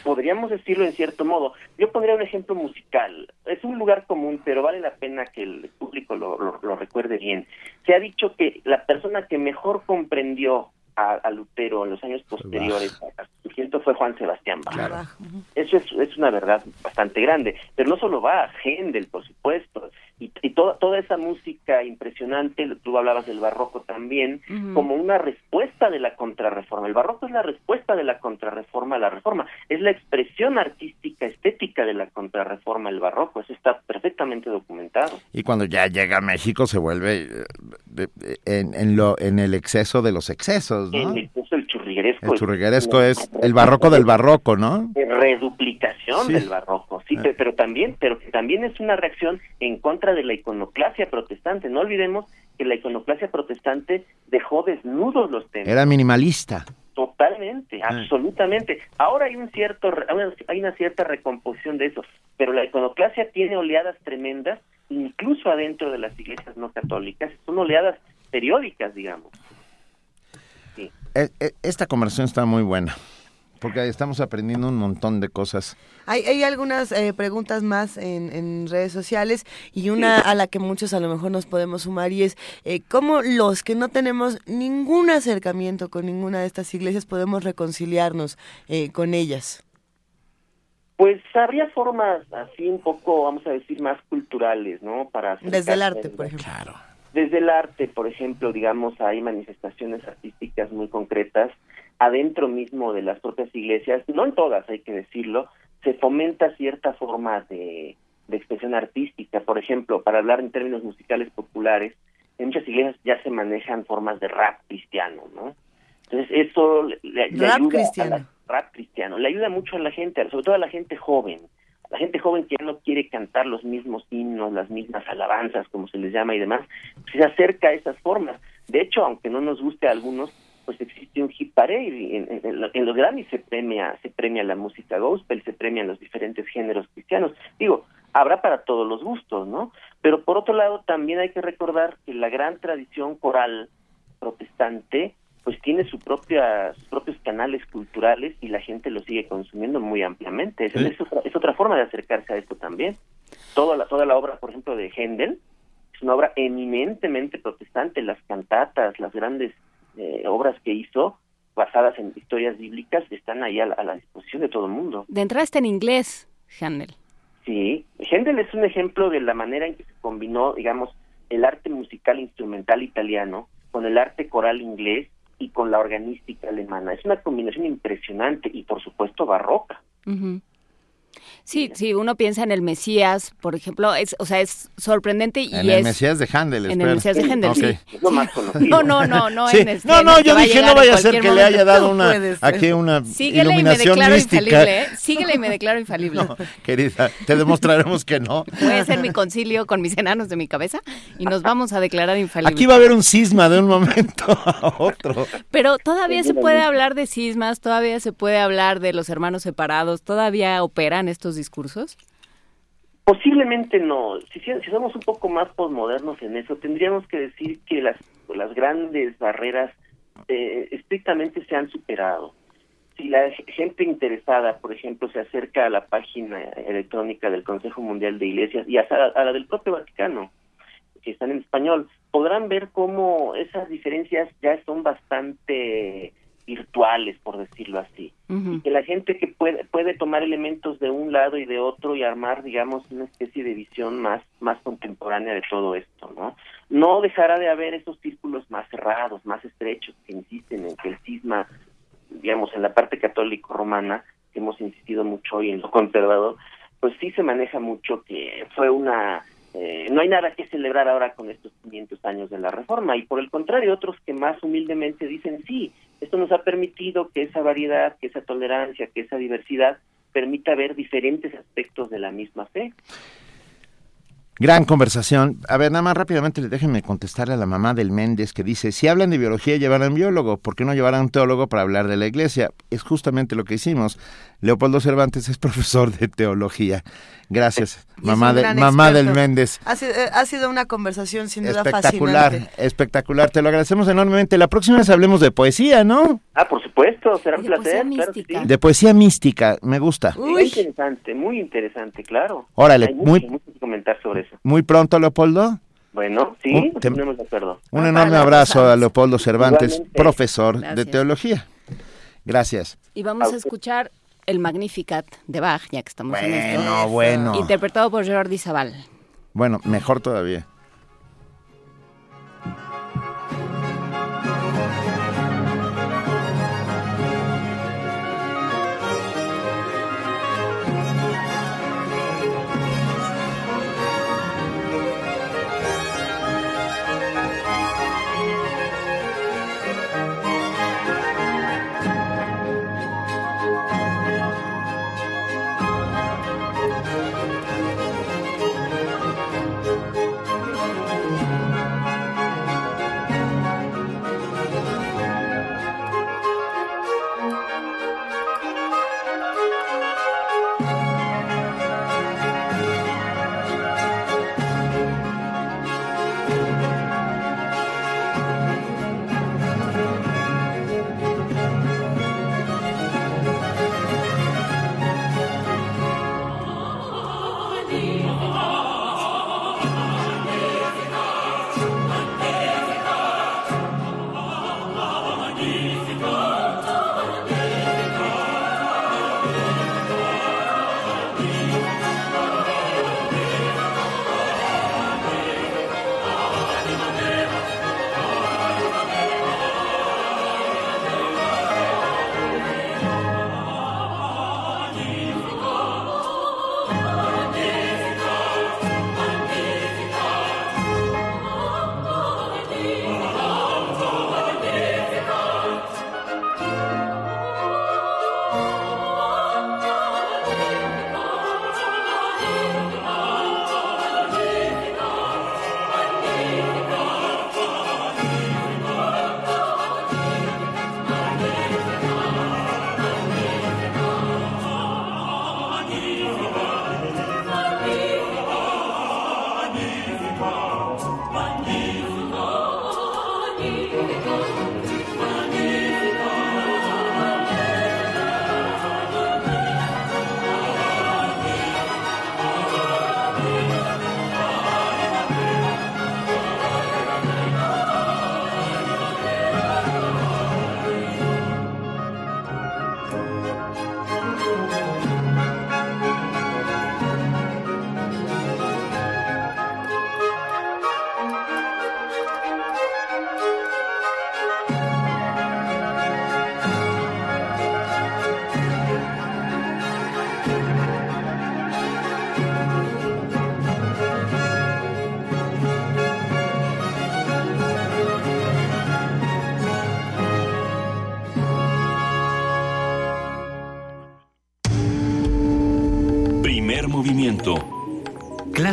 Speaker 23: Podríamos decirlo en cierto modo. Yo pondría un ejemplo musical. Es un lugar común, pero vale la pena que el público lo- lo recuerde bien. Se ha dicho que la persona que mejor comprendió a, a Lutero en los años posteriores a su surgimiento fue Juan Sebastián Bach. Eso es, es una verdad bastante grande. Pero no solo va, Händel, por supuesto, y, y toda, toda esa música impresionante, tú hablabas del barroco también, como una respuesta de la contrarreforma. El barroco es la respuesta de la contrarreforma a la reforma, es la expresión artística, estética de la contrarreforma, el barroco, eso está perfectamente documentado.
Speaker 3: Y cuando ya llega a México se vuelve eh, en, en lo en el exceso de los excesos, ¿no?
Speaker 23: El, incluso el churrigueresco.
Speaker 3: El churrigueresco es el barroco del barroco, ¿no?
Speaker 23: reduplicación
Speaker 3: Sí.
Speaker 23: del barroco, sí,
Speaker 3: Eh.
Speaker 23: pe- pero también, pero también es una reacción en contra de la iconoclasia protestante. No olvidemos que la iconoclasia protestante dejó desnudos los templos.
Speaker 3: Era minimalista.
Speaker 23: Totalmente, absolutamente. Ahora hay un cierto, hay una cierta recomposición de eso, pero la iconoclasia tiene oleadas tremendas, incluso adentro de las iglesias no católicas, son oleadas periódicas, digamos.
Speaker 3: E- e- Esta conversación está muy buena, porque estamos aprendiendo un montón de cosas.
Speaker 2: Hay, hay algunas eh, preguntas más en, en redes sociales y una a la que muchos a lo mejor nos podemos sumar y es eh, cómo los que no tenemos ningún acercamiento con ninguna de estas iglesias podemos reconciliarnos eh, con ellas.
Speaker 23: Pues habría formas así un poco, vamos a decir, más culturales, ¿no? Para
Speaker 2: Desde el arte, por ejemplo.
Speaker 23: Desde el arte, por ejemplo, digamos, hay manifestaciones artísticas muy concretas adentro mismo de las propias iglesias, no en todas, hay que decirlo, se fomenta cierta forma de, de expresión artística. Por ejemplo, para hablar en términos musicales populares, en muchas iglesias ya se manejan formas de rap cristiano, ¿no? Entonces eso le,
Speaker 2: Rap
Speaker 23: ayuda
Speaker 2: cristiano.
Speaker 23: a la- rap cristiano, le ayuda mucho a la gente, sobre todo a la gente joven, la gente joven que ya no quiere cantar los mismos himnos, las mismas alabanzas, como se les llama y demás, pues se acerca a esas formas. De hecho, aunque no nos guste a algunos, pues existe un hit parade en, en- en los Grammys se premia, se premia la música gospel, se premian los diferentes géneros cristianos. Digo, habrá para todos los gustos, ¿no? Pero por otro lado, también hay que recordar que la gran tradición coral protestante pues tiene su propia, sus propios canales culturales y la gente lo sigue consumiendo muy ampliamente. Es, es otra, es otra forma de acercarse a esto también. Toda la, toda la obra, por ejemplo, de Händel, es una obra eminentemente protestante. Las cantatas, las grandes eh, obras que hizo, basadas en historias bíblicas, están ahí a la, a la disposición de todo el mundo.
Speaker 4: De entrada está en inglés, Handel.
Speaker 23: Sí, Händel es un ejemplo de la manera en que se combinó, digamos, el arte musical instrumental italiano con el arte coral inglés y con la organística alemana. Es una combinación impresionante y, por supuesto, barroca.
Speaker 4: Sí, sí, uno piensa en el Mesías, por ejemplo, es, o sea, es sorprendente y
Speaker 3: En
Speaker 4: es
Speaker 3: el Mesías de Handel,
Speaker 4: en
Speaker 3: espera.
Speaker 4: el Mesías de Händel,
Speaker 3: Ok.
Speaker 4: sí.
Speaker 23: Es lo más conocido.
Speaker 4: No, no, no, no
Speaker 3: Sí.
Speaker 4: en este,
Speaker 3: No, no, yo dije, no vaya a ser que
Speaker 4: cualquier
Speaker 3: le haya
Speaker 4: momento.
Speaker 3: dado
Speaker 4: No
Speaker 3: una, aquí una
Speaker 4: Síguele y me
Speaker 3: iluminación
Speaker 4: declaro
Speaker 3: mística.
Speaker 4: infalible, ¿eh? Síguele y me declaro infalible. *laughs*
Speaker 3: Querida, te demostraremos que no.
Speaker 4: Voy a hacer mi concilio con mis enanos de mi cabeza y nos vamos a declarar infalibles.
Speaker 3: Aquí va a haber un cisma de un momento *laughs* a otro.
Speaker 4: Pero todavía se puede hablar de cismas, todavía se puede hablar de los hermanos separados, todavía operan estos discursos.
Speaker 23: Posiblemente no. Si, somos un poco más posmodernos en eso, tendríamos que decir que las, las grandes barreras eh, estrictamente se han superado. Si la gente interesada, por ejemplo, se acerca a la página electrónica del Consejo Mundial de Iglesias y a, a la del propio Vaticano, que están en español, podrán ver cómo esas diferencias ya son bastante virtuales, por decirlo así. Y que la gente que puede, puede tomar elementos de un lado y de otro y armar, digamos, una especie de visión más, más contemporánea de todo esto, ¿no? No dejará de haber esos círculos más cerrados, más estrechos, que insisten en que el cisma, digamos, en la parte católico-romana, que hemos insistido mucho hoy en lo conservador, pues sí se maneja mucho que fue una eh, no hay nada que celebrar ahora con estos 500 años de la reforma y por el contrario otros que más humildemente dicen sí, esto nos ha permitido que esa variedad, que esa tolerancia, que esa diversidad permita ver diferentes aspectos de la misma fe.
Speaker 3: Gran conversación. A ver, nada más rápidamente déjenme contestarle a la mamá del Méndez que dice, si hablan de biología llevarán biólogo, ¿por qué no llevarán un teólogo para hablar de la iglesia? Es justamente lo que hicimos. Leopoldo Cervantes es *laughs* profesor de teología. Gracias, mamá, de, mamá del Méndez.
Speaker 2: Eh, ha sido, una conversación sin duda
Speaker 3: espectacular, fascinante. Espectacular, te lo agradecemos enormemente. La próxima vez hablemos de poesía, ¿no?
Speaker 23: Ah, por supuesto, será un placer.
Speaker 3: De poesía mística, me gusta.
Speaker 23: Muy interesante, muy interesante, claro.
Speaker 3: Órale, muy...
Speaker 23: Mucho que comentar sobre eso.
Speaker 3: Muy pronto, Leopoldo.
Speaker 23: Bueno, sí, un, de acuerdo.
Speaker 3: Un enorme abrazo a Leopoldo Cervantes, profesor de teología. Gracias.
Speaker 4: Y vamos a escuchar el Magnificat de Bach, ya que estamos en esto.
Speaker 3: Bueno, bueno.
Speaker 4: Interpretado por Jordi Zaval.
Speaker 3: Bueno, mejor todavía.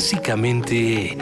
Speaker 16: Básicamente...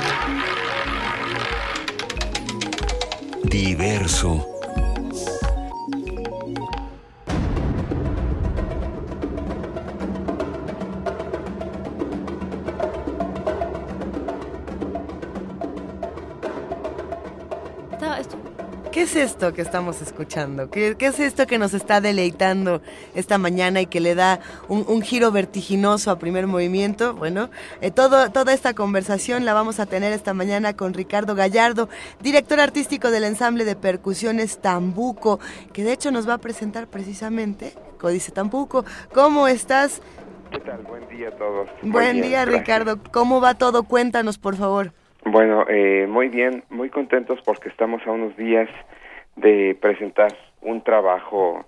Speaker 2: esto que estamos escuchando? ¿Qué, es esto que nos está deleitando esta mañana y que le da un, giro vertiginoso a primer movimiento? Bueno, eh, todo, toda esta conversación la vamos a tener esta mañana con Ricardo Gallardo, director artístico del ensamble de percusiones Tambuco, que de hecho nos va a presentar precisamente Códice Tambuco. ¿Cómo estás?
Speaker 24: ¿Qué tal? Buen día a todos.
Speaker 2: Buen día, Ricardo. ¿Cómo va todo? Cuéntanos, por favor.
Speaker 24: Bueno, eh, muy bien, muy contentos porque estamos a unos días de presentar un trabajo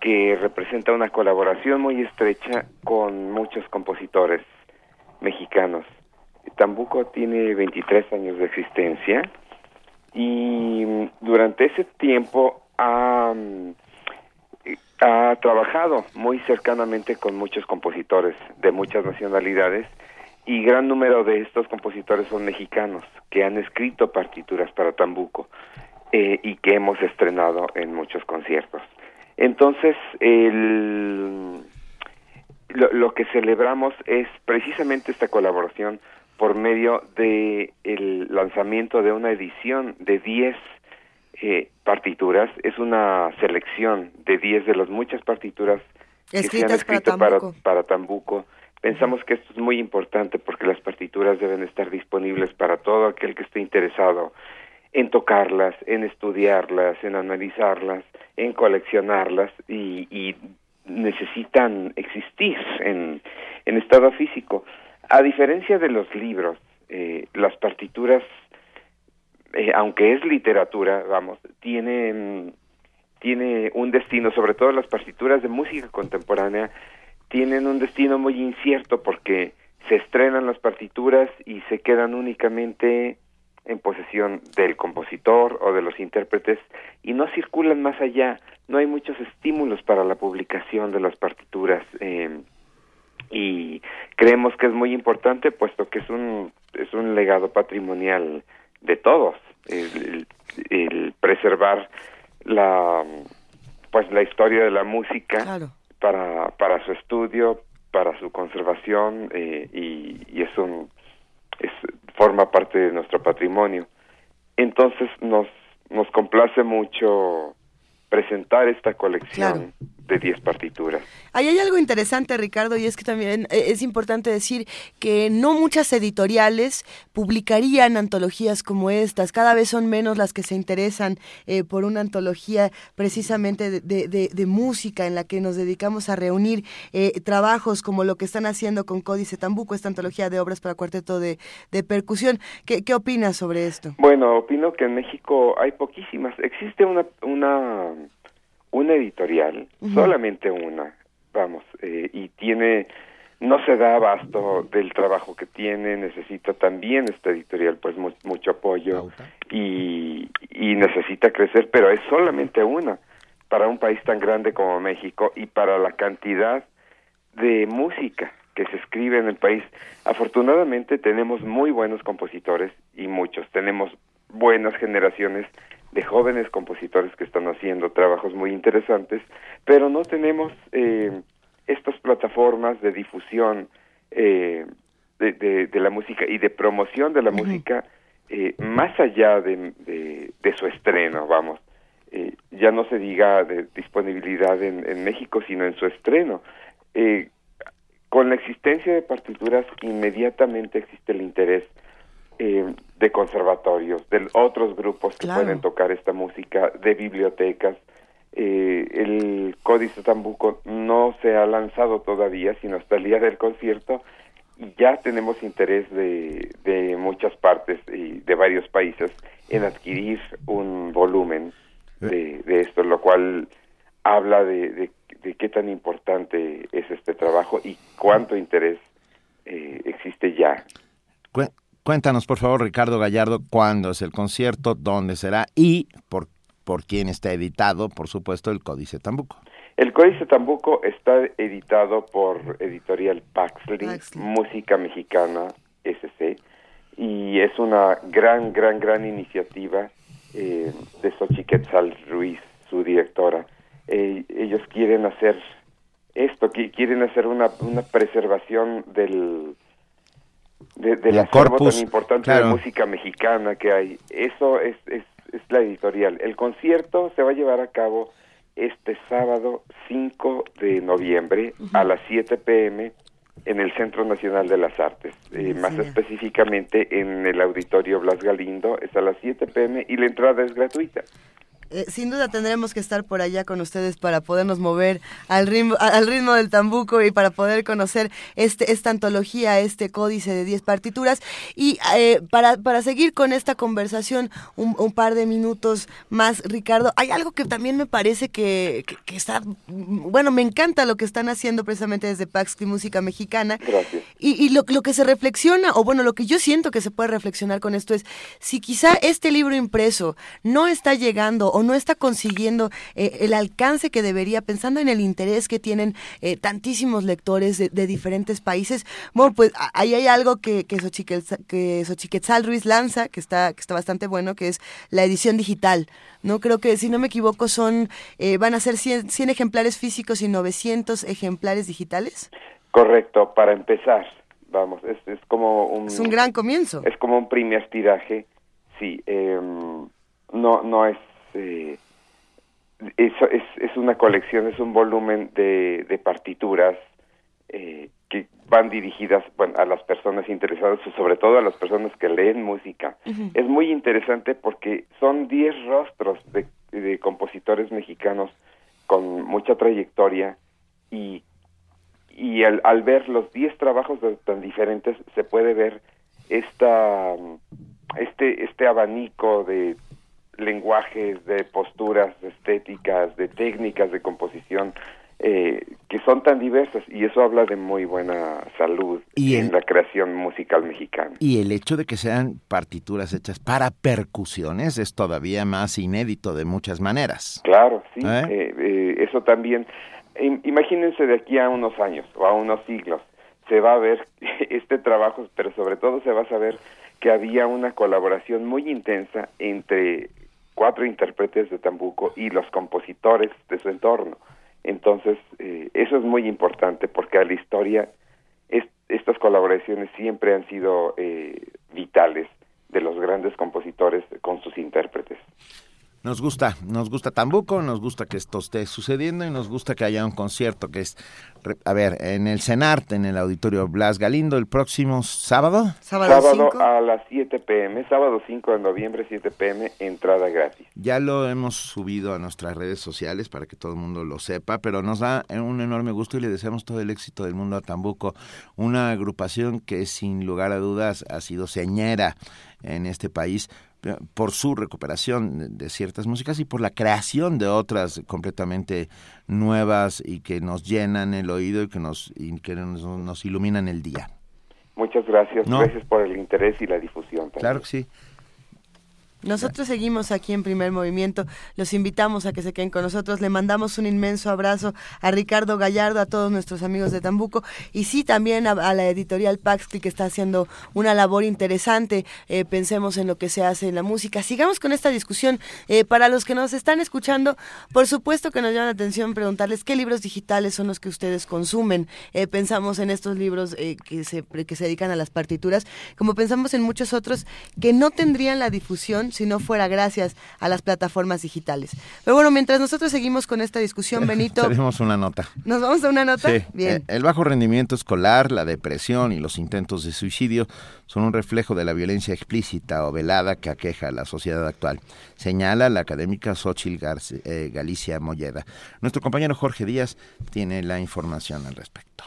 Speaker 24: que representa una colaboración muy estrecha con muchos compositores mexicanos. Tambuco tiene 23 años de existencia y durante ese tiempo ha, ha trabajado muy cercanamente con muchos compositores de muchas nacionalidades y gran número de estos compositores son mexicanos que han escrito partituras para Tambuco eh, y que hemos estrenado en muchos conciertos. Entonces, el, lo, que celebramos es precisamente esta colaboración por medio de el lanzamiento de una edición de 10 eh, partituras. Es una selección de 10 de las muchas partituras que se han escrito para, para Tambuco Pensamos que esto es muy importante porque las partituras deben estar disponibles para todo aquel que esté interesado en tocarlas, en estudiarlas, en analizarlas, en coleccionarlas y, necesitan existir en, estado físico. A diferencia de los libros, eh, las partituras, eh, aunque es literatura, vamos, tienen tiene un destino, sobre todo las partituras de música contemporánea, tienen un destino muy incierto porque se estrenan las partituras y se quedan únicamente en posesión del compositor o de los intérpretes y no circulan más allá, no hay muchos estímulos para la publicación de las partituras eh, y creemos que es muy importante puesto que es un es un legado patrimonial de todos el, el preservar la pues la historia de la música claro. para, para su estudio, para su conservación eh, y, es un es, forma parte de nuestro patrimonio. Entonces nos nos complace mucho presentar esta colección de 10 partituras.
Speaker 2: Ahí hay algo interesante, Ricardo, y es que también eh, es importante decir que no muchas editoriales publicarían antologías como estas. Cada vez son menos las que se interesan eh, por una antología precisamente de, música en la que nos dedicamos a reunir eh, trabajos como lo que están haciendo con Códice Tambuco, esta antología de obras para cuarteto de, percusión. ¿Qué, ¿Qué opinas sobre esto?
Speaker 24: Bueno, opino que en México hay poquísimas. Existe una, una una editorial, solamente una, vamos, eh, y tiene, no se da abasto del trabajo que tiene, necesita también esta editorial pues mucho apoyo y, y necesita crecer, pero es solamente una. Para un país tan grande como México y para la cantidad de música que se escribe en el país. Afortunadamente tenemos muy buenos compositores y muchos, tenemos buenas generaciones de jóvenes compositores que están haciendo trabajos muy interesantes, pero no tenemos eh, estas plataformas de difusión eh, de, de, la música y de promoción de la música eh, más allá de, de, su estreno, vamos. ya no se diga de disponibilidad en, en México, sino en su estreno. con la existencia de partituras, inmediatamente existe el interés eh, de conservatorios, de otros grupos que pueden tocar esta música, de bibliotecas. Eh, el Códice Tambuco no se ha lanzado todavía, sino hasta el día del concierto, y ya tenemos interés de, de muchas partes y de varios países en adquirir un volumen de, de esto, lo cual habla de, de, de, qué tan importante es este trabajo y cuánto interés eh, existe ya.
Speaker 3: Cuéntanos, por favor, Ricardo Gallardo, cuándo es el concierto, dónde será y por, por quién está editado, por supuesto, el Códice Tambuco.
Speaker 24: El Códice Tambuco está editado por Editorial Paxley, Música Mexicana SC, y es una gran, gran, gran iniciativa eh, de Xochiquetzal Ruiz, su directora. Eh, ellos quieren hacer esto, quieren hacer una, una preservación del de, la acervo tan importante de música mexicana que hay. Eso es, es es la editorial. El concierto se va a llevar a cabo este sábado 5 de noviembre a las 7 pm en el Centro Nacional de las Artes, eh, más específicamente en el Auditorio Blas Galindo, es a las 7 pm y la entrada es gratuita.
Speaker 2: Eh, sin duda tendremos que estar por allá con ustedes para podernos mover al ritmo, al ritmo del tambuco y para poder conocer este, esta antología, este códice de 10 partituras. Y eh, para, para seguir con esta conversación un, par de minutos más, Ricardo, hay algo que también me parece que, que, está, bueno, me encanta lo que están haciendo precisamente desde Pax Música Mexicana.
Speaker 24: Gracias.
Speaker 2: Y, y lo, lo que se reflexiona, o bueno, lo que yo siento que se puede reflexionar con esto es, si quizá este libro impreso no está llegando o no está consiguiendo eh, el alcance que debería, pensando en el interés que tienen eh, tantísimos lectores de, diferentes países. Bueno, pues ahí hay algo que, que, Xochiquetzal, Ruiz lanza, que está, que está bastante bueno, que es la edición digital. No creo que, si no me equivoco, son eh, van a ser 100, 100 ejemplares físicos y 900 ejemplares digitales.
Speaker 24: Correcto, para empezar, vamos, es, es como un...
Speaker 2: Es un gran comienzo.
Speaker 24: Es como un primer tiraje, sí. Em, no, no es eh, es, es, una colección, es un volumen de, de partituras eh, que van dirigidas bueno, a las personas interesadas sobre todo a las personas que leen música. Es muy interesante porque son 10 rostros de, de compositores mexicanos con mucha trayectoria y, y al, al ver los 10 trabajos tan diferentes se puede ver esta este este abanico de lenguajes, de posturas estéticas, de técnicas de composición eh, que son tan diversas y eso habla de muy buena salud en la creación musical mexicana.
Speaker 3: Y el hecho de que sean partituras hechas para percusiones es todavía más inédito de muchas maneras.
Speaker 24: Claro, sí, ¿Eh? Eh, eso también. Imagínense de aquí a unos años o a unos siglos, se va a ver *laughs* este trabajo, pero sobre todo se va a saber que había una colaboración muy intensa entre cuatro intérpretes de tambuco y los compositores de su entorno. Entonces, eh, eso es muy importante porque a la historia estas colaboraciones siempre han sido eh, vitales de los grandes compositores con sus intérpretes.
Speaker 3: Nos gusta, nos gusta Tambuco, nos gusta que esto esté sucediendo y nos gusta que haya un concierto que es, a ver, en el CENART, en el Auditorio Blas Galindo, el próximo sábado.
Speaker 24: Sábado, a las 7 pm, sábado 5 de noviembre, 7 pm, entrada gratis.
Speaker 3: Ya lo hemos subido a nuestras redes sociales para que todo el mundo lo sepa, pero nos da un enorme gusto y le deseamos todo el éxito del mundo a Tambuco, una agrupación que sin lugar a dudas ha sido señera en este país por su recuperación de ciertas músicas y por la creación de otras completamente nuevas y que nos llenan el oído y que nos, que nos, iluminan el día.
Speaker 24: Muchas gracias, gracias por el interés y la difusión.
Speaker 3: Claro que sí.
Speaker 2: Nosotros seguimos aquí en Primer Movimiento. Los invitamos a que se queden con nosotros. Le mandamos un inmenso abrazo a Ricardo Gallardo, a todos nuestros amigos de Tambuco y sí también a, la editorial Paxli que está haciendo una labor interesante. Eh, pensemos en lo que se hace en la música. Sigamos con esta discusión. Eh, para los que nos están escuchando, por supuesto que nos llama la atención preguntarles qué libros digitales son los que ustedes consumen. Eh, pensamos en estos libros que, se, que se dedican a las partituras, como pensamos en muchos otros que no tendrían la difusión si no fuera gracias a las plataformas digitales. Pero bueno, mientras nosotros seguimos con esta discusión, *laughs* Benito.
Speaker 3: Tenemos una nota.
Speaker 2: ¿Nos vamos a una nota?
Speaker 3: Sí. Bien. Eh, el bajo rendimiento escolar, la depresión y los intentos de suicidio son un reflejo de la violencia explícita o velada que aqueja a la sociedad actual, señala la académica Xochil eh, Galicia Molleda. Nuestro compañero Jorge Díaz tiene la información al respecto.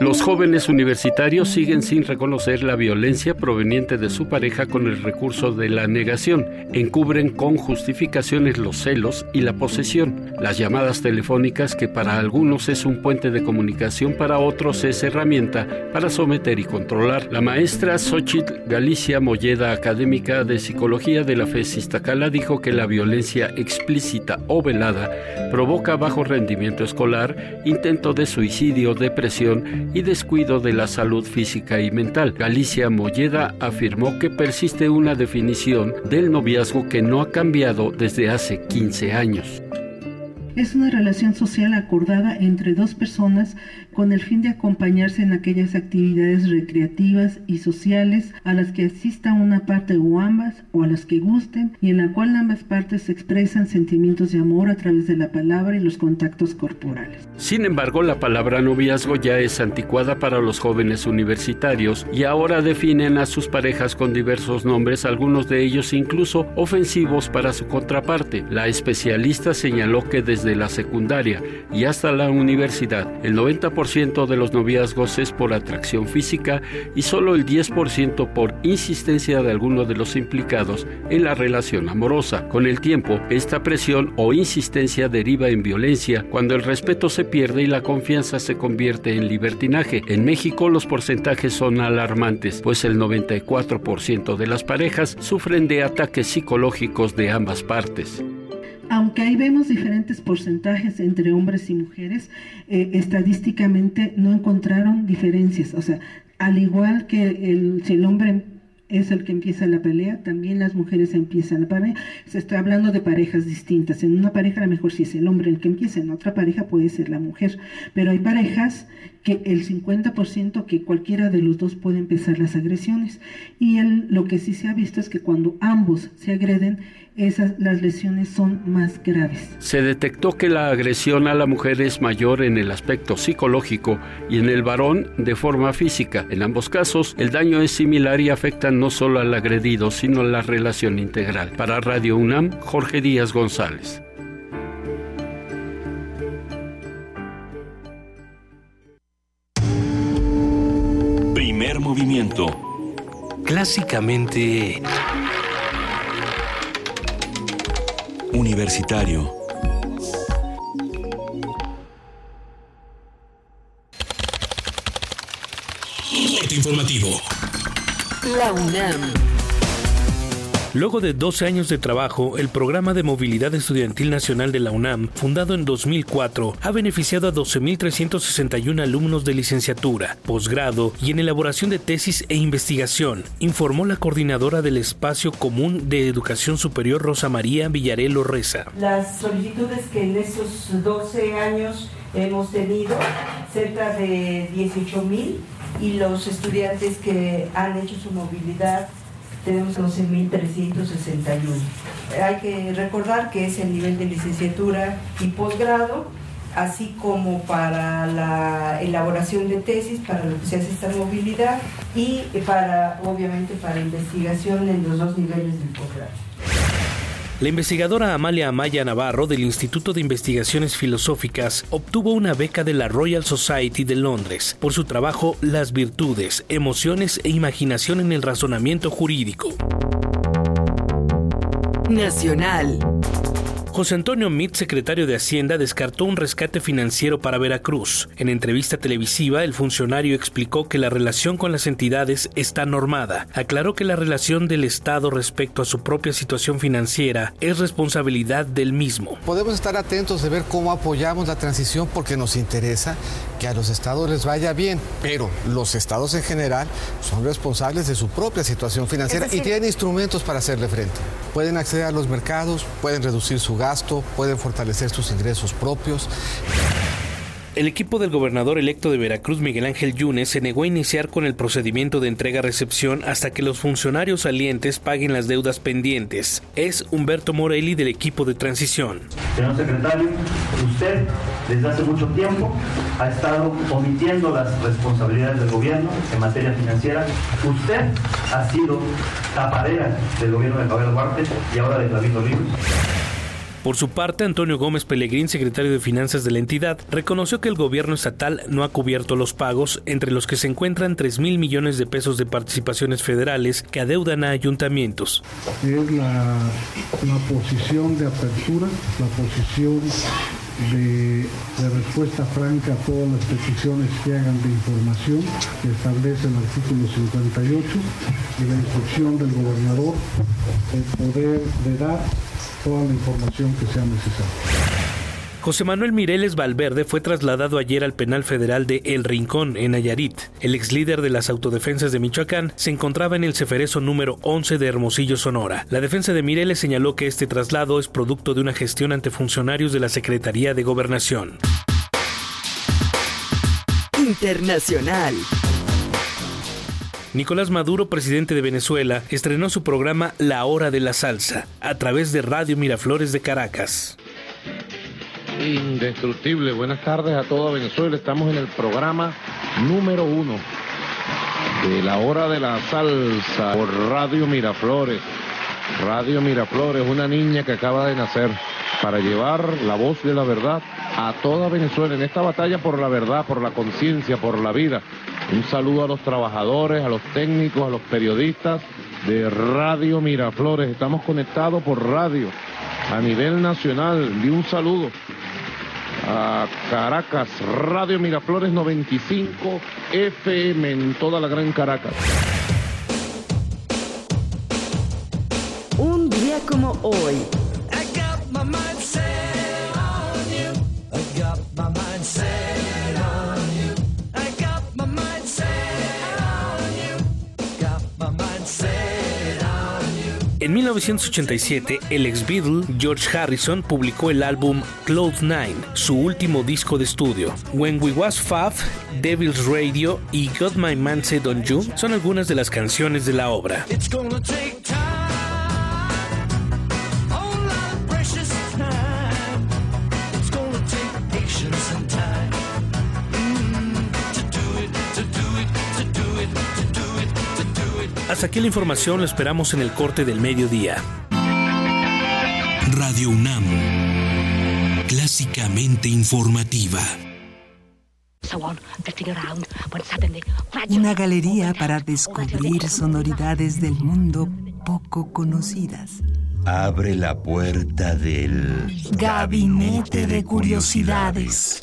Speaker 25: Los jóvenes universitarios siguen sin reconocer la violencia proveniente de su pareja con el recurso de la negación. Encubren con justificaciones los celos y la posesión. Las llamadas telefónicas que para algunos es un puente de comunicación, para otros es herramienta para someter y controlar. La maestra Xochitl Galicia Molleda, académica de psicología de la FES Iztacala, dijo que la violencia explícita o velada provoca bajo rendimiento escolar, intento de suicidio, depresión y descuido de la salud física y mental. Galicia Molleda afirmó que persiste una definición del noviazgo que no ha cambiado desde hace 15 años.
Speaker 26: Es una relación social acordada entre dos personas con el fin de acompañarse en aquellas actividades recreativas y sociales a las que asista una parte o ambas o a las que gusten y en la cual ambas partes expresan sentimientos de amor a través de la palabra y los contactos corporales.
Speaker 25: Sin embargo, la palabra noviazgo ya es anticuada para los jóvenes universitarios y ahora definen a sus parejas con diversos nombres, algunos de ellos incluso ofensivos para su contraparte. La especialista señaló que desde la secundaria y hasta la universidad, el 90% de los noviazgos es por atracción física y solo el 10% por insistencia de alguno de los implicados en la relación amorosa. Con el tiempo, esta presión o insistencia deriva en violencia cuando el respeto se pierde y la confianza se convierte en libertinaje. En México los porcentajes son alarmantes, pues el 94% de las parejas sufren de ataques psicológicos de ambas partes.
Speaker 26: Aunque ahí vemos diferentes porcentajes entre hombres y mujeres, eh, estadísticamente no encontraron diferencias. O sea, al igual que el, si el hombre es el que empieza la pelea, también las mujeres empiezan la pelea. Se está hablando de parejas distintas. En una pareja a lo mejor si es el hombre el que empieza, en otra pareja puede ser la mujer. Pero hay parejas que el 50% que cualquiera de los dos puede empezar las agresiones. Y lo que sí se ha visto es que cuando ambos se agreden, esas, las lesiones son más graves.
Speaker 25: Se detectó que la agresión a la mujer es mayor en el aspecto psicológico y en el varón de forma física. En ambos casos, el daño es similar y afecta no solo al agredido, sino a la relación integral. Para Radio UNAM, Jorge Díaz González.
Speaker 1: Primer movimiento.
Speaker 16: Clásicamente...
Speaker 1: Universitario.
Speaker 16: Informativo.
Speaker 22: La UNAM.
Speaker 16: Luego de 12 años de trabajo, el Programa de Movilidad Estudiantil Nacional de la UNAM, fundado en 2004, ha beneficiado a 12.361 alumnos de licenciatura, posgrado y en elaboración de tesis e investigación, informó la coordinadora del Espacio Común de Educación Superior Rosa María Villarelo Reza.
Speaker 27: Las solicitudes que en esos 12 años hemos tenido, cerca de 18.000, y los estudiantes que han hecho su movilidad tenemos 11.361. Hay que recordar que es el nivel de licenciatura y posgrado, así como para la elaboración de tesis, para lo que se hace esta movilidad y para, obviamente, para investigación en los dos niveles del posgrado.
Speaker 16: La investigadora Amalia Amaya Navarro del Instituto de Investigaciones Filosóficas obtuvo una beca de la Royal Society de Londres por su trabajo Las virtudes, emociones e imaginación en el razonamiento jurídico.
Speaker 17: Nacional.
Speaker 16: José Antonio Mit, secretario de Hacienda, descartó un rescate financiero para Veracruz. En entrevista televisiva, el funcionario explicó que la relación con las entidades está normada. Aclaró que la relación del Estado respecto a su propia situación financiera es responsabilidad del mismo.
Speaker 18: Podemos estar atentos de ver cómo apoyamos la transición porque nos interesa que a los estados les vaya bien, pero los estados en general son responsables de su propia situación financiera
Speaker 20: decir-
Speaker 18: y tienen instrumentos para hacerle frente. Pueden acceder a los mercados, pueden reducir su gasto, pueden fortalecer sus ingresos propios.
Speaker 16: El equipo del gobernador electo de Veracruz, Miguel Ángel Yunes, se negó a iniciar con el procedimiento de entrega-recepción hasta que los funcionarios salientes paguen las deudas pendientes. Es Humberto Morelli del equipo de transición.
Speaker 28: Señor secretario, usted desde hace mucho tiempo ha estado omitiendo las responsabilidades del gobierno en materia financiera. Usted ha sido tapadera del gobierno de Javier Duarte y ahora de David Olivo.
Speaker 16: Por su parte, Antonio Gómez Pellegrín, secretario de Finanzas de la entidad, reconoció que el gobierno estatal no ha cubierto los pagos, entre los que se encuentran 3 mil millones de pesos de participaciones federales que adeudan a ayuntamientos.
Speaker 29: es la, posición de apertura, la posición de, de respuesta franca a todas las peticiones que hagan de información que establece el artículo 58 y la instrucción del gobernador el poder de dar toda la información que sea necesaria.
Speaker 16: José Manuel Mireles Valverde fue trasladado ayer al penal federal de El Rincón, en Nayarit. El ex líder de las autodefensas de Michoacán se encontraba en el ceferezo número 11 de Hermosillo, Sonora. La defensa de Mireles señaló que este traslado es producto de una gestión ante funcionarios de la Secretaría de Gobernación.
Speaker 30: Internacional.
Speaker 16: Nicolás Maduro, presidente de Venezuela, estrenó su programa La Hora de la Salsa a través de Radio Miraflores de Caracas.
Speaker 31: Indestructible. Buenas tardes a toda Venezuela. Estamos en el programa número uno de la hora de la salsa por Radio Miraflores. Radio Miraflores, una niña que acaba de nacer para llevar la voz de la verdad a toda Venezuela en esta batalla por la verdad, por la conciencia, por la vida. Un saludo a los trabajadores, a los técnicos, a los periodistas de Radio Miraflores. Estamos conectados por radio a nivel nacional. Y un saludo a Caracas, Radio Miraflores 95 FM en toda la Gran Caracas.
Speaker 30: Un día como hoy.
Speaker 16: En 1987, el ex Beatle George Harrison publicó el álbum Cloud9, su último disco de estudio. When We Was Fab, Devil's Radio y Got My Man Said On You son algunas de las canciones de la obra. Hasta aquí la información, lo esperamos en el corte del mediodía.
Speaker 32: Radio UNAM, clásicamente informativa.
Speaker 33: Una galería para descubrir sonoridades del mundo poco conocidas.
Speaker 34: Abre la puerta del
Speaker 33: Gabinete de Curiosidades.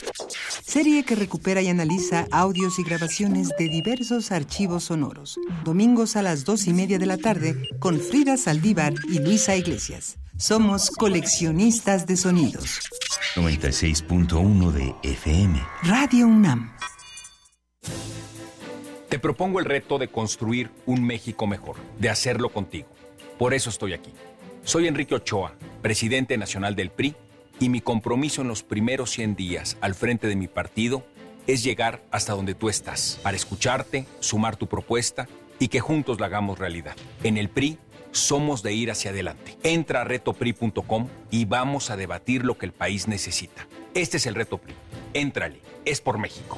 Speaker 33: Serie que recupera y analiza audios y grabaciones de diversos archivos sonoros. Domingos a las dos y media de la tarde con Frida Saldívar y Luisa Iglesias. Somos coleccionistas de sonidos.
Speaker 34: 96.1 de FM.
Speaker 33: Radio UNAM.
Speaker 1: Te propongo el reto de construir un México mejor, de hacerlo contigo. Por eso estoy aquí. Soy Enrique Ochoa, presidente nacional del PRI, y mi compromiso en los primeros 100 días al frente de mi partido es llegar hasta donde tú estás, para escucharte, sumar tu propuesta y que juntos la hagamos realidad. En el PRI somos de ir hacia adelante. Entra a retopri.com y vamos a debatir lo que el país necesita. Este es el reto PRI. Éntrale, es por México.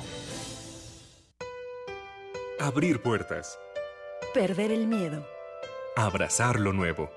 Speaker 35: Abrir puertas.
Speaker 36: Perder el miedo.
Speaker 35: Abrazar lo nuevo.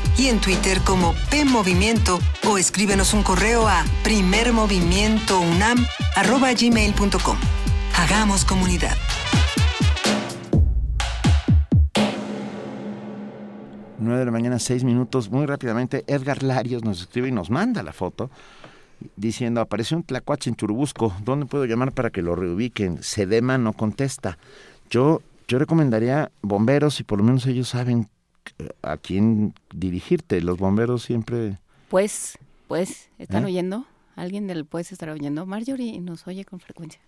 Speaker 33: y en Twitter como P o escríbenos un correo a primermovimientounam@gmail.com. Hagamos comunidad.
Speaker 3: Nueve de la mañana, seis minutos. Muy rápidamente, Edgar Larios nos escribe y nos manda la foto diciendo, apareció un tlacuache en Churubusco. ¿Dónde puedo llamar para que lo reubiquen? Sedema no contesta. Yo, yo recomendaría bomberos y por lo menos ellos saben a quién dirigirte. Los bomberos siempre...
Speaker 4: Pues, pues, ¿están
Speaker 3: ¿Eh?
Speaker 4: oyendo? ¿Alguien del pues estará oyendo? Marjorie nos oye con frecuencia.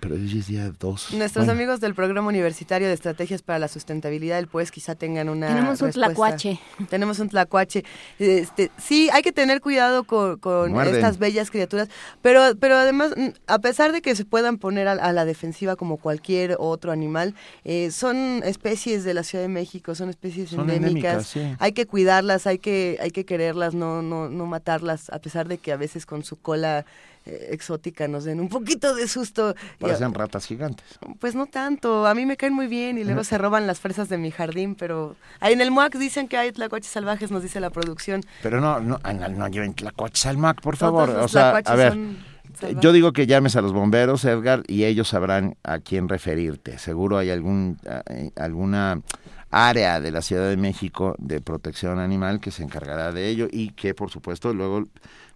Speaker 3: Pero hoy es día 2.
Speaker 2: Nuestros amigos del Programa Universitario de Estrategias para la Sustentabilidad del PUES quizá tengan una
Speaker 4: Tenemos un
Speaker 2: respuesta.
Speaker 4: tlacuache.
Speaker 2: Tenemos un tlacuache. Este, sí, hay que tener cuidado con, estas bellas criaturas, pero, pero además, mm, a pesar de que se puedan poner a, a la defensiva como cualquier otro animal, eh, son especies de la Ciudad de México, son especies
Speaker 3: Son
Speaker 2: endémicas.
Speaker 3: endémicas, sí.
Speaker 2: Hay que cuidarlas, hay que, hay que quererlas, no, no, no matarlas, a pesar de que a veces con su cola exótica nos den un poquito de susto. Y-
Speaker 3: Parecen ratas gigantes.
Speaker 2: pues no tanto, a mí me caen muy bien y luego se roban las fresas de mi jardín, pero ahí en el MUAC dicen que hay tlacuaches salvajes, nos dice la producción.
Speaker 3: Pero no, no, no, no lleven tlacuaches al MAC, por
Speaker 2: Todos
Speaker 3: favor.
Speaker 2: los
Speaker 3: O sea, a ver,
Speaker 2: son
Speaker 3: yo digo que llames a los bomberos, Edgar, y ellos sabrán a quién referirte. Seguro hay algún eh, alguna área de la Ciudad de México de protección animal que se encargará de ello y que, por supuesto, luego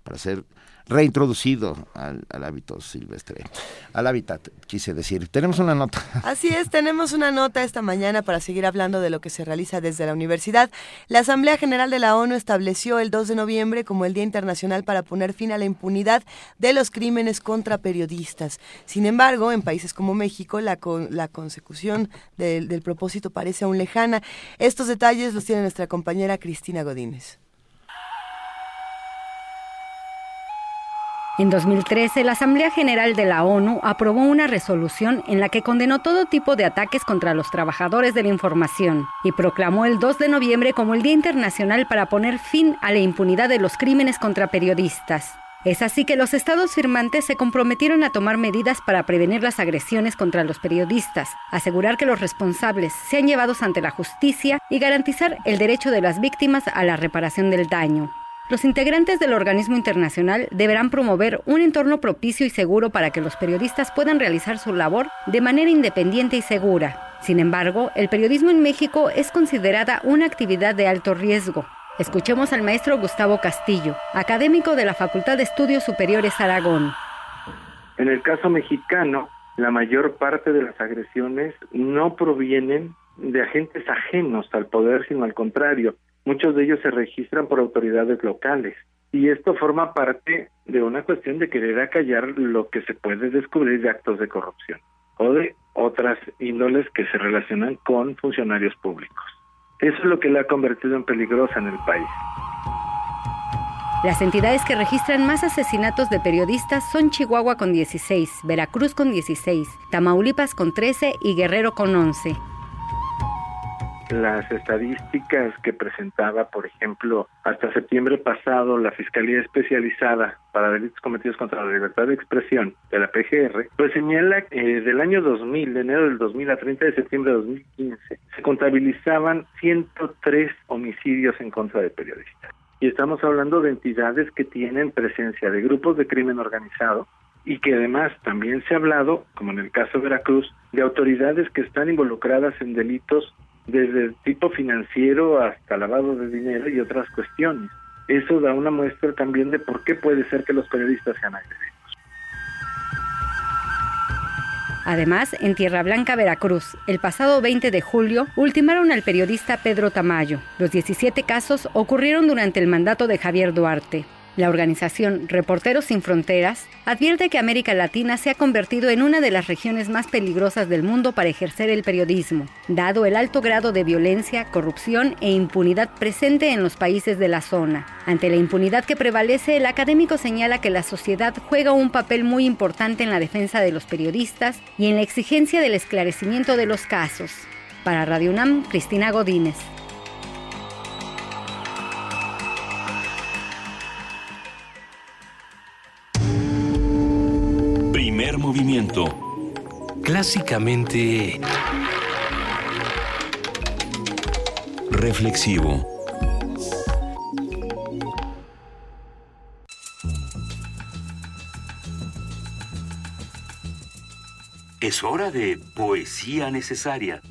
Speaker 3: para ser reintroducido al, hábito silvestre, al hábitat, quise decir. Tenemos una nota.
Speaker 2: Así es, tenemos una nota esta mañana para seguir hablando de lo que se realiza desde la universidad. La Asamblea General de la ONU estableció el 2 de noviembre como el Día Internacional para poner fin a la impunidad de los crímenes contra periodistas. Sin embargo, en países como México, la, con- la consecución del, del propósito parece aún lejana. Estos detalles los tiene nuestra compañera Cristina Godínez.
Speaker 37: En 2013, la Asamblea General de la ONU aprobó una resolución en la que condenó todo tipo de ataques contra los trabajadores de la información y proclamó el 2 de noviembre como el Día Internacional para poner fin a la impunidad de los crímenes contra periodistas. Es así que los estados firmantes se comprometieron a tomar medidas para prevenir las agresiones contra los periodistas, asegurar que los responsables sean llevados ante la justicia y garantizar el derecho de las víctimas a la reparación del daño. Los integrantes del organismo internacional deberán promover un entorno propicio y seguro para que los periodistas puedan realizar su labor de manera independiente y segura. Sin embargo, el periodismo en México es considerada una actividad de alto riesgo. Escuchemos al maestro Gustavo Castillo, académico de la Facultad de Estudios Superiores Aragón.
Speaker 38: En el caso mexicano, la mayor parte de las agresiones no provienen de agentes ajenos al poder, sino al contrario. Muchos de ellos se registran por autoridades locales. Y esto forma parte de una cuestión de querer acallar lo que se puede descubrir de actos de corrupción o de otras índoles que se relacionan con funcionarios públicos. Eso es lo que la ha convertido en peligrosa en el país.
Speaker 37: Las entidades que registran más asesinatos de periodistas son Chihuahua con 16, Veracruz con 16, Tamaulipas con 13 y Guerrero con 11.
Speaker 38: Las estadísticas que presentaba, por ejemplo, hasta septiembre pasado la Fiscalía Especializada para Delitos Cometidos contra la Libertad de Expresión de la PGR, pues señala que eh, del año 2000, de enero del 2000 a 30 de septiembre de 2015, se contabilizaban 103 homicidios en contra de periodistas. Y estamos hablando de entidades que tienen presencia de grupos de crimen organizado y que además también se ha hablado, como en el caso de Veracruz, de autoridades que están involucradas en delitos desde el tipo financiero hasta lavado de dinero y otras cuestiones. Eso da una muestra también de por qué puede ser que los periodistas sean agresivos.
Speaker 37: Además, en Tierra Blanca, Veracruz, el pasado 20 de julio, ultimaron al periodista Pedro Tamayo. Los 17 casos ocurrieron durante el mandato de Javier Duarte. La organización Reporteros Sin Fronteras advierte que América Latina se ha convertido en una de las regiones más peligrosas del mundo para ejercer el periodismo, dado el alto grado de violencia, corrupción e impunidad presente en los países de la zona. Ante la impunidad que prevalece, el académico señala que la sociedad juega un papel muy importante en la defensa de los periodistas y en la exigencia del esclarecimiento de los casos. Para Radio UNAM, Cristina Godínez.
Speaker 1: Primer movimiento.
Speaker 16: Clásicamente...
Speaker 1: Reflexivo.
Speaker 39: Es hora de poesía necesaria.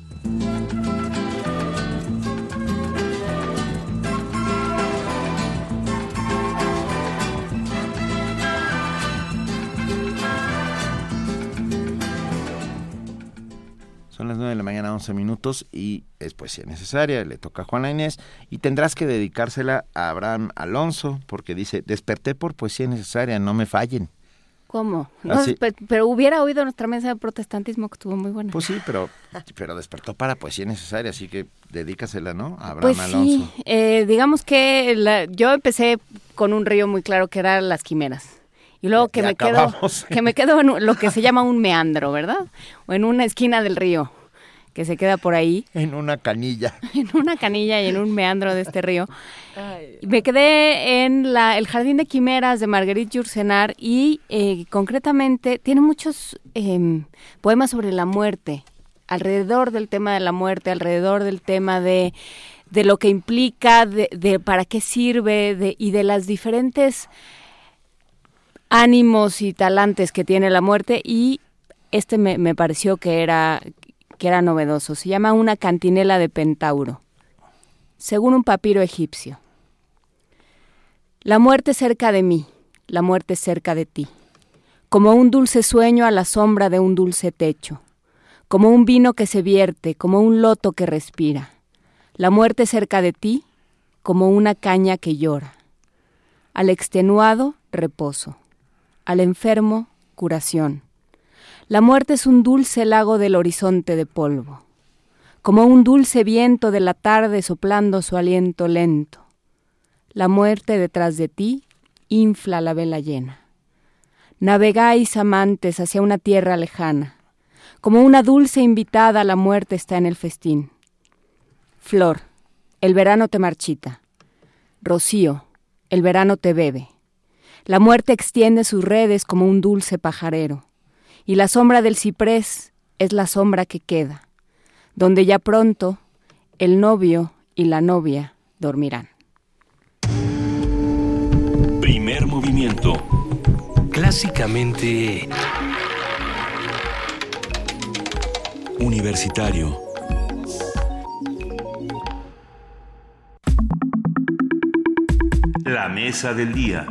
Speaker 3: Son las 9 de la mañana, 11 minutos y es poesía necesaria, le toca a Juana Inés y tendrás que dedicársela a Abraham Alonso porque dice, desperté por poesía necesaria, no me fallen.
Speaker 4: ¿Cómo? No, pero hubiera oído nuestra mesa de protestantismo que estuvo muy buena.
Speaker 3: Pues sí, pero, pero despertó para poesía necesaria, así que dedícasela, ¿no? A Abraham
Speaker 4: Pues
Speaker 3: Alonso.
Speaker 4: sí, eh, digamos que la- yo empecé con un río muy claro que era las quimeras. Y luego que
Speaker 3: y
Speaker 4: me quedo, que me quedo en lo que se llama un meandro, ¿verdad? O en una esquina del río, que se queda por ahí, *laughs*
Speaker 3: En una canilla. *laughs*
Speaker 4: en una canilla y en un meandro de este río. Me quedé en la, el Jardín de Quimeras de Marguerite Yourcenar y eh, concretamente tiene muchos em, poemas sobre la muerte, alrededor del tema de la muerte, alrededor del tema de, de lo que implica, de, de para qué sirve de, y de las diferentes ánimos y talantes que tiene la muerte y este me, me pareció que era, que era novedoso. Se llama Una cantinela de Pentauro, según un papiro egipcio. La muerte cerca de mí, la muerte cerca de ti, como un dulce sueño a la sombra de un dulce techo, como un vino que se vierte, como un loto que respira. La muerte cerca de ti, como una caña que llora. Al extenuado, reposo. Al enfermo, curación. La muerte es un dulce lago del horizonte de polvo, como un dulce viento de la tarde soplando su aliento lento. La muerte detrás de ti infla la vela llena. Navegáis amantes hacia una tierra lejana, como una dulce invitada la muerte está en el festín. Flor, el verano te marchita. Rocío, el verano te bebe. La muerte extiende sus redes como un dulce pajarero, y la sombra del ciprés es la sombra que queda, donde ya pronto el novio y la novia dormirán.
Speaker 1: Primer movimiento.
Speaker 16: Clásicamente
Speaker 1: Universitario. La mesa del día.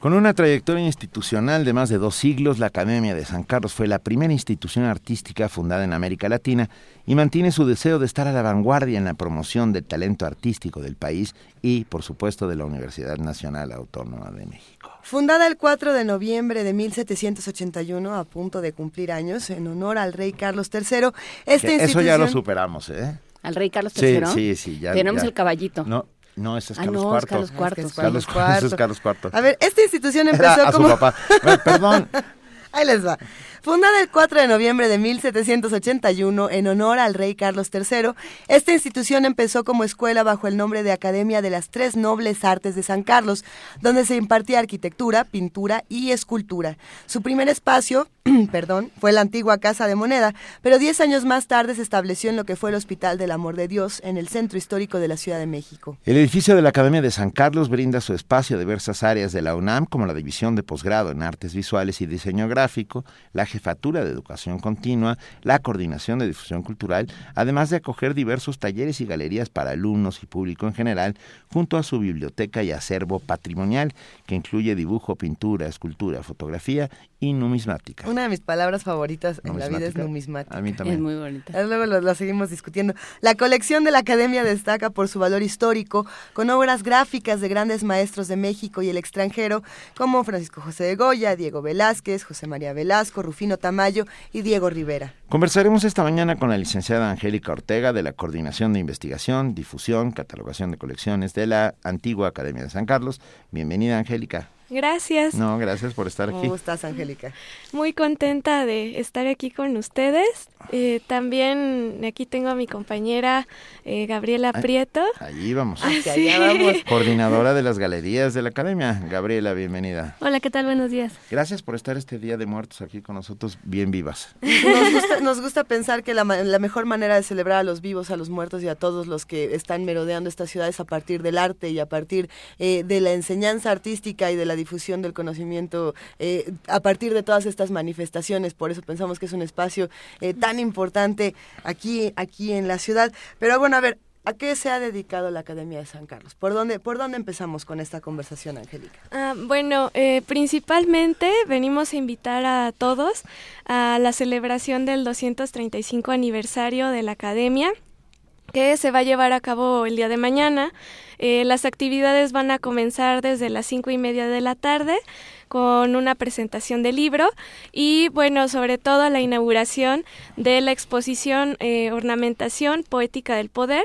Speaker 3: Con una trayectoria institucional de más de dos siglos, la Academia de San Carlos fue la primera institución artística fundada en América Latina y mantiene su deseo de estar a la vanguardia en la promoción del talento artístico del país y, por supuesto, de la Universidad Nacional Autónoma de México.
Speaker 2: Fundada el 4 de noviembre de 1781, a punto de cumplir años, en honor al rey Carlos III, esta
Speaker 3: Que Eso ya lo superamos, ¿eh?
Speaker 4: Al rey Carlos
Speaker 3: Sí,
Speaker 4: III.
Speaker 3: sí, sí, ya-
Speaker 4: Tenemos
Speaker 3: ya.
Speaker 4: el caballito.
Speaker 3: No, no, ese es
Speaker 4: Ah,
Speaker 3: Carlos
Speaker 4: no,
Speaker 3: IV.
Speaker 4: es Carlos IV.
Speaker 3: Es Carlos IV. ese es Carlos IV.
Speaker 2: A ver, esta institución
Speaker 3: Era
Speaker 2: empezó
Speaker 3: a su
Speaker 2: como...
Speaker 3: papá. Bueno, Perdón. *laughs*
Speaker 2: Ahí les va. Fundada el 4 de noviembre de 1781 en honor al rey Carlos III, esta institución empezó como escuela bajo el nombre de Academia de las Tres Nobles Artes de San Carlos, donde se impartía arquitectura, pintura y escultura. Su primer espacio, *clears throat* perdón, fue la antigua Casa de Moneda, pero diez años más tarde se estableció en lo que fue el Hospital del Amor de Dios, en el centro histórico de la Ciudad de México.
Speaker 3: El edificio de la Academia de San Carlos brinda su espacio a diversas áreas de la UNAM, como la División de Posgrado en Artes Visuales y Diseño Gráfico, la Jefatura de Educación Continua, la Coordinación de Difusión Cultural, además de acoger diversos talleres y galerías para alumnos y público en general, junto a su biblioteca y acervo patrimonial, que incluye dibujo, pintura, escultura, fotografía y numismática.
Speaker 2: Una de mis palabras favoritas en la vida es
Speaker 3: Numismática. A mí también.
Speaker 4: Es muy bonita.
Speaker 2: Luego lo, lo seguimos discutiendo. La colección de la Academia destaca por su valor histórico, con obras gráficas de grandes maestros de México y el extranjero, como Francisco José de Goya, Diego Velázquez, José María Velasco, Rufino Tamayo y Diego Rivera.
Speaker 3: Conversaremos esta mañana con la licenciada Angélica Ortega de la Coordinación de Investigación, Difusión, Catalogación de Colecciones de la antigua Academia de San Carlos. Bienvenida, Angélica.
Speaker 40: Gracias.
Speaker 3: No, gracias por estar aquí.
Speaker 2: ¿Cómo estás, Angélica?
Speaker 40: Muy contenta de estar aquí con ustedes. Eh, también aquí tengo a mi compañera eh, Gabriela Prieto.
Speaker 3: Allí vamos.
Speaker 40: Hacia allá vamos.
Speaker 3: Coordinadora de las galerías de la Academia. Gabriela, bienvenida.
Speaker 40: Hola, ¿qué tal? Buenos días.
Speaker 3: Gracias por estar este Día de Muertos aquí con nosotros, bien vivas.
Speaker 2: Nos gusta, nos gusta pensar que la, ma- la mejor manera de celebrar a los vivos, a los muertos y a todos los que están merodeando esta ciudad es a partir del arte y a partir eh, de la enseñanza artística y de la difusión del conocimiento eh, a partir de todas estas manifestaciones. Por eso pensamos que es un espacio eh, tan importante aquí, aquí en la ciudad. Pero bueno, a ver, ¿a qué se ha dedicado la Academia de San Carlos? ¿Por dónde, por dónde empezamos con esta conversación, Angélica?
Speaker 40: Ah, bueno, eh, principalmente venimos a invitar a todos a la celebración del 235 aniversario de la Academia. Que se va a llevar a cabo el día de mañana. Eh, las actividades van a comenzar desde las cinco y media de la tarde con una presentación del libro y bueno, sobre todo la inauguración de la exposición eh, Ornamentación Poética del Poder.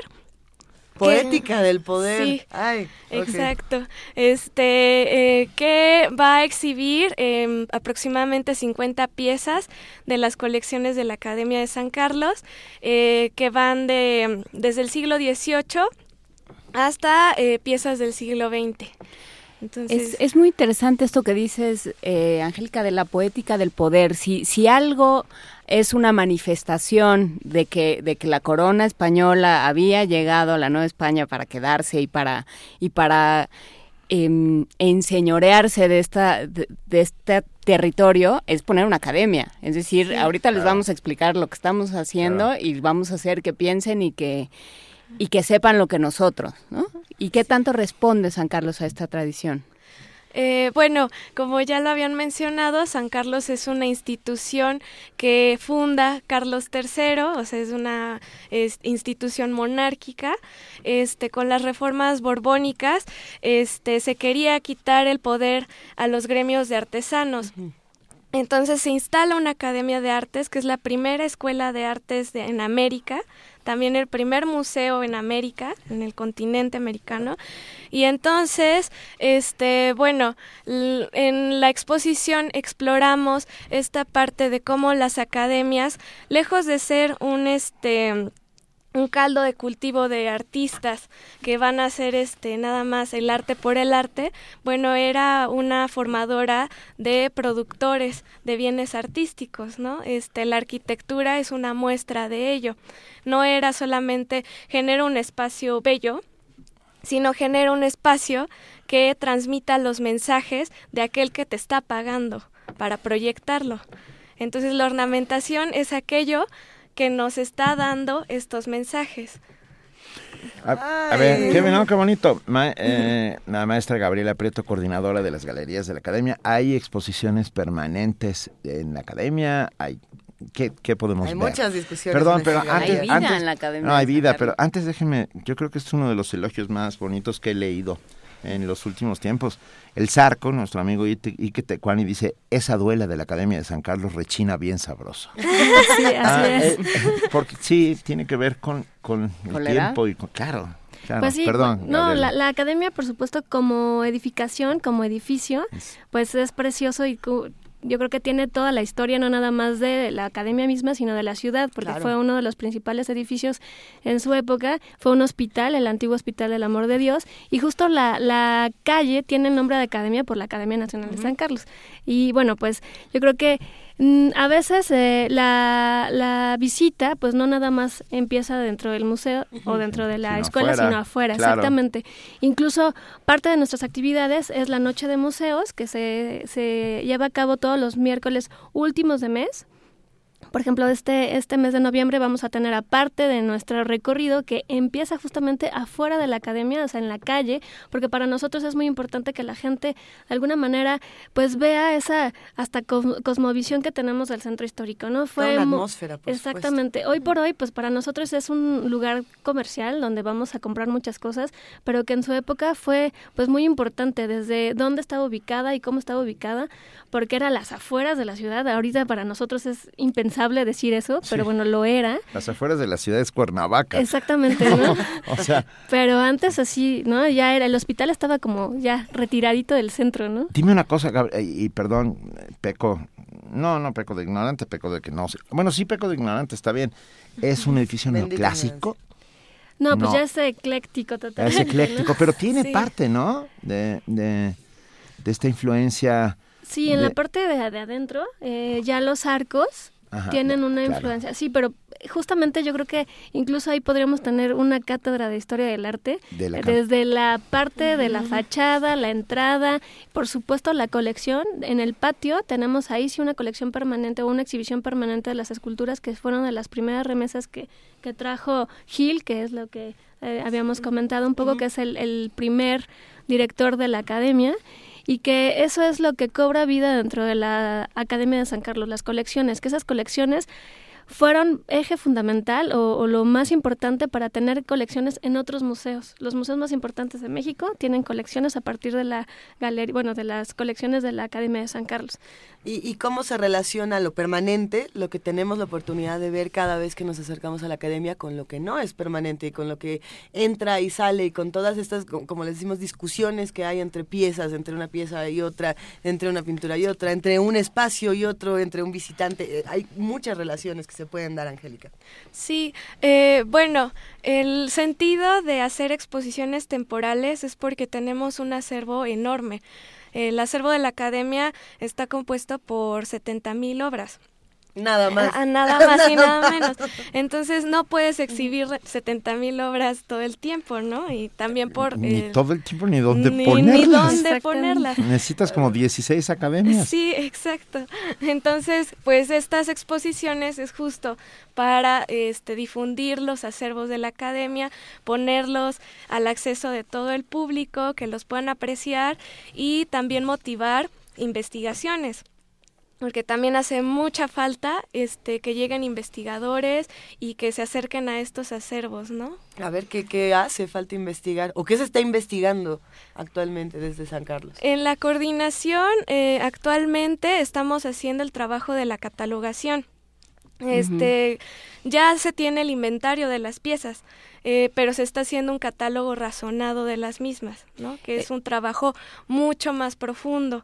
Speaker 2: Poética del poder.
Speaker 40: Sí,
Speaker 2: Ay,
Speaker 40: exacto. Este, eh, que va a exhibir em, aproximadamente 50 piezas de las colecciones de la Academia de San Carlos, eh, que van de desde el siglo XVIII hasta eh, piezas del siglo XX. Entonces,
Speaker 4: Es, es muy interesante esto que dices, eh, Angélica, de la poética del poder. Si, si algo es una manifestación de que, de que la corona española había llegado a la Nueva España para quedarse y para, y para em, enseñorearse de, esta, de, de este territorio, es poner una academia. Es decir,
Speaker 41: Sí.
Speaker 4: ahorita les vamos a explicar lo que estamos haciendo y vamos a hacer que piensen y que y que sepan lo que nosotros, ¿no? ¿Y qué tanto responde San Carlos a esta tradición?
Speaker 40: Eh, bueno, como ya lo habían mencionado, San Carlos es una institución que funda Carlos III, o sea, es una es, institución monárquica. Este, con las reformas borbónicas, este, se quería quitar el poder a los gremios de artesanos. Entonces se instala una academia de artes, que es la primera escuela de artes de- en América, también el primer museo en América, en el continente americano. Y entonces, este, bueno, en la exposición exploramos esta parte de cómo las academias, lejos de ser un este un caldo de cultivo de artistas que van a hacer este nada más el arte por el arte, bueno, era una formadora de productores de bienes artísticos, ¿no? Este la arquitectura es una muestra de ello. No era solamente genera un espacio bello, sino genera un espacio que transmita los mensajes de aquel que te está pagando para proyectarlo. Entonces la ornamentación es aquello que nos está dando estos mensajes.
Speaker 3: A, a ver, qué, no, qué bonito. Ma- eh, la maestra Gabriela Prieto, coordinadora de las galerías de la academia. ¿Hay exposiciones permanentes en la academia? ¿Hay, ¿qué, qué podemos
Speaker 2: Hay
Speaker 3: ver?
Speaker 2: muchas discusiones
Speaker 3: Perdón, pero antes.
Speaker 2: Hay vida
Speaker 3: antes-
Speaker 2: en la academia
Speaker 3: No, hay vida, pero antes déjeme, yo creo que es uno de los elogios más bonitos que he leído en los últimos tiempos. El Zarco, nuestro amigo Ike Ike Tecuani, dice, esa duela de la Academia de San Carlos rechina bien sabroso.
Speaker 41: Sí, *laughs* así
Speaker 3: Ah,
Speaker 41: es.
Speaker 3: eh, porque sí, tiene que ver con, con el tiempo y con... Claro, claro.
Speaker 41: Pues sí,
Speaker 3: perdón.
Speaker 41: no, la, la academia, por supuesto, como edificación, como edificio, pues es precioso y yo creo que tiene toda la historia, no nada más de la academia misma, sino de la ciudad, porque
Speaker 2: Claro.
Speaker 41: fue uno de los principales edificios en su época, fue un hospital, el antiguo Hospital del Amor de Dios, y justo la, la calle tiene el nombre de academia por la Academia Nacional de San Carlos. Y bueno, pues yo creo que a veces eh, la, la visita, pues no nada más empieza dentro del museo o dentro de la
Speaker 42: Sino
Speaker 41: escuela,
Speaker 42: afuera,
Speaker 41: sino afuera,
Speaker 42: claro.
Speaker 41: exactamente. Incluso parte de nuestras actividades es la noche de museos, que se, se lleva a cabo todos los miércoles últimos de mes. Por ejemplo, este, este mes de noviembre vamos a tener aparte de nuestro recorrido que empieza justamente afuera de la academia, o sea, en la calle, porque para nosotros es muy importante que la gente de alguna manera pues vea esa hasta cos- cosmovisión que tenemos del centro histórico, ¿no?
Speaker 2: Una
Speaker 41: mu-
Speaker 2: atmósfera, por
Speaker 41: Exactamente. Hoy por hoy, pues para nosotros es un lugar comercial donde vamos a comprar muchas cosas, pero que en su época fue pues muy importante desde dónde estaba ubicada y cómo estaba ubicada, porque era las afueras de la ciudad. Ahorita para nosotros es impensable decir eso, pero
Speaker 3: Sí.
Speaker 41: bueno, lo era.
Speaker 3: Las afueras de la ciudad es Cuernavaca.
Speaker 41: Exactamente, *laughs* ¿no?
Speaker 3: o sea,
Speaker 41: Pero antes así, ¿no? Ya era, el hospital estaba como ya retiradito del centro, ¿no?
Speaker 3: dime una cosa, Gab- eh, y perdón, peco, no, no peco de ignorante, peco de que no sé. Bueno, sí peco de ignorante, está bien. ¿Es un edificio neoclásico?
Speaker 41: No, pues
Speaker 3: No.
Speaker 41: ya es ecléctico totalmente.
Speaker 3: Es ecléctico,
Speaker 41: ¿no?
Speaker 3: pero tiene *laughs*
Speaker 41: Sí.
Speaker 3: parte, ¿no? De, de, de esta influencia.
Speaker 41: Sí, en
Speaker 3: de-
Speaker 41: la parte de, de adentro, eh, ya los arcos
Speaker 3: Ajá,
Speaker 41: tienen una
Speaker 3: claro.
Speaker 41: influencia. Sí, pero justamente yo creo que incluso ahí podríamos tener una cátedra de historia del arte,
Speaker 3: De la
Speaker 41: eh, desde la parte de la fachada, la entrada, por supuesto la colección. En el patio tenemos ahí sí una colección permanente o una exhibición permanente de las esculturas que fueron de las primeras remesas que, que trajo Gil, que es lo que eh, habíamos comentado un poco, que es el, el primer director de la academia y que eso es lo que cobra vida dentro de la Academia de San Carlos, las colecciones, que esas colecciones fueron eje fundamental o, lo más importante para tener colecciones en otros museos. Los museos más importantes de México tienen colecciones a partir de la galería, bueno, de las colecciones de la Academia de San Carlos.
Speaker 2: ¿Y, cómo se relaciona lo permanente, lo que tenemos la oportunidad de ver cada vez que nos acercamos a la academia, con lo que no es permanente, con lo que entra y sale, y con todas estas, como les decimos, discusiones que hay entre piezas, entre una pieza y otra, entre una pintura y otra, entre un espacio y otro, entre un visitante? Eh, hay muchas relaciones que se pueden dar, Angélica.
Speaker 40: Sí, eh, bueno, el sentido de hacer exposiciones temporales es porque tenemos un acervo enorme. El acervo de la academia está compuesto por 70.000 obras.
Speaker 2: Nada más.
Speaker 40: nada *laughs* más y nada menos. Entonces no puedes exhibir 70 mil obras todo el tiempo, ¿no? Y también por...
Speaker 3: Ni todo el tiempo ni dónde ponerlas.
Speaker 40: Ni dónde ponerlas.
Speaker 3: Necesitas como 16 academias.
Speaker 40: Sí, exacto. Entonces, pues estas exposiciones es justo para este, difundir los acervos de la academia, ponerlos al acceso de todo el público, que los puedan apreciar y también motivar investigaciones porque también hace mucha falta este que lleguen investigadores y que se acerquen a estos acervos, ¿no?
Speaker 2: A ver qué, qué hace falta investigar o qué se está investigando actualmente desde San Carlos.
Speaker 40: En la coordinación eh, actualmente estamos haciendo el trabajo de la catalogación. Este ya se tiene el inventario de las piezas, eh, pero se está haciendo un catálogo razonado de las mismas, ¿no? Que es eh. un trabajo mucho más profundo.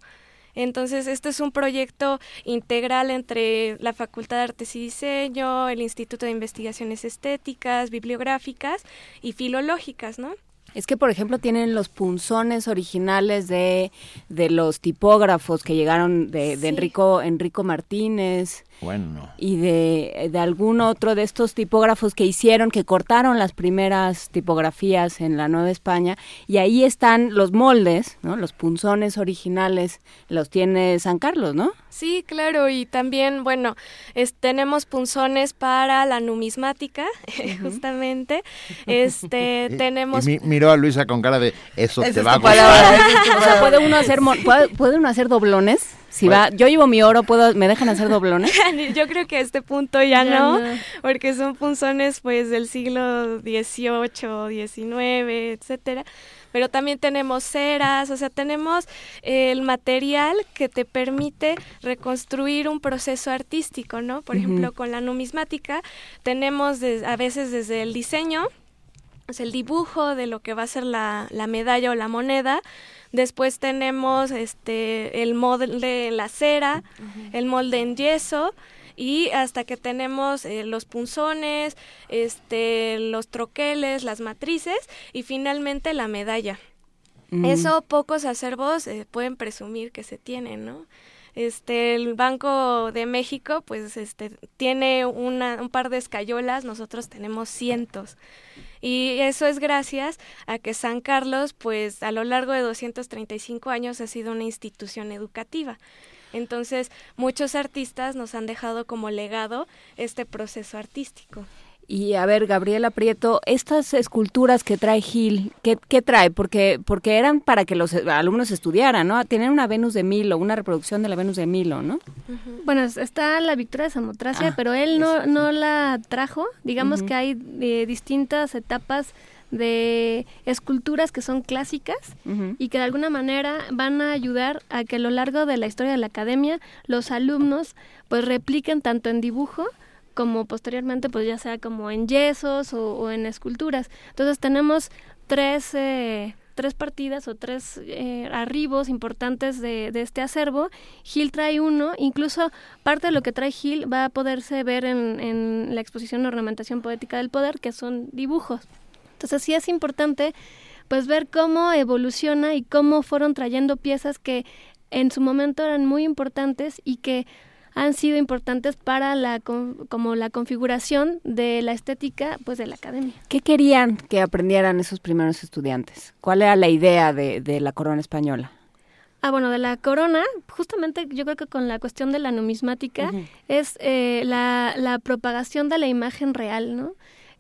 Speaker 40: Entonces, este es un proyecto integral entre la Facultad de Artes y Diseño, el Instituto de Investigaciones Estéticas, Bibliográficas y Filológicas, ¿no?
Speaker 4: Es que, por ejemplo, tienen los punzones originales de, de los tipógrafos que llegaron de, de Enrico, Enrico Martínez.
Speaker 3: Bueno.
Speaker 4: Y de, de, algún otro de estos tipógrafos que hicieron, que cortaron las primeras tipografías en la Nueva España. Y ahí están los moldes, ¿no? Los punzones originales los tiene San Carlos, ¿no?
Speaker 40: Sí, claro. Y también, bueno, tenemos punzones para la numismática, *laughs* justamente. Este, *laughs* tenemos...
Speaker 3: miró a Luisa con cara de, eso, te va a gustar.
Speaker 4: o sea, ¿puede uno hacer, puede, puede uno hacer doblones? Si pues va, yo llevo mi oro, puedo, ¿me dejan hacer doblones? *laughs*
Speaker 40: yo creo que a este punto ya, no, porque son punzones pues del siglo XVIII, XIX, etcétera. Pero también tenemos ceras, o sea, tenemos el material que te permite reconstruir un proceso artístico, ¿no? Por ejemplo, con la numismática tenemos a veces desde el diseño, es el dibujo de lo que va a ser la, la medalla o la moneda, Después tenemos este el molde en la cera, el molde en yeso y hasta que tenemos eh, los punzones, este los troqueles, las matrices y finalmente la medalla. Mm. Eso pocos acervos eh, pueden presumir que se tienen, ¿no? Este, el Banco de México, pues, este, tiene una, un par de escayolas, nosotros tenemos cientos. Y eso es gracias a que San Carlos, pues a lo largo de 235 años ha sido una institución educativa. Entonces, muchos artistas nos han dejado como legado este proceso artístico.
Speaker 4: Y a ver, Gabriela Prieto, estas esculturas que trae Gil, ¿qué, ¿qué, trae? Porque, porque eran para que los alumnos estudiaran, ¿no? Tienen una Venus de Milo, una reproducción de la Venus de Milo, ¿no?
Speaker 41: Bueno, está la Victoria de Samotracia, ah, pero él no, no la trajo. Digamos que hay eh, distintas etapas de esculturas que son clásicas y que de alguna manera van a ayudar a que a lo largo de la historia de la academia los alumnos pues repliquen tanto en dibujo como posteriormente pues ya sea como en yesos o, en esculturas. Entonces tenemos tres, eh, tres partidas o tres eh, arribos importantes de, de, este acervo. Gil trae uno, incluso parte de lo que trae Gil va a poderse ver en, en la exposición Ornamentación Poética del Poder, que son dibujos. Entonces sí es importante pues ver cómo evoluciona y cómo fueron trayendo piezas que en su momento eran muy importantes y que han sido importantes para la como la configuración de la estética pues de la academia.
Speaker 4: ¿Qué querían que aprendieran esos primeros estudiantes? ¿Cuál era la idea de, de la corona española?
Speaker 41: Ah, bueno, de la corona, justamente yo creo que con la cuestión de la numismática es eh, la, la propagación de la imagen real, ¿no?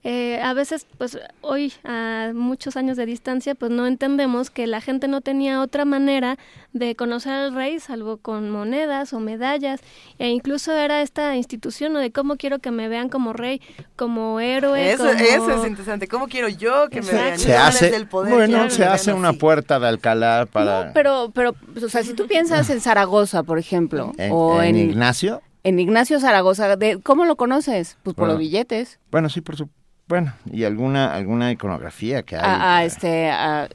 Speaker 41: Eh, a veces, pues hoy, a muchos años de distancia, pues no entendemos que la gente no tenía otra manera de conocer al rey salvo con monedas o medallas, e incluso era esta institución ¿no? de cómo quiero que me vean como rey, como héroe.
Speaker 2: Eso,
Speaker 41: como...
Speaker 2: eso es interesante. ¿Cómo quiero yo que me vean?
Speaker 3: Se hace,
Speaker 2: desde el poder
Speaker 3: bueno, se hace una
Speaker 2: así.
Speaker 3: puerta de Alcalá para...
Speaker 4: Pero, pero, o sea, si tú piensas en Zaragoza, por ejemplo,
Speaker 3: ¿En,
Speaker 4: o
Speaker 3: en
Speaker 4: en,
Speaker 3: Ignacio?
Speaker 4: en Ignacio Zaragoza, de, ¿cómo lo conoces? Pues por
Speaker 3: Bueno.
Speaker 4: los billetes.
Speaker 3: Bueno, sí, por su... Bueno, y alguna alguna iconografía que hay.
Speaker 4: A, a este, a,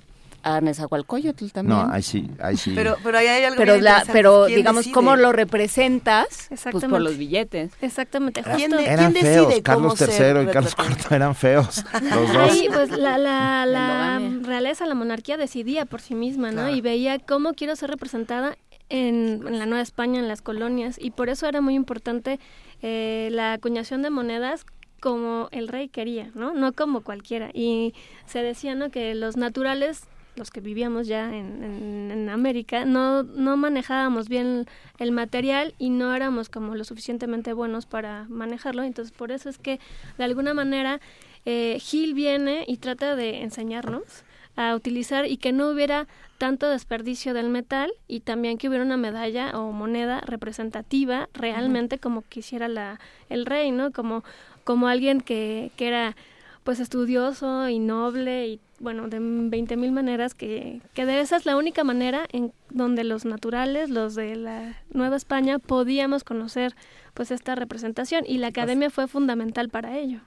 Speaker 4: a Nezahualcóyotl también.
Speaker 3: no, ahí sí, ahí sí.
Speaker 2: Pero, pero ahí hay algo
Speaker 4: pero
Speaker 2: bien
Speaker 4: la, pero
Speaker 2: ¿Quién
Speaker 4: digamos,
Speaker 2: decide?
Speaker 4: ¿cómo lo representas? Pues por los billetes.
Speaker 41: Exactamente,
Speaker 3: Era-
Speaker 41: justo.
Speaker 3: eran feos, Carlos III y Carlos IV eran feos, los dos.
Speaker 41: Ahí, pues la, la, la realeza, la monarquía decidía por sí misma, ¿no?
Speaker 2: Claro.
Speaker 41: Y veía cómo quiero ser representada en, en la Nueva España, en las colonias. Y por eso era muy importante eh, la acuñación de monedas como el rey quería, ¿no? No como cualquiera. Y se decía, ¿no? Que los naturales los que vivíamos ya en, en- en América, no, no manejábamos bien el material y no éramos como lo suficientemente buenos para manejarlo. Entonces, por eso es que, de alguna manera, eh, Gil viene y trata de enseñarnos a utilizar y que no hubiera tanto desperdicio del metal y también que hubiera una medalla o moneda representativa realmente como quisiera la, el rey, ¿no? Como, como alguien que, que era pues estudioso y noble y bueno, de 20 mil maneras que, que de esa es la única manera en donde los naturales, los de la Nueva España, podíamos conocer pues esta representación y la academia fue fundamental para ello.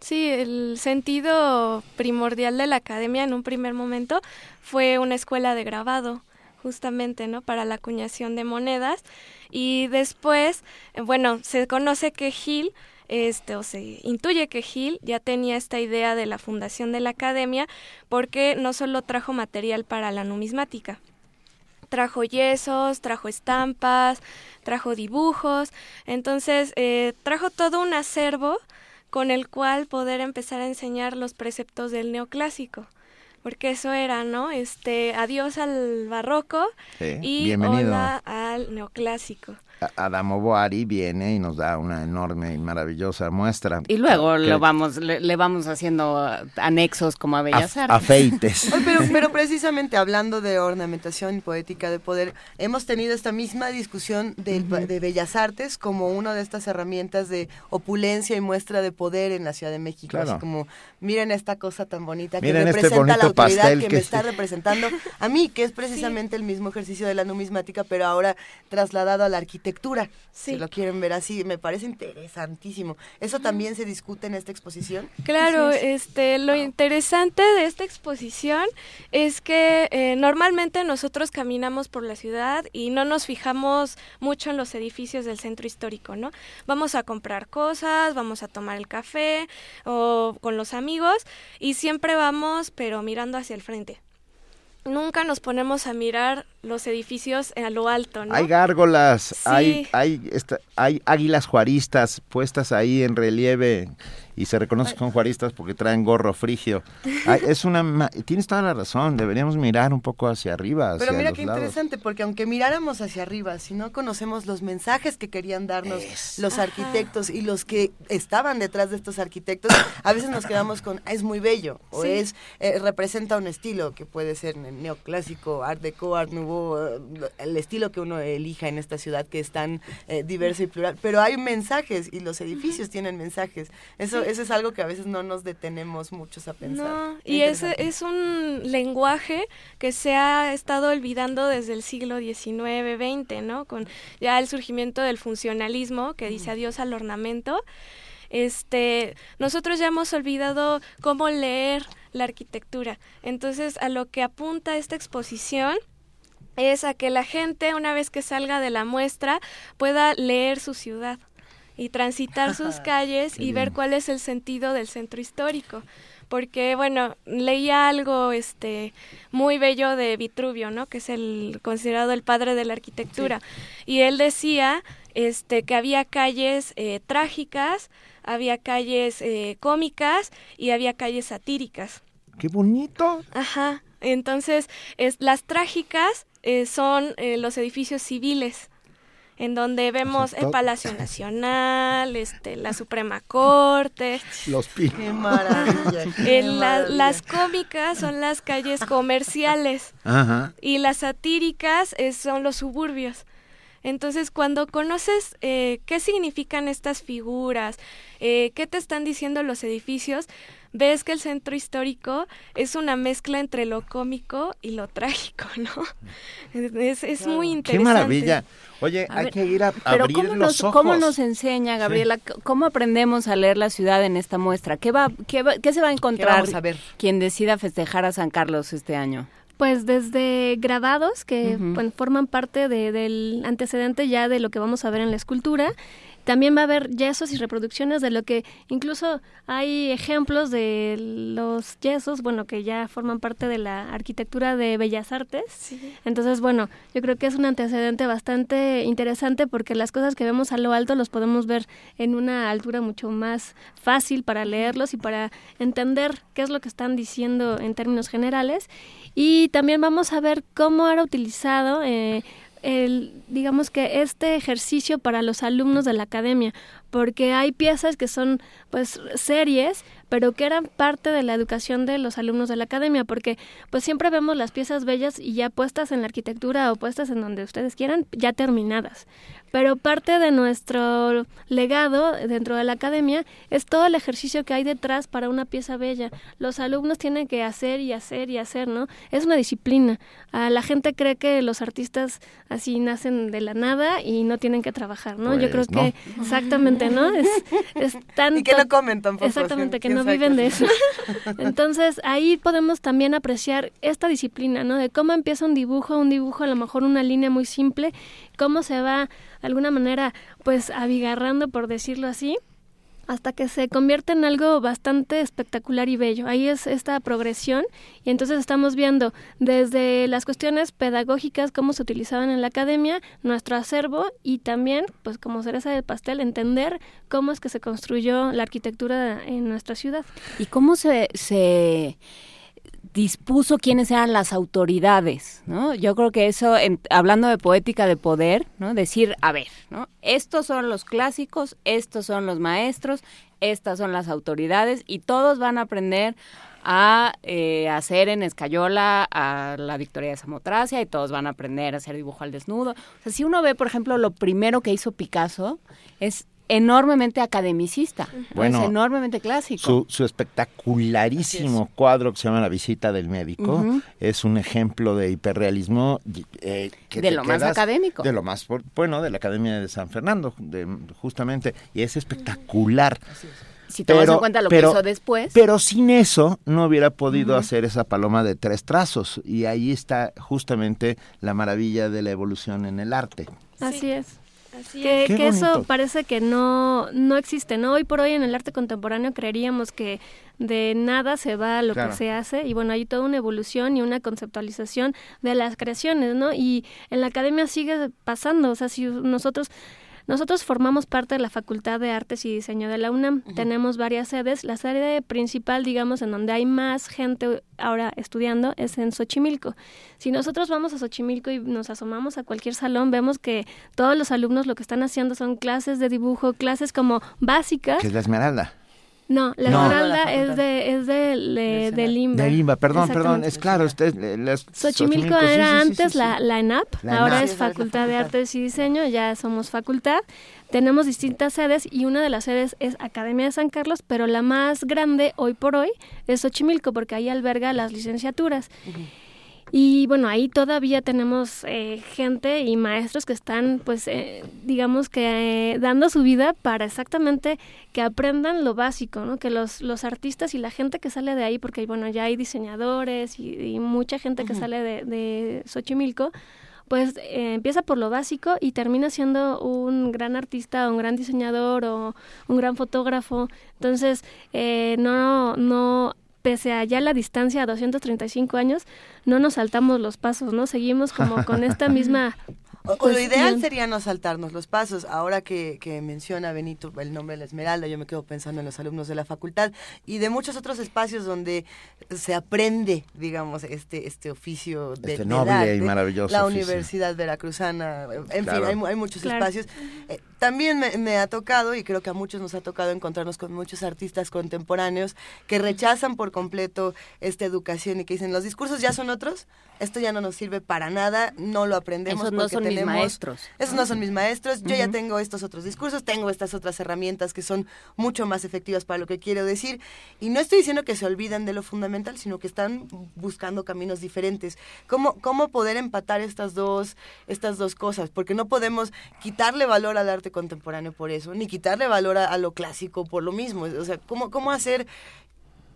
Speaker 40: Sí, el sentido primordial de la academia en un primer momento fue una escuela de grabado, justamente, ¿no? Para la acuñación de monedas. Y después, eh, bueno, se conoce que Gil, este, o se intuye que Gil ya tenía esta idea de la fundación de la academia porque no solo trajo material para la numismática, trajo yesos, trajo estampas, trajo dibujos, entonces eh, trajo todo un acervo con el cual poder empezar a enseñar los preceptos del neoclásico. Porque eso era, ¿no? Este, adiós al barroco
Speaker 3: Sí,
Speaker 40: y
Speaker 3: bienvenido.
Speaker 40: hola al neoclásico.
Speaker 3: Adamo Boari viene y nos da una enorme y maravillosa muestra.
Speaker 4: Y luego
Speaker 3: Que-
Speaker 4: lo vamos, le, le vamos haciendo uh, anexos como a Bellas Artes.
Speaker 3: afeites.
Speaker 2: Oye, pero, *laughs* pero precisamente hablando de ornamentación y poética de poder, hemos tenido esta misma discusión del pa- de Bellas Artes como una de estas herramientas de opulencia y muestra de poder en la Ciudad de México.
Speaker 3: Claro.
Speaker 2: Así como, miren esta cosa tan bonita que
Speaker 3: Miren este
Speaker 2: representa la
Speaker 3: bonito
Speaker 2: autoridad que,
Speaker 3: que
Speaker 2: me está representando a mí, que es *laughs* precisamente el mismo ejercicio de la numismática, pero ahora trasladado a la arquitectura.
Speaker 40: Sí.
Speaker 2: Si lo quieren ver así, me parece interesantísimo. ¿Eso también se discute en esta exposición?
Speaker 40: Claro,
Speaker 2: es.
Speaker 40: este, lo interesante de esta exposición es que eh, normalmente nosotros caminamos por la ciudad y no nos fijamos mucho en los edificios del centro histórico, ¿no? Vamos a comprar cosas, vamos a tomar el café o con los amigos y siempre vamos, pero mirando hacia el frente. Nunca nos ponemos a mirar los edificios a lo alto, ¿no?
Speaker 3: Hay gárgolas,
Speaker 40: Sí.
Speaker 3: hay, hay, esta- hay águilas juaristas puestas ahí en relieve y se reconoce con juaristas porque traen gorro frigio. Ay, es una, ma- tienes toda la razón, deberíamos mirar un poco hacia arriba, hacia
Speaker 2: Pero mira
Speaker 3: los
Speaker 2: qué
Speaker 3: lados.
Speaker 2: interesante, porque aunque miráramos hacia arriba, si no conocemos los mensajes que querían darnos los arquitectos y los que estaban detrás de estos arquitectos, a veces nos quedamos con, "Ah, es muy bello, o
Speaker 40: Sí.
Speaker 2: es, eh, representa un estilo que puede ser ne- neoclásico, art deco, art nouveau, eh, el estilo que uno elija en esta ciudad que es tan eh, diverso y plural, pero hay mensajes y los edificios tienen mensajes. Eso,
Speaker 40: Sí.
Speaker 2: eso es algo que a veces no nos detenemos muchos a pensar.
Speaker 40: No, y
Speaker 2: interesante.
Speaker 40: es un lenguaje que se ha estado olvidando desde el siglo XIX, XX, ¿no? Con ya el surgimiento del funcionalismo que dice adiós al ornamento. Este, nosotros ya hemos olvidado cómo leer la arquitectura. Entonces, a lo que apunta esta exposición es a que la gente, una vez que salga de la muestra, pueda leer su ciudad y transitar sus *laughs* calles y ver cuál es el sentido del centro histórico. Porque, bueno, leía algo este, muy bello de Vitruvio, ¿no? Que es el considerado el padre de la arquitectura. Y él decía este, que había calles eh, trágicas, había calles eh, cómicas y había calles satíricas.
Speaker 3: ¡Qué bonito!
Speaker 40: Ajá. Entonces, es, las trágicas eh, son eh, los edificios civiles. en donde vemos el
Speaker 3: Top.
Speaker 40: Palacio Nacional, este, la Suprema Corte.
Speaker 3: Los pi-
Speaker 2: Qué maravilla. *laughs* qué
Speaker 40: En la-
Speaker 2: maravilla.
Speaker 40: las cómicas son las calles comerciales
Speaker 3: Ajá.
Speaker 40: y las satíricas es- son los suburbios. Entonces, cuando conoces eh, qué significan estas figuras, eh, qué te están diciendo los edificios, ves que el centro histórico es una mezcla entre lo cómico y lo trágico, *laughs* ¿no? Es, es muy
Speaker 3: Qué
Speaker 40: interesante.
Speaker 3: maravilla. Oye,
Speaker 4: A
Speaker 3: hay
Speaker 4: ver,
Speaker 3: que ir a
Speaker 4: Pero
Speaker 3: abrir
Speaker 4: ¿cómo
Speaker 3: los
Speaker 4: nos,
Speaker 3: ojos.
Speaker 4: ¿cómo nos enseña, Gabriela? ¿Cómo aprendemos a leer la ciudad en esta muestra? ¿Qué, va, qué, va- qué se va a encontrar
Speaker 2: vamos a ver?
Speaker 4: quien decida festejar a San Carlos este año?
Speaker 41: Pues desde grabados que bueno, forman parte de- del antecedente ya de lo que vamos a ver en la escultura. También va a haber yesos y reproducciones de lo que incluso hay ejemplos de los yesos, bueno, que ya forman parte de la arquitectura de Bellas Artes. Entonces, bueno, yo creo que es un antecedente bastante interesante porque las cosas que vemos a lo alto los podemos ver en una altura mucho más fácil para leerlos y para entender qué es lo que están diciendo en términos generales. Y también vamos a ver cómo era utilizado eh, el, digamos que este ejercicio para los alumnos de la academia, porque hay piezas que son pues series, pero que eran parte de la educación de los alumnos de la academia, porque pues siempre vemos las piezas bellas y ya puestas en la arquitectura o puestas en donde ustedes quieran, ya terminadas. Pero parte de nuestro legado dentro de la academia es todo el ejercicio que hay detrás para una pieza bella. Los alumnos tienen que hacer y hacer y hacer, ¿no? Es una disciplina. Ah, la gente cree que los artistas así nacen de la nada y no tienen que trabajar, ¿no? Yo creo
Speaker 2: Pues, no.
Speaker 41: que exactamente, ¿no? Es, es tanto... *laughs*
Speaker 2: Y que no comen tampoco.
Speaker 41: Exactamente, que
Speaker 2: ¿quién
Speaker 41: no viven de eso. *laughs* Entonces, ahí podemos también apreciar esta disciplina, ¿no? De cómo empieza un dibujo, un dibujo a lo mejor una línea muy simple, cómo se va de alguna manera pues abigarrando, por decirlo así, hasta que se convierte en algo bastante espectacular y bello. Ahí es esta progresión y entonces estamos viendo desde las cuestiones pedagógicas, cómo se utilizaban en la academia, nuestro acervo y también, pues como cereza del pastel, entender cómo es que se construyó la arquitectura en nuestra ciudad.
Speaker 4: ¿Y cómo se, se dispuso quiénes eran las autoridades? ¿no? Yo creo que eso, en- hablando de poética de poder, ¿no? decir, a ver, ¿no? estos son los clásicos, estos son los maestros, estas son las autoridades y todos van a aprender a eh, hacer en escayola a la Victoria de Samotracia y todos van a aprender a hacer dibujo al desnudo. O sea, si uno ve, por ejemplo, lo primero que hizo Picasso es enormemente academicista, ¿no?
Speaker 3: Bueno,
Speaker 4: es enormemente clásico.
Speaker 3: Su, su espectacularísimo cuadro que se llama La visita del médico es un ejemplo de hiperrealismo eh, que
Speaker 4: De lo más académico.
Speaker 3: De lo más, bueno, de la Academia de San Fernando, de, justamente, y es espectacular.
Speaker 4: Si tomas en cuenta lo que hizo después.
Speaker 3: Pero sin eso no hubiera podido hacer esa paloma de tres trazos, y ahí está justamente la maravilla de la evolución en el arte.
Speaker 41: Así es.
Speaker 40: Así
Speaker 41: que,
Speaker 3: es. Qué
Speaker 41: que eso parece que no, no existe, ¿no? Hoy por hoy en el arte contemporáneo creeríamos que de nada se va lo
Speaker 43: Claro.
Speaker 41: que se hace y bueno, hay toda una evolución y una conceptualización de las creaciones, ¿no? Y en la academia sigue pasando, o sea, si nosotros nosotros formamos parte de la Facultad de Artes y Diseño de la UNAM. Tenemos varias sedes. La sede principal, digamos, en donde hay más gente ahora estudiando es en Xochimilco. Si nosotros vamos a Xochimilco y nos asomamos a cualquier salón, vemos que todos los alumnos lo que están haciendo son clases de dibujo, clases como básicas.
Speaker 3: Que es la esmeralda.
Speaker 41: No, la
Speaker 3: No.
Speaker 41: esmeralda es de es de, de, de Limba.
Speaker 3: De Limba, perdón, perdón, es claro, usted... eh, las-
Speaker 41: Xochimilco era
Speaker 3: sí, sí,
Speaker 41: antes
Speaker 3: sí,
Speaker 41: La,
Speaker 3: sí.
Speaker 41: la ENAP,
Speaker 3: La
Speaker 41: ahora
Speaker 3: ENAP.
Speaker 41: es Facultad de. Artes y Diseño, ya somos facultad. Tenemos distintas sedes y una de las sedes es Academia de San Carlos, pero la más grande hoy por hoy es Xochimilco porque ahí alberga las licenciaturas. Y bueno, ahí todavía tenemos eh, gente y maestros que están, pues, eh, digamos que eh, dando su vida para exactamente que aprendan lo básico, ¿no? Que los, los artistas y la gente que sale de ahí, porque bueno, ya hay diseñadores y, y mucha gente que sale de, de Xochimilco, pues eh, empieza por lo básico y termina siendo un gran artista, un gran diseñador o un gran fotógrafo. Entonces, eh, no, no, pese a ya la distancia a 235 años, no nos saltamos los pasos, ¿no? Seguimos como con esta *laughs* misma Pues,
Speaker 2: lo ideal
Speaker 41: bien.
Speaker 2: sería no saltarnos los pasos. Ahora que, que menciona Benito el nombre de la Esmeralda, yo me quedo pensando en los alumnos de la facultad y de muchos otros espacios donde se aprende, digamos, este este oficio de,
Speaker 3: Este
Speaker 2: de
Speaker 3: noble y maravilloso
Speaker 2: La
Speaker 3: oficio.
Speaker 2: Universidad Veracruzana, en
Speaker 3: Claro.
Speaker 2: fin, hay, mu- hay muchos
Speaker 41: Claro.
Speaker 2: espacios. Eh, también me, me ha tocado, y creo que a muchos nos ha tocado encontrarnos con muchos artistas contemporáneos que rechazan por completo esta educación y que dicen, los discursos ya son otros, esto ya no nos sirve para nada, no lo aprendemos
Speaker 4: Esos no
Speaker 2: porque
Speaker 4: son mis
Speaker 2: tenemos-
Speaker 4: maestros.
Speaker 2: Esos no son mis maestros, yo ya tengo estos otros discursos, tengo estas otras herramientas que son mucho más efectivas para lo que quiero decir. Y no estoy diciendo que se olviden de lo fundamental, sino que están buscando caminos diferentes. ¿Cómo, cómo poder empatar estas dos, estas dos cosas? Porque no podemos quitarle valor al arte contemporáneo por eso, ni quitarle valor a, a lo clásico por lo mismo. O sea, ¿cómo, cómo hacer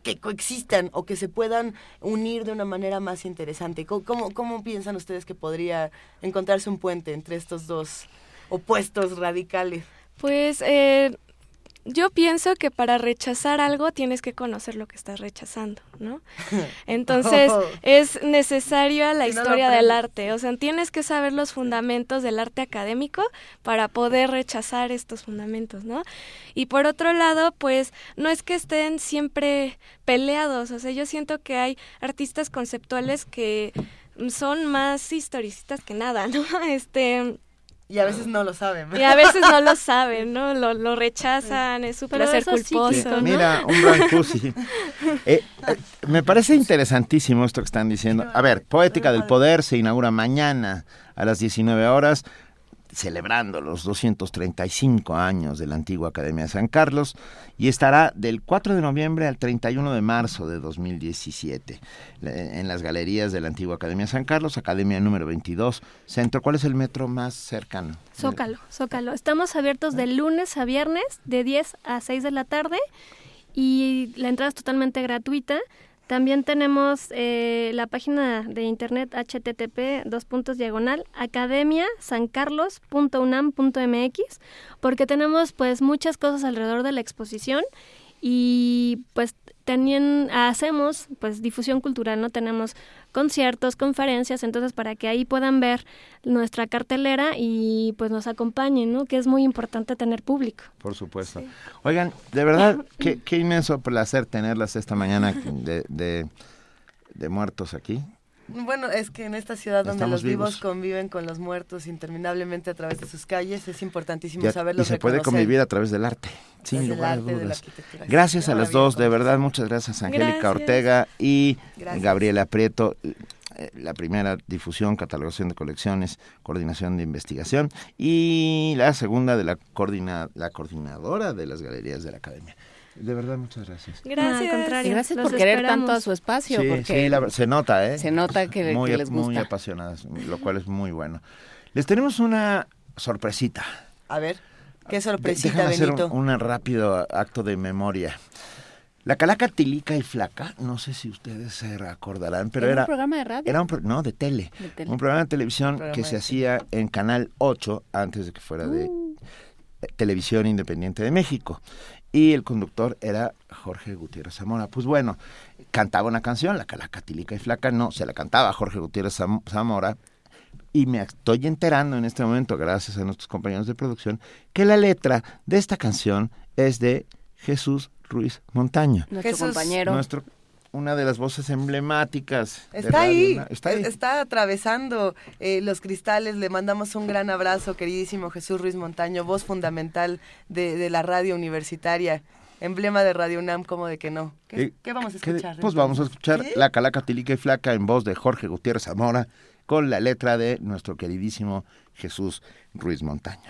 Speaker 2: que coexistan o que se puedan unir de una manera más interesante. ¿Cómo, cómo, piensan ustedes que podría encontrarse un puente entre estos dos opuestos radicales?
Speaker 40: Pues eh, yo pienso que para rechazar algo tienes que conocer lo que estás rechazando, ¿no? *laughs* Entonces es necesaria la
Speaker 2: Si no lo
Speaker 40: historia del arte, o sea, tienes que saber los fundamentos del arte académico para poder rechazar estos fundamentos, ¿no? Y por otro lado, pues no es que estén siempre peleados, o sea, yo siento que hay artistas conceptuales que son más historicistas que nada, *laughs* ¿no? Este
Speaker 2: Y a veces no lo saben.
Speaker 40: y a veces no lo *laughs* saben, ¿no? Lo, lo rechazan, es su placer
Speaker 41: sí,
Speaker 40: culposo. ¿no?
Speaker 3: Mira, un brancusi. *laughs* Eh, eh, me parece interesantísimo esto que están diciendo. A ver, Poética del Poder se inaugura mañana a las 19 horas, celebrando los 235 años de la antigua Academia de San Carlos, y estará del 4 de noviembre al 31 de marzo de 2017 le- en las galerías de la antigua Academia de San Carlos, Academia número 22, Centro. ¿Cuál es el metro más cercano?
Speaker 41: Zócalo, Zócalo. Estamos abiertos de lunes a viernes de 10 a 6 de la tarde y la entrada es totalmente gratuita. También tenemos eh, la página de internet http dos puntos diagonal academia sancarlos.unam.mx porque tenemos pues muchas cosas alrededor de la exposición y pues también hacemos pues difusión cultural, ¿no? Tenemos conciertos, conferencias, entonces para que ahí puedan ver nuestra cartelera y pues nos acompañen, ¿no? Que es muy importante tener público.
Speaker 3: Por supuesto. Oigan, de verdad, *laughs* qué, qué inmenso placer tenerlas esta mañana de, de, de muertos aquí.
Speaker 2: Bueno, es que en esta ciudad donde
Speaker 3: Estamos
Speaker 2: los vivos,
Speaker 3: vivos.
Speaker 2: conviven con los muertos interminablemente a través de sus calles, es importantísimo
Speaker 3: Ya-
Speaker 2: saberlos
Speaker 3: y se puede convivir a través del arte, sin
Speaker 2: Desde
Speaker 3: lugar a
Speaker 2: arte,
Speaker 3: dudas. Gracias a las dos, de verdad, muchas gracias Angélica. Ortega y
Speaker 2: Gracias.
Speaker 3: Gabriela Prieto. eh, La primera difusión, catalogación de colecciones, coordinación de investigación y la segunda de la, coordina, la coordinadora de las galerías de la academia. De verdad, muchas gracias.
Speaker 40: Gracias.
Speaker 41: al contrario,
Speaker 4: Y gracias por querer
Speaker 41: esperamos.
Speaker 4: tanto a su espacio,
Speaker 3: Sí,
Speaker 4: porque
Speaker 3: sí, la ver- se nota, ¿eh?
Speaker 4: se nota que-
Speaker 3: muy,
Speaker 4: que les
Speaker 3: Muy
Speaker 4: gusta.
Speaker 3: apasionadas, lo cual es muy bueno. Les tenemos una sorpresita.
Speaker 2: A ver, qué
Speaker 3: De-
Speaker 2: sorpresita,
Speaker 3: déjame hacer
Speaker 2: Benito.
Speaker 3: un, un rápido acto de memoria. La calaca tilica y flaca, no sé si ustedes se acordarán, pero
Speaker 4: ¿Era
Speaker 3: era...
Speaker 4: un programa de radio?
Speaker 3: Era un pro- no, de tele.
Speaker 4: De tele.
Speaker 3: Un programa de televisión
Speaker 4: Programa
Speaker 3: que
Speaker 4: de
Speaker 3: se hacía en Canal 8 antes de que fuera de eh, Televisión Independiente de México. Y el conductor era Jorge Gutiérrez Zamora. Pues bueno, cantaba una canción, La calaca tilica y flaca, no, se la cantaba Jorge Gutiérrez Zam- Zamora. Y me estoy enterando en este momento, gracias a nuestros compañeros de producción, que la letra de esta canción es de Jesús Ruiz Montaño.
Speaker 4: Nuestro
Speaker 2: Jesús.
Speaker 4: compañero.
Speaker 3: Nuestro, una de las voces emblemáticas.
Speaker 2: Está ahí,
Speaker 3: está ahí.
Speaker 2: está atravesando eh, los cristales. Le mandamos un gran abrazo, queridísimo Jesús Ruiz Montaño, voz fundamental de, de la radio universitaria, emblema de Radio UNAM, como de que no. ¿Qué,
Speaker 3: Eh,
Speaker 2: qué vamos a
Speaker 3: ¿qué-
Speaker 2: escuchar?
Speaker 3: Pues vamos a escuchar. La Calaca Tilica y Flaca en voz de Jorge Gutiérrez Zamora con la letra de nuestro queridísimo Jesús Ruiz Montaño.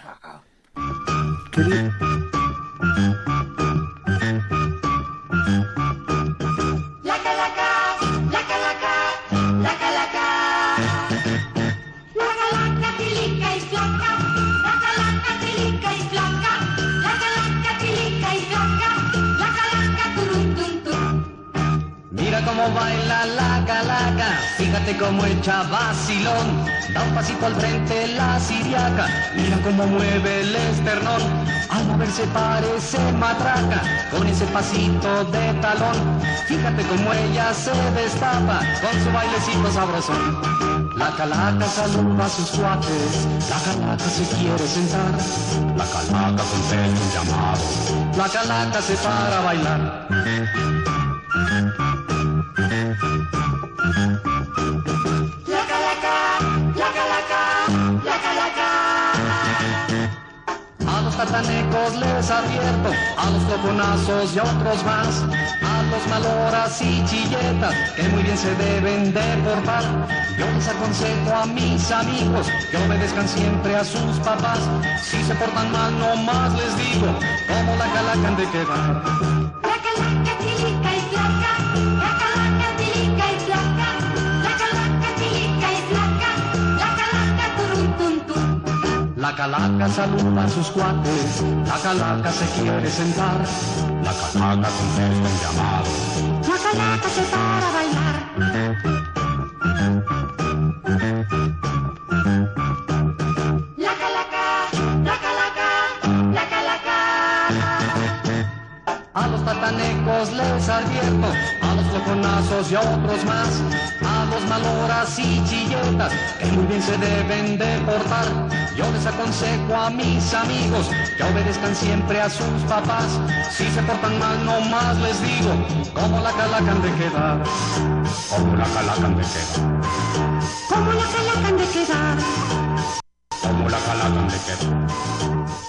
Speaker 3: Queri-
Speaker 42: cómo baila la calaca, fíjate cómo echa vacilón, da un pasito al frente la siriaca, mira cómo mueve el esternón, al moverse parece matraca, con ese pasito de talón, fíjate cómo ella se destapa, con su bailecito sabrosón. La calaca saluda a sus cuates, la calaca se quiere sentar, la calaca contesta un llamado, la calaca se para a bailar. Tatanecos les advierto, a los toconazos y otros más, a los maloras y chilletas que muy bien se deben de portar. Yo les aconsejo a mis amigos que obedezcan siempre a sus papás. Si se portan mal, no más les digo, como la calaca han de quedar.
Speaker 43: La calaca La calaca
Speaker 42: saluda a sus cuates, la calaca se quiere sentar, la calaca contesta un llamado.
Speaker 43: La calaca se para a bailar. La calaca, la calaca, la calaca.
Speaker 42: A los tatanecos les advierto, loconazos y otros más, a los maloras y chilletas que muy bien se deben de portar. Yo les aconsejo a mis amigos que obedezcan siempre a sus papás. Si se portan mal, no más les digo, como la calaca han de quedar. Como la calaca han de quedar.
Speaker 43: Como la calaca han de quedar,
Speaker 42: Como la calaca han de quedar.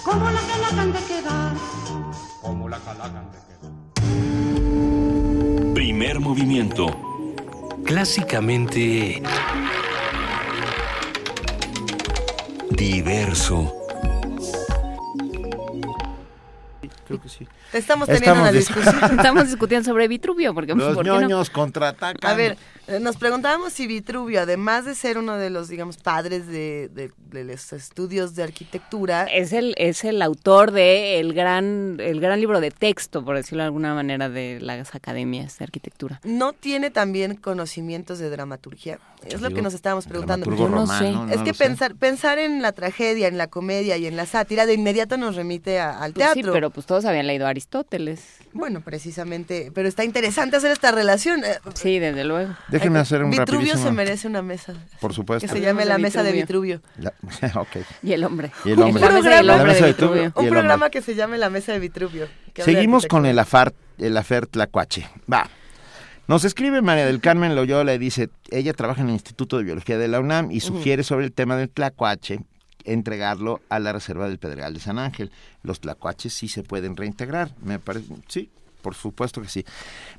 Speaker 43: como la calaca han de quedar.
Speaker 42: Como la calaca han de quedar.
Speaker 39: Primer movimiento.
Speaker 16: Clásicamente
Speaker 39: Diverso.
Speaker 3: Creo que sí.
Speaker 2: Estamos teniendo una
Speaker 3: dis-
Speaker 2: discusión. *laughs*
Speaker 4: Estamos discutiendo sobre Vitruvio, porque
Speaker 3: Los
Speaker 4: ¿por qué no?
Speaker 3: ñoños contraatacan.
Speaker 2: A ver, eh, nos preguntábamos si Vitruvio, además de ser uno de los, digamos, padres de, de- de los estudios de arquitectura,
Speaker 4: Es el, es el autor de el gran, el gran libro de texto, por decirlo de alguna manera, de las academias de arquitectura.
Speaker 2: no tiene también conocimientos de dramaturgia. Es lo
Speaker 3: digo,
Speaker 2: que nos estábamos preguntando.
Speaker 4: Yo no sé.
Speaker 2: es
Speaker 3: no
Speaker 2: que
Speaker 3: sé.
Speaker 2: pensar, pensar en la tragedia, en la comedia y en la sátira de inmediato nos remite a- al
Speaker 4: Pues sí,
Speaker 2: teatro.
Speaker 4: pero pues todos habían leído a Aristóteles.
Speaker 2: Bueno, precisamente, pero está interesante hacer esta relación. Eh,
Speaker 4: Sí, desde luego.
Speaker 3: Déjenme hacer un
Speaker 2: Vitruvio
Speaker 3: rapidísimo.
Speaker 2: se merece una mesa.
Speaker 3: Por supuesto.
Speaker 2: Que se llame la mesa de
Speaker 4: Vitruvio.
Speaker 2: Vitruvio.
Speaker 3: La- *laughs* ok.
Speaker 4: Y el hombre.
Speaker 3: Y el hombre.
Speaker 2: Un programa que se llame la mesa de Vitruvio.
Speaker 3: Seguimos con el afar, el afer tlacuache. Va. Nos escribe María del Carmen Loyola y dice, ella trabaja en el Instituto de Biología de la UNAM y sugiere sobre el tema del tlacuache entregarlo a la Reserva del Pedregal de San Ángel. Los tlacuaches sí se pueden reintegrar, me parece, sí, por supuesto que sí.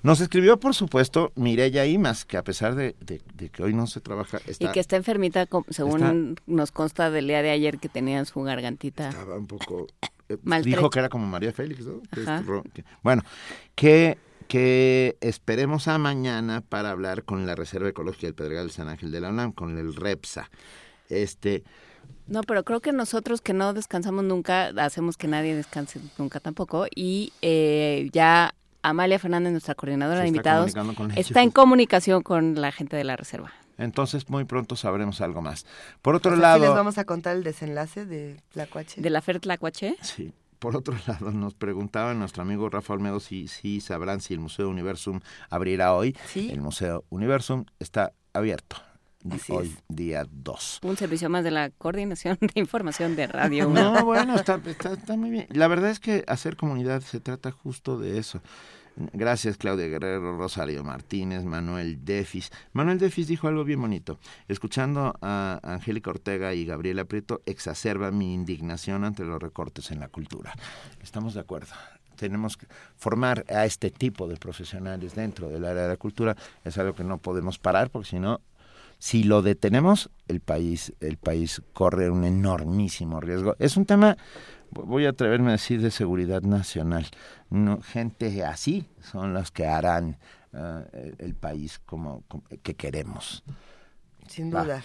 Speaker 3: Nos escribió, por supuesto, Mireya Imas, que a pesar de, de- de que hoy no se trabaja, está,
Speaker 4: Y que está enfermita, según
Speaker 3: está-
Speaker 4: nos consta del día de ayer que tenía su gargantita.
Speaker 3: estaba un poco... eh, *laughs* dijo que era como María Félix, ¿no? Que- bueno, que, que esperemos a mañana para hablar con la Reserva Ecológica del Pedregal de San Ángel de la UNAM, con el REPSA. Este,
Speaker 4: No, pero creo que nosotros que no descansamos nunca, hacemos que nadie descanse nunca tampoco. Y eh, ya Amalia Fernández, nuestra coordinadora
Speaker 3: Se
Speaker 4: de
Speaker 3: está
Speaker 4: invitados, está en comunicación con la gente de la reserva.
Speaker 3: entonces muy pronto sabremos algo más. Por otro
Speaker 2: O sea,
Speaker 3: lado...
Speaker 2: sí les vamos a contar el desenlace de Tlacuache.
Speaker 4: ¿De la Fer Tlacuache?
Speaker 3: Sí. Por otro *laughs* lado, nos preguntaba nuestro amigo Rafa Olmedo si, si sabrán si el Museo Universum abrirá hoy.
Speaker 2: Sí.
Speaker 3: El Museo Universum está abierto
Speaker 2: Así
Speaker 3: hoy,
Speaker 2: es.
Speaker 3: día 2.
Speaker 4: Un servicio más de la coordinación de información de Radio
Speaker 3: No,
Speaker 4: UNAM.
Speaker 3: bueno, está, *laughs* está, está muy bien. La verdad es que hacer comunidad se trata justo de eso. Gracias, Claudia Guerrero, Rosario Martínez, Manuel Defis. Manuel Defis dijo algo bien bonito. Escuchando a Angélica Ortega y Gabriela Prieto, exacerba mi indignación ante los recortes en la cultura. Estamos de acuerdo. Tenemos que formar a este tipo de profesionales dentro del área de la cultura. Es algo que no podemos parar porque si no, si lo detenemos, el país, el país corre un enormísimo riesgo. Es un tema, voy a atreverme a decir, de seguridad nacional. No, gente así son las que harán ah, el, el país como, como- que queremos.
Speaker 2: Sin
Speaker 3: Va.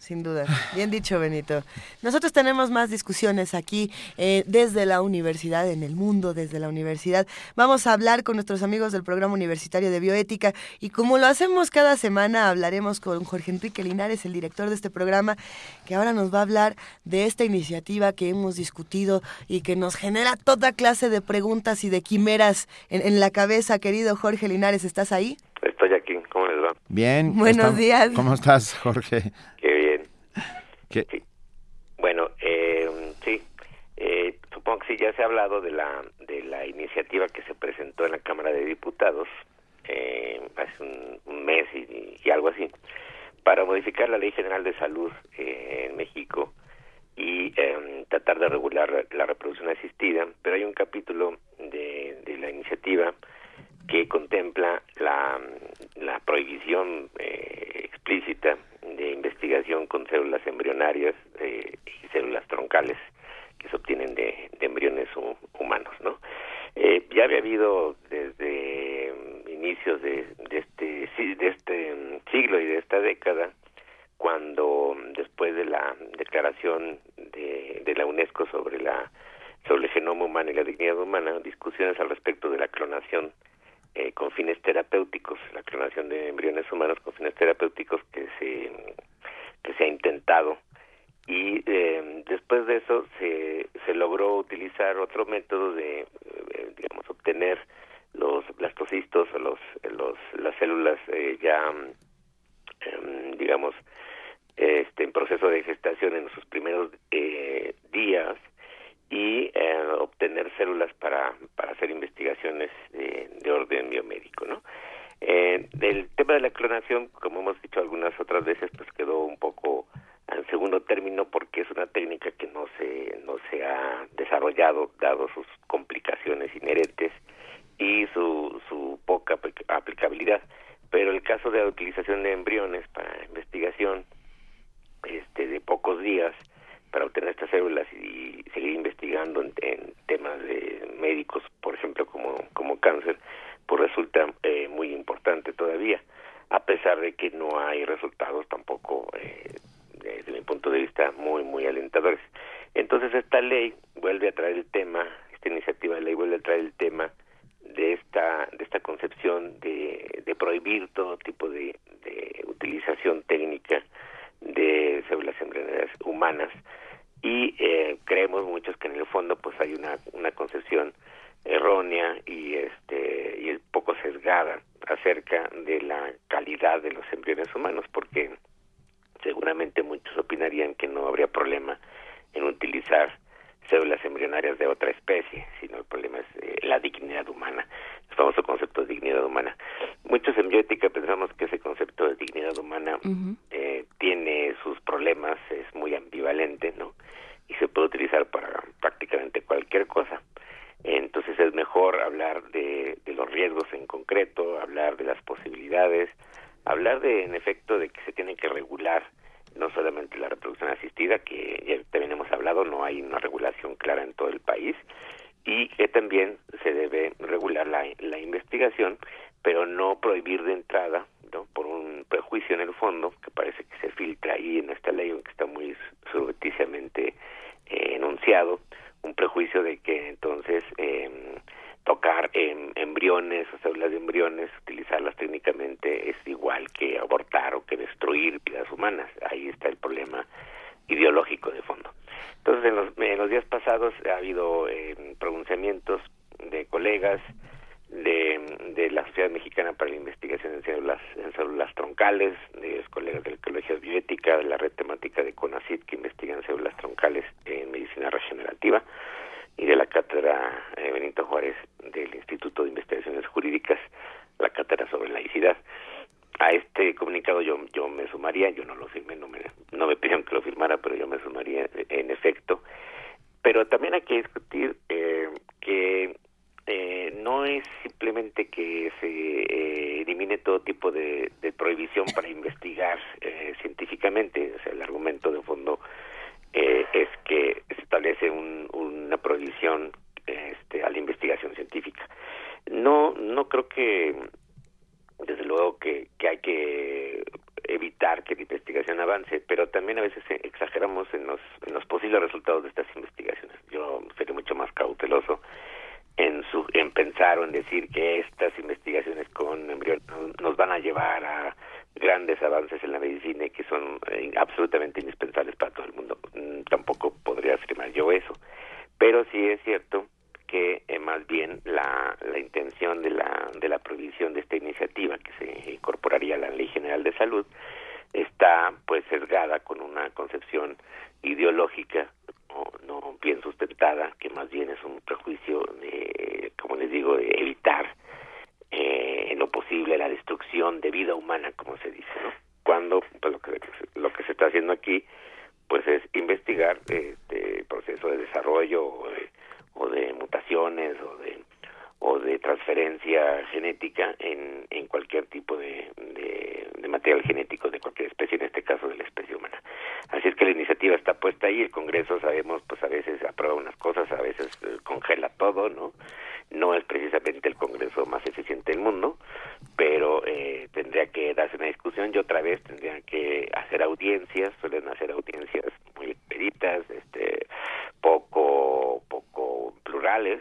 Speaker 2: Sin duda. Bien dicho, Benito. Nosotros tenemos más discusiones aquí eh, desde la universidad, en el mundo, desde la universidad. Vamos a hablar con nuestros amigos del programa universitario de bioética y como lo hacemos cada semana, hablaremos con Jorge Enrique Linares, el director de este programa, que ahora nos va a hablar de esta iniciativa que hemos discutido y que nos genera toda clase de preguntas y de quimeras en, en la cabeza. Querido Jorge Linares, ¿estás ahí?
Speaker 44: Estoy aquí, ¿cómo les va?
Speaker 3: Bien.
Speaker 2: Buenos días.
Speaker 3: ¿Cómo estás, Jorge?
Speaker 44: ¿Qué? Bueno, eh, sí, eh, supongo que sí, ya se ha hablado de la, de la iniciativa que se presentó en la Cámara de Diputados eh, hace un, mes y, y algo así, para modificar la Ley General de Salud eh, en México y eh, tratar de regular la reproducción asistida, pero hay un capítulo de, de la iniciativa que contempla la, prohibición eh, explícita de investigación con células embrionarias eh, y células troncales que se obtienen de, de embriones hu- humanos, ¿no? Eh, ya había habido desde inicios de, de este de este siglo y de esta década cuando después de la declaración de, de la UNESCO sobre la sobre el genoma humano y la dignidad humana, discusiones al respecto de la clonación eh, con fines terapéuticos, la clonación de embriones humanos con fines terapéuticos que se que se ha intentado. Y eh, después de eso se, se logró utilizar otro método de eh, digamos obtener los blastocistos o los los las células eh, ya em, digamos este en proceso de gestación en sus primeros eh, días y eh, obtener células para, para hacer investigaciones de, de orden biomédico, ¿no? Eh, el tema de la clonación, como hemos dicho algunas otras veces, pues quedó un poco en segundo término porque es una técnica que no se no se ha desarrollado dado sus complicaciones inherentes y su, su poca apli- aplicabilidad. Pero el caso de la utilización de embriones para investigación este de pocos días para obtener estas células y seguir investigando en, temas de médicos, por ejemplo, como, como cáncer, pues resulta eh, muy importante todavía, a pesar de que no hay resultados tampoco, eh, desde mi punto de vista, muy, muy alentadores. Entonces esta ley vuelve a traer el tema, esta iniciativa de ley vuelve a traer el tema de esta de esta concepción de, de prohibir todo tipo de utilización técnica de células embrionarias humanas y eh, creemos muchos que en el fondo pues hay una una concepción errónea y este y es poco sesgada acerca de la calidad de los embriones humanos porque seguramente muchos opinarían que no habría problema en utilizar células embrionarias de otra especie, sino el problema es eh, la dignidad humana, el famoso concepto de dignidad humana. Muchos en bioética pensamos que ese concepto de dignidad humana eh, tiene sus problemas, es muy ambivalente, ¿no? Y se puede utilizar para prácticamente cualquier cosa. Entonces es mejor hablar de, de los riesgos en concreto, hablar de las posibilidades, hablar de, en efecto, de que se tiene que regular no solamente la reproducción asistida, que ya también hemos hablado, no hay una regulación clara en todo el país, y que también se debe regular la, investigación, pero no prohibir de entrada, ¿no? por un prejuicio en el fondo, que parece que se filtra ahí en esta ley, aunque está muy subrepticiamente eh, enunciado, un prejuicio de que entonces eh, tocar en embriones o células de embriones, utilizarlas técnicamente es igual que abortar o que destruir vidas humanas. Ahí está el problema ideológico de fondo. Entonces, en los, en los días pasados ha habido eh, pronunciamientos de colegas de, de la Sociedad Mexicana para la Investigación en Células, en células troncales, de los colegas de la Ecología Bioética, de la red temática de CONACYT que investigan células troncales en medicina regenerativa y de la cátedra eh, Benito Juárez del Instituto de Investigaciones Jurídicas, la cátedra sobre laicidad. A este comunicado yo yo me sumaría, yo no lo firmé, no me, no me pidieron que lo firmara, pero yo me sumaría en efecto. Pero también hay que discutir eh, que eh, no es simplemente que se eh, elimine todo tipo de, de prohibición para investigar eh, científicamente, o sea, el argumento de fondo eh, es que se establece un, una prohibición este, a la investigación científica. No, no creo que, desde luego que, que hay que evitar que la investigación avance, pero también a veces exageramos en los, en los posibles resultados de estas investigaciones. Yo sería mucho más cauteloso en, su, en pensar o en decir que estas investigaciones con embriones nos van a llevar a grandes avances en la medicina y que son eh, absolutamente indispensables para todo el mundo. Mm, tampoco podría afirmar yo eso. Pero sí es cierto que eh, más bien la, la intención de la, de la prohibición de esta iniciativa que se incorporaría a la Ley General de Salud está pues sesgada con una concepción ideológica no, no bien sustentada, que más bien es un prejuicio de, como les digo, de evitar eh, posible la destrucción de vida humana, como se dice, ¿no? Cuando pues, lo que lo que se está haciendo aquí pues es investigar este proceso de desarrollo o de, o de mutaciones o de o de transferencia genética en, en cualquier tipo de, de, material genético de cualquier especie, en este caso de la especie humana. Así es que la iniciativa está puesta ahí, el Congreso sabemos, pues a veces aprueba unas cosas, a veces eh, congela todo, ¿no? No es precisamente el Congreso más eficiente del mundo, pero eh, tendría que darse una discusión y otra vez tendrían que hacer audiencias, suelen hacer audiencias muy expeditas, este, poco, poco plurales,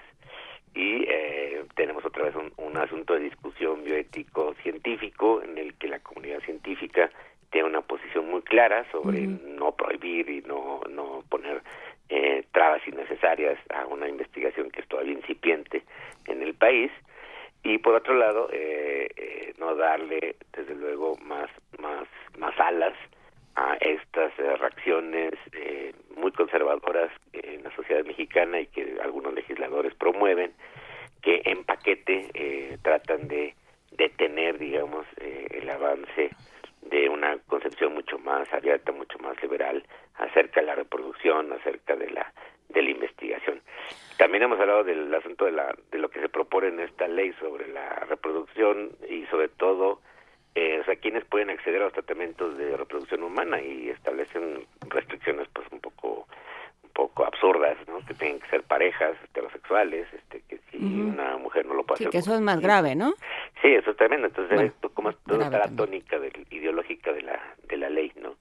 Speaker 44: y eh, tenemos otra vez un, un, asunto de discusión bioético científico en el que la comunidad científica tiene una posición muy clara sobre uh -huh. no prohibir y no no poner eh, trabas innecesarias a una investigación que es todavía incipiente en el país y por otro lado eh, eh, no darle desde luego más más más alas a estas eh, reacciones eh, muy conservadoras en la sociedad mexicana y que algunos legisladores promueven, que en paquete eh, tratan de detener, digamos, eh, el avance de una concepción mucho más abierta, mucho más liberal acerca de la reproducción, acerca de la de la investigación. También hemos hablado del asunto de la de lo que se propone en esta ley sobre la reproducción y sobre todo eh, o sea, quienes pueden acceder a los tratamientos de reproducción humana y establecen restricciones pues un poco un poco absurdas, ¿no? Que tienen que ser parejas heterosexuales, este que si uh -huh. una mujer no lo puede
Speaker 4: sí,
Speaker 44: hacer.
Speaker 4: que eso es más grave, ¿no?
Speaker 44: Sí, eso es tremendo. Entonces,
Speaker 4: bueno,
Speaker 44: esto como es toda la tónica del, ideológica de la de la ley, ¿no?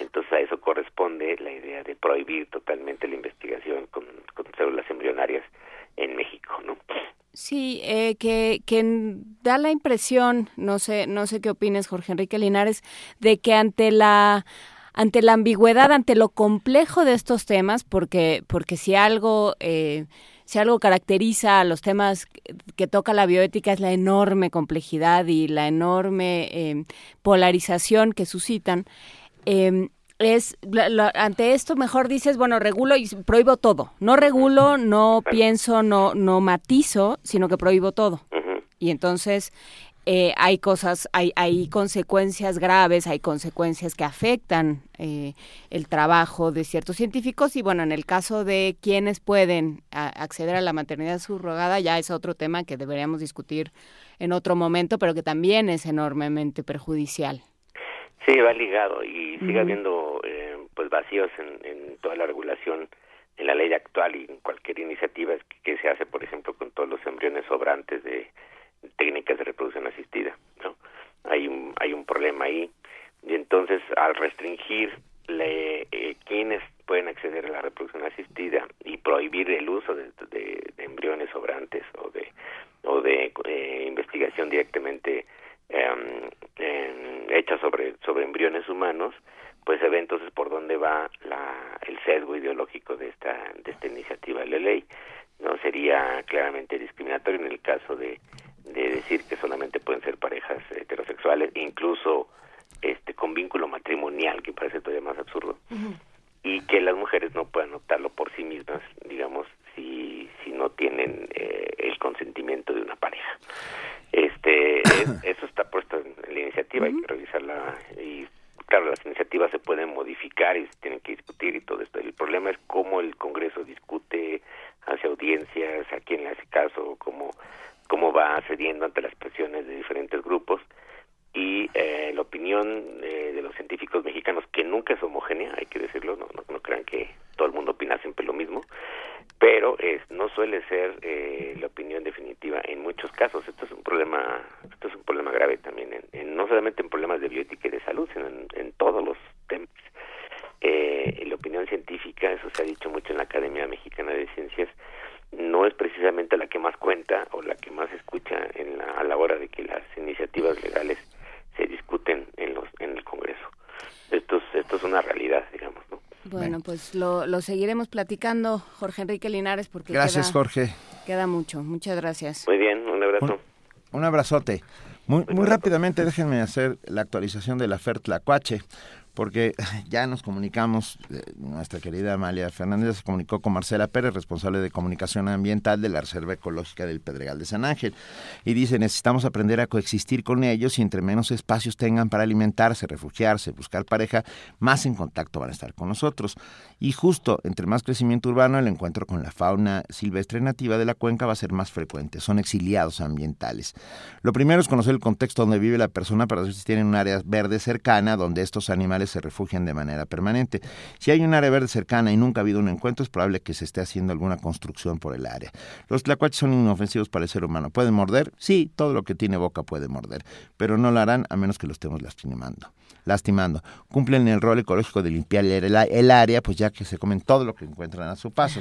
Speaker 44: Entonces a eso corresponde la idea de prohibir totalmente la investigación con, con células embrionarias en México, ¿no?
Speaker 4: Sí, eh, que, que da la impresión, no sé, no sé qué opines, Jorge Enrique Linares, de que ante la ante la ambigüedad, ante lo complejo de estos temas, porque porque si algo eh, si algo caracteriza a los temas que toca la bioética es la enorme complejidad y la enorme eh, polarización que suscitan. Es lo, ante esto mejor dices bueno regulo y prohíbo todo. No regulo no pienso no no matizo sino que prohíbo todo.
Speaker 44: Uh -huh.
Speaker 4: y entonces eh, hay cosas hay hay consecuencias graves hay consecuencias que afectan eh, el trabajo de ciertos científicos. Y bueno en el caso de quienes pueden a, acceder a la maternidad subrogada ya es otro tema que deberíamos discutir en otro momento pero que también es enormemente perjudicial
Speaker 44: Sí, va ligado y sigue habiendo eh, pues vacíos en, en, toda la regulación en la ley actual y en cualquier iniciativa que, que, se hace, por ejemplo, con todos los embriones sobrantes de técnicas de reproducción asistida, ¿no? Hay un hay un problema ahí y entonces al restringir le, eh, quienes pueden acceder a la reproducción asistida y prohibir el uso de, de, de embriones sobrantes o de o de eh, investigación directamente eh, eh, hecha sobre sobre embriones humanos pues se ve entonces por dónde va la, el sesgo ideológico de esta de esta iniciativa de la ley no sería claramente discriminatorio en el caso de, de decir que solamente pueden ser parejas heterosexuales incluso este con vínculo matrimonial que parece todavía más absurdo uh -huh. y que las mujeres no puedan optarlo por sí mismas digamos si si no tienen eh, el consentimiento de una pareja. Este es, *coughs* eso está puesto en, en la iniciativa uh -huh. hay que revisarla y claro las iniciativas se pueden modificar y se tienen que discutir y todo esto. El problema es cómo el Congreso discute hace audiencias a quién le hace caso cómo cómo va cediendo ante las presiones de diferentes grupos. Y eh, la opinión eh, de los científicos mexicanos que nunca es homogénea hay que decirlo no, no, no crean que todo el mundo opina siempre lo mismo pero es, no suele ser eh, la opinión definitiva en muchos casos esto es un problema esto es un problema grave también en, no solamente en problemas de bioética y de salud sino en, en todos los temas eh, la opinión científica eso se ha dicho mucho en la Academia Mexicana de Ciencias no es precisamente la que más cuenta o la que más escucha en la, a la hora de que las iniciativas legales se discuten en los en el Congreso. Esto es, esto es una realidad, digamos. ¿No?
Speaker 4: Bueno, pues lo, lo seguiremos platicando, Jorge Enrique Linares, porque
Speaker 3: gracias,
Speaker 4: queda,
Speaker 3: Jorge.
Speaker 4: Queda mucho. Muchas gracias.
Speaker 44: Muy bien, un abrazo.
Speaker 3: Un, un abrazote. Muy, muy rápidamente déjenme hacer la actualización de la FER Tlacuache porque *laughs* ya nos comunicamos, eh, nuestra querida Amalia Fernández se comunicó con Marcela Pérez, responsable de comunicación ambiental de la Reserva Ecológica del Pedregal de San Ángel, y dice, necesitamos aprender a coexistir con ellos y entre menos espacios tengan para alimentarse, refugiarse, buscar pareja, más en contacto van a estar con nosotros. Y justo entre más crecimiento urbano, el encuentro con la fauna silvestre nativa de la cuenca va a ser más frecuente, son exiliados ambientales. Lo primero es conocer el contexto donde vive la persona para ver si tienen un área verde cercana donde estos animales se refugian de manera permanente. Si hay un área verde cercana y nunca ha habido un encuentro, es probable que se esté haciendo alguna construcción por el área. Los tlacuaches son inofensivos para el ser humano. ¿Pueden morder? Sí, todo lo que tiene boca puede morder, pero no lo harán a menos que lo estemos lastimando lastimando. Cumplen el rol ecológico de limpiar el, el, área, pues ya que se comen todo lo que encuentran a su paso.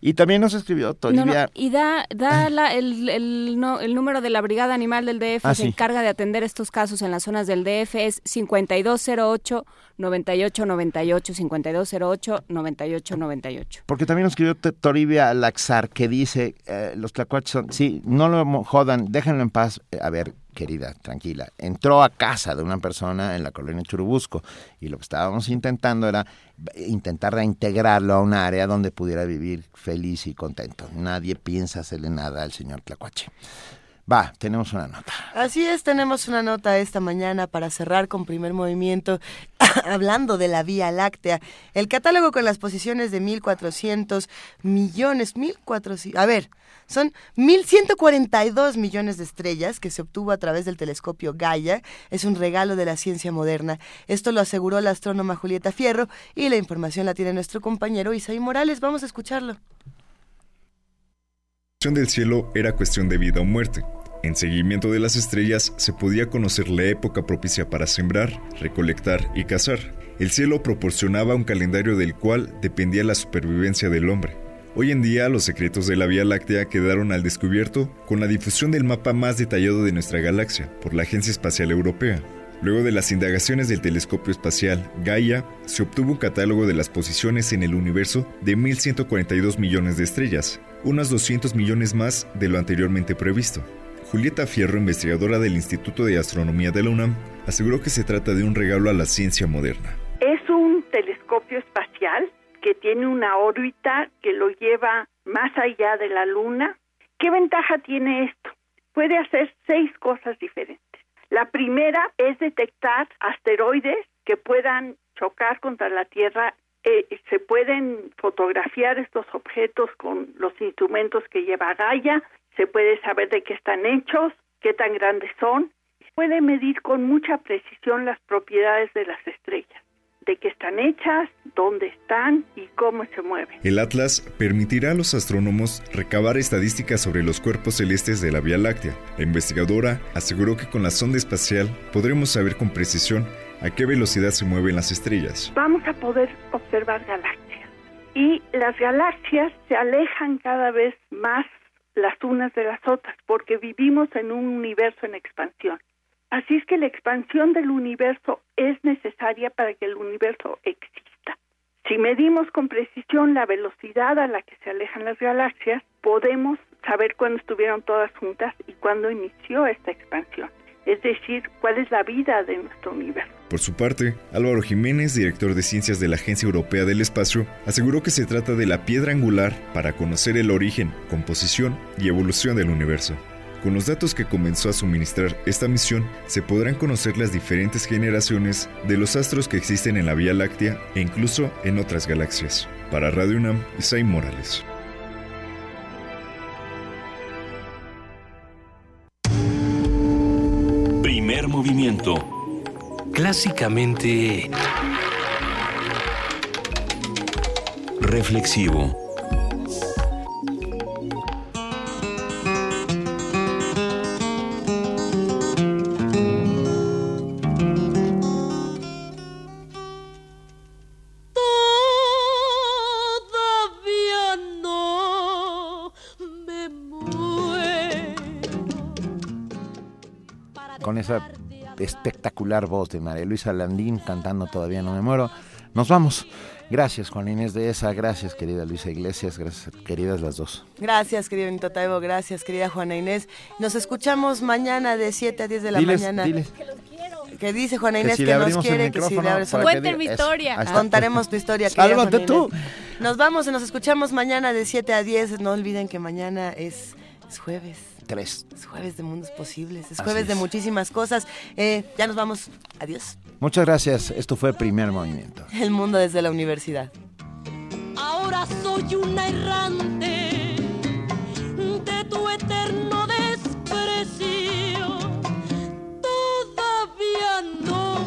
Speaker 3: Y también nos escribió Toribia.
Speaker 4: y da, da la, el, el, no, el, número de la Brigada Animal del DF,
Speaker 3: Ah,
Speaker 4: se
Speaker 3: sí.
Speaker 4: encarga de atender estos casos en las zonas del DF, es 5208 9898 5208 9898.
Speaker 3: Porque también nos escribió Toribia Laxar que dice, eh, los tlacuaches son, sí, no lo jodan, déjenlo en paz. Eh, a ver, querida, tranquila, entró a casa de una persona en la colonia Churubusco y lo que estábamos intentando era eh, intentar reintegrarlo a un área donde pudiera vivir feliz y contento. Nadie piensa hacerle nada al señor Tlacuache. Va, tenemos una nota.
Speaker 2: Así es, tenemos una nota esta mañana para cerrar con primer movimiento, *coughs* hablando de la Vía Láctea. El catálogo con las posiciones de 1.400 millones, 1.400, a ver, son 1.142 millones de estrellas que se obtuvo a través del telescopio Gaia. Es un regalo de la ciencia moderna. Esto lo aseguró la astrónoma Julieta Fierro y la información la tiene nuestro compañero Isaí Morales. Vamos a escucharlo.
Speaker 35: del cielo era cuestión de vida o muerte. En seguimiento de las estrellas se podía conocer la época propicia para sembrar, recolectar y cazar. El cielo proporcionaba un calendario del cual dependía la supervivencia del hombre. Hoy en día los secretos de la Vía Láctea quedaron al descubierto con la difusión del mapa más detallado de nuestra galaxia por la Agencia Espacial Europea. Luego de las indagaciones del telescopio espacial Gaia, se obtuvo un catálogo de las posiciones en el universo de 1.142 millones de estrellas, unos 200 millones más de lo anteriormente previsto. Julieta Fierro, investigadora del Instituto de Astronomía de la UNAM, aseguró que se trata de un regalo a la ciencia moderna.
Speaker 45: Que tiene una órbita que lo lleva más allá de la Luna. ¿Qué ventaja tiene esto? Puede hacer seis cosas diferentes. La primera es detectar asteroides que puedan chocar contra la Tierra. Eh, se pueden fotografiar estos objetos con los instrumentos que lleva Gaia, se puede saber de qué están hechos, qué tan grandes son, puede medir con mucha precisión las propiedades de las estrellas, de qué están hechas, dónde están y cómo se mueven.
Speaker 35: El Atlas permitirá a los astrónomos recabar estadísticas sobre los cuerpos celestes de la Vía Láctea. La investigadora aseguró que con la sonda espacial podremos saber con precisión a qué velocidad se mueven las estrellas.
Speaker 45: Vamos a poder observar galaxias y las galaxias se alejan cada vez más las unas de las otras porque vivimos en un universo en expansión. Así es que la expansión del universo es necesaria para que el universo exista. Si medimos con precisión la velocidad a la que se alejan las galaxias, podemos saber cuándo estuvieron todas juntas y cuándo inició esta expansión. Es decir, cuál es la vida de nuestro universo.
Speaker 35: Por su parte, Álvaro Jiménez, director de ciencias de la Agencia Europea del Espacio, aseguró que se trata de la piedra angular para conocer el origen, composición y evolución del universo. Con los datos que comenzó a suministrar esta misión, se podrán conocer las diferentes generaciones de los astros que existen en la Vía Láctea e incluso en otras galaxias. Para Radio UNAM, Isai Morales.
Speaker 1: Primer movimiento.
Speaker 16: Clásicamente...
Speaker 1: Reflexivo.
Speaker 3: Esa espectacular voz de María Luisa Landín cantando Todavía no me muero. Nos vamos. Gracias, Juan Inés de esa. Gracias, querida Luisa Iglesias. Gracias, queridas las dos.
Speaker 2: Gracias, querido Benito Taibo. Gracias, querida Juana Inés. Nos escuchamos mañana de 7 a 10 de la
Speaker 3: Diles,
Speaker 2: mañana.
Speaker 3: diles.
Speaker 2: Que dice Juana
Speaker 3: Que
Speaker 2: Inés
Speaker 3: si
Speaker 2: que,
Speaker 3: le
Speaker 2: nos quiere, que si le abres
Speaker 4: Cuenten mi historia.
Speaker 3: Eso.
Speaker 2: Contaremos tu historia.
Speaker 3: Sálvate tú.
Speaker 2: Nos vamos y nos escuchamos mañana de 7 a 10. No olviden que mañana es, es jueves.
Speaker 3: Tres.
Speaker 2: Es jueves de mundos posibles. Es
Speaker 3: Así
Speaker 2: jueves de
Speaker 3: es.
Speaker 2: muchísimas cosas. Eh, ya nos vamos. Adiós.
Speaker 3: Muchas gracias. Esto fue Primer Movimiento.
Speaker 2: El mundo desde la universidad.
Speaker 43: Ahora soy una errante de tu eterno desprecio. Todavía no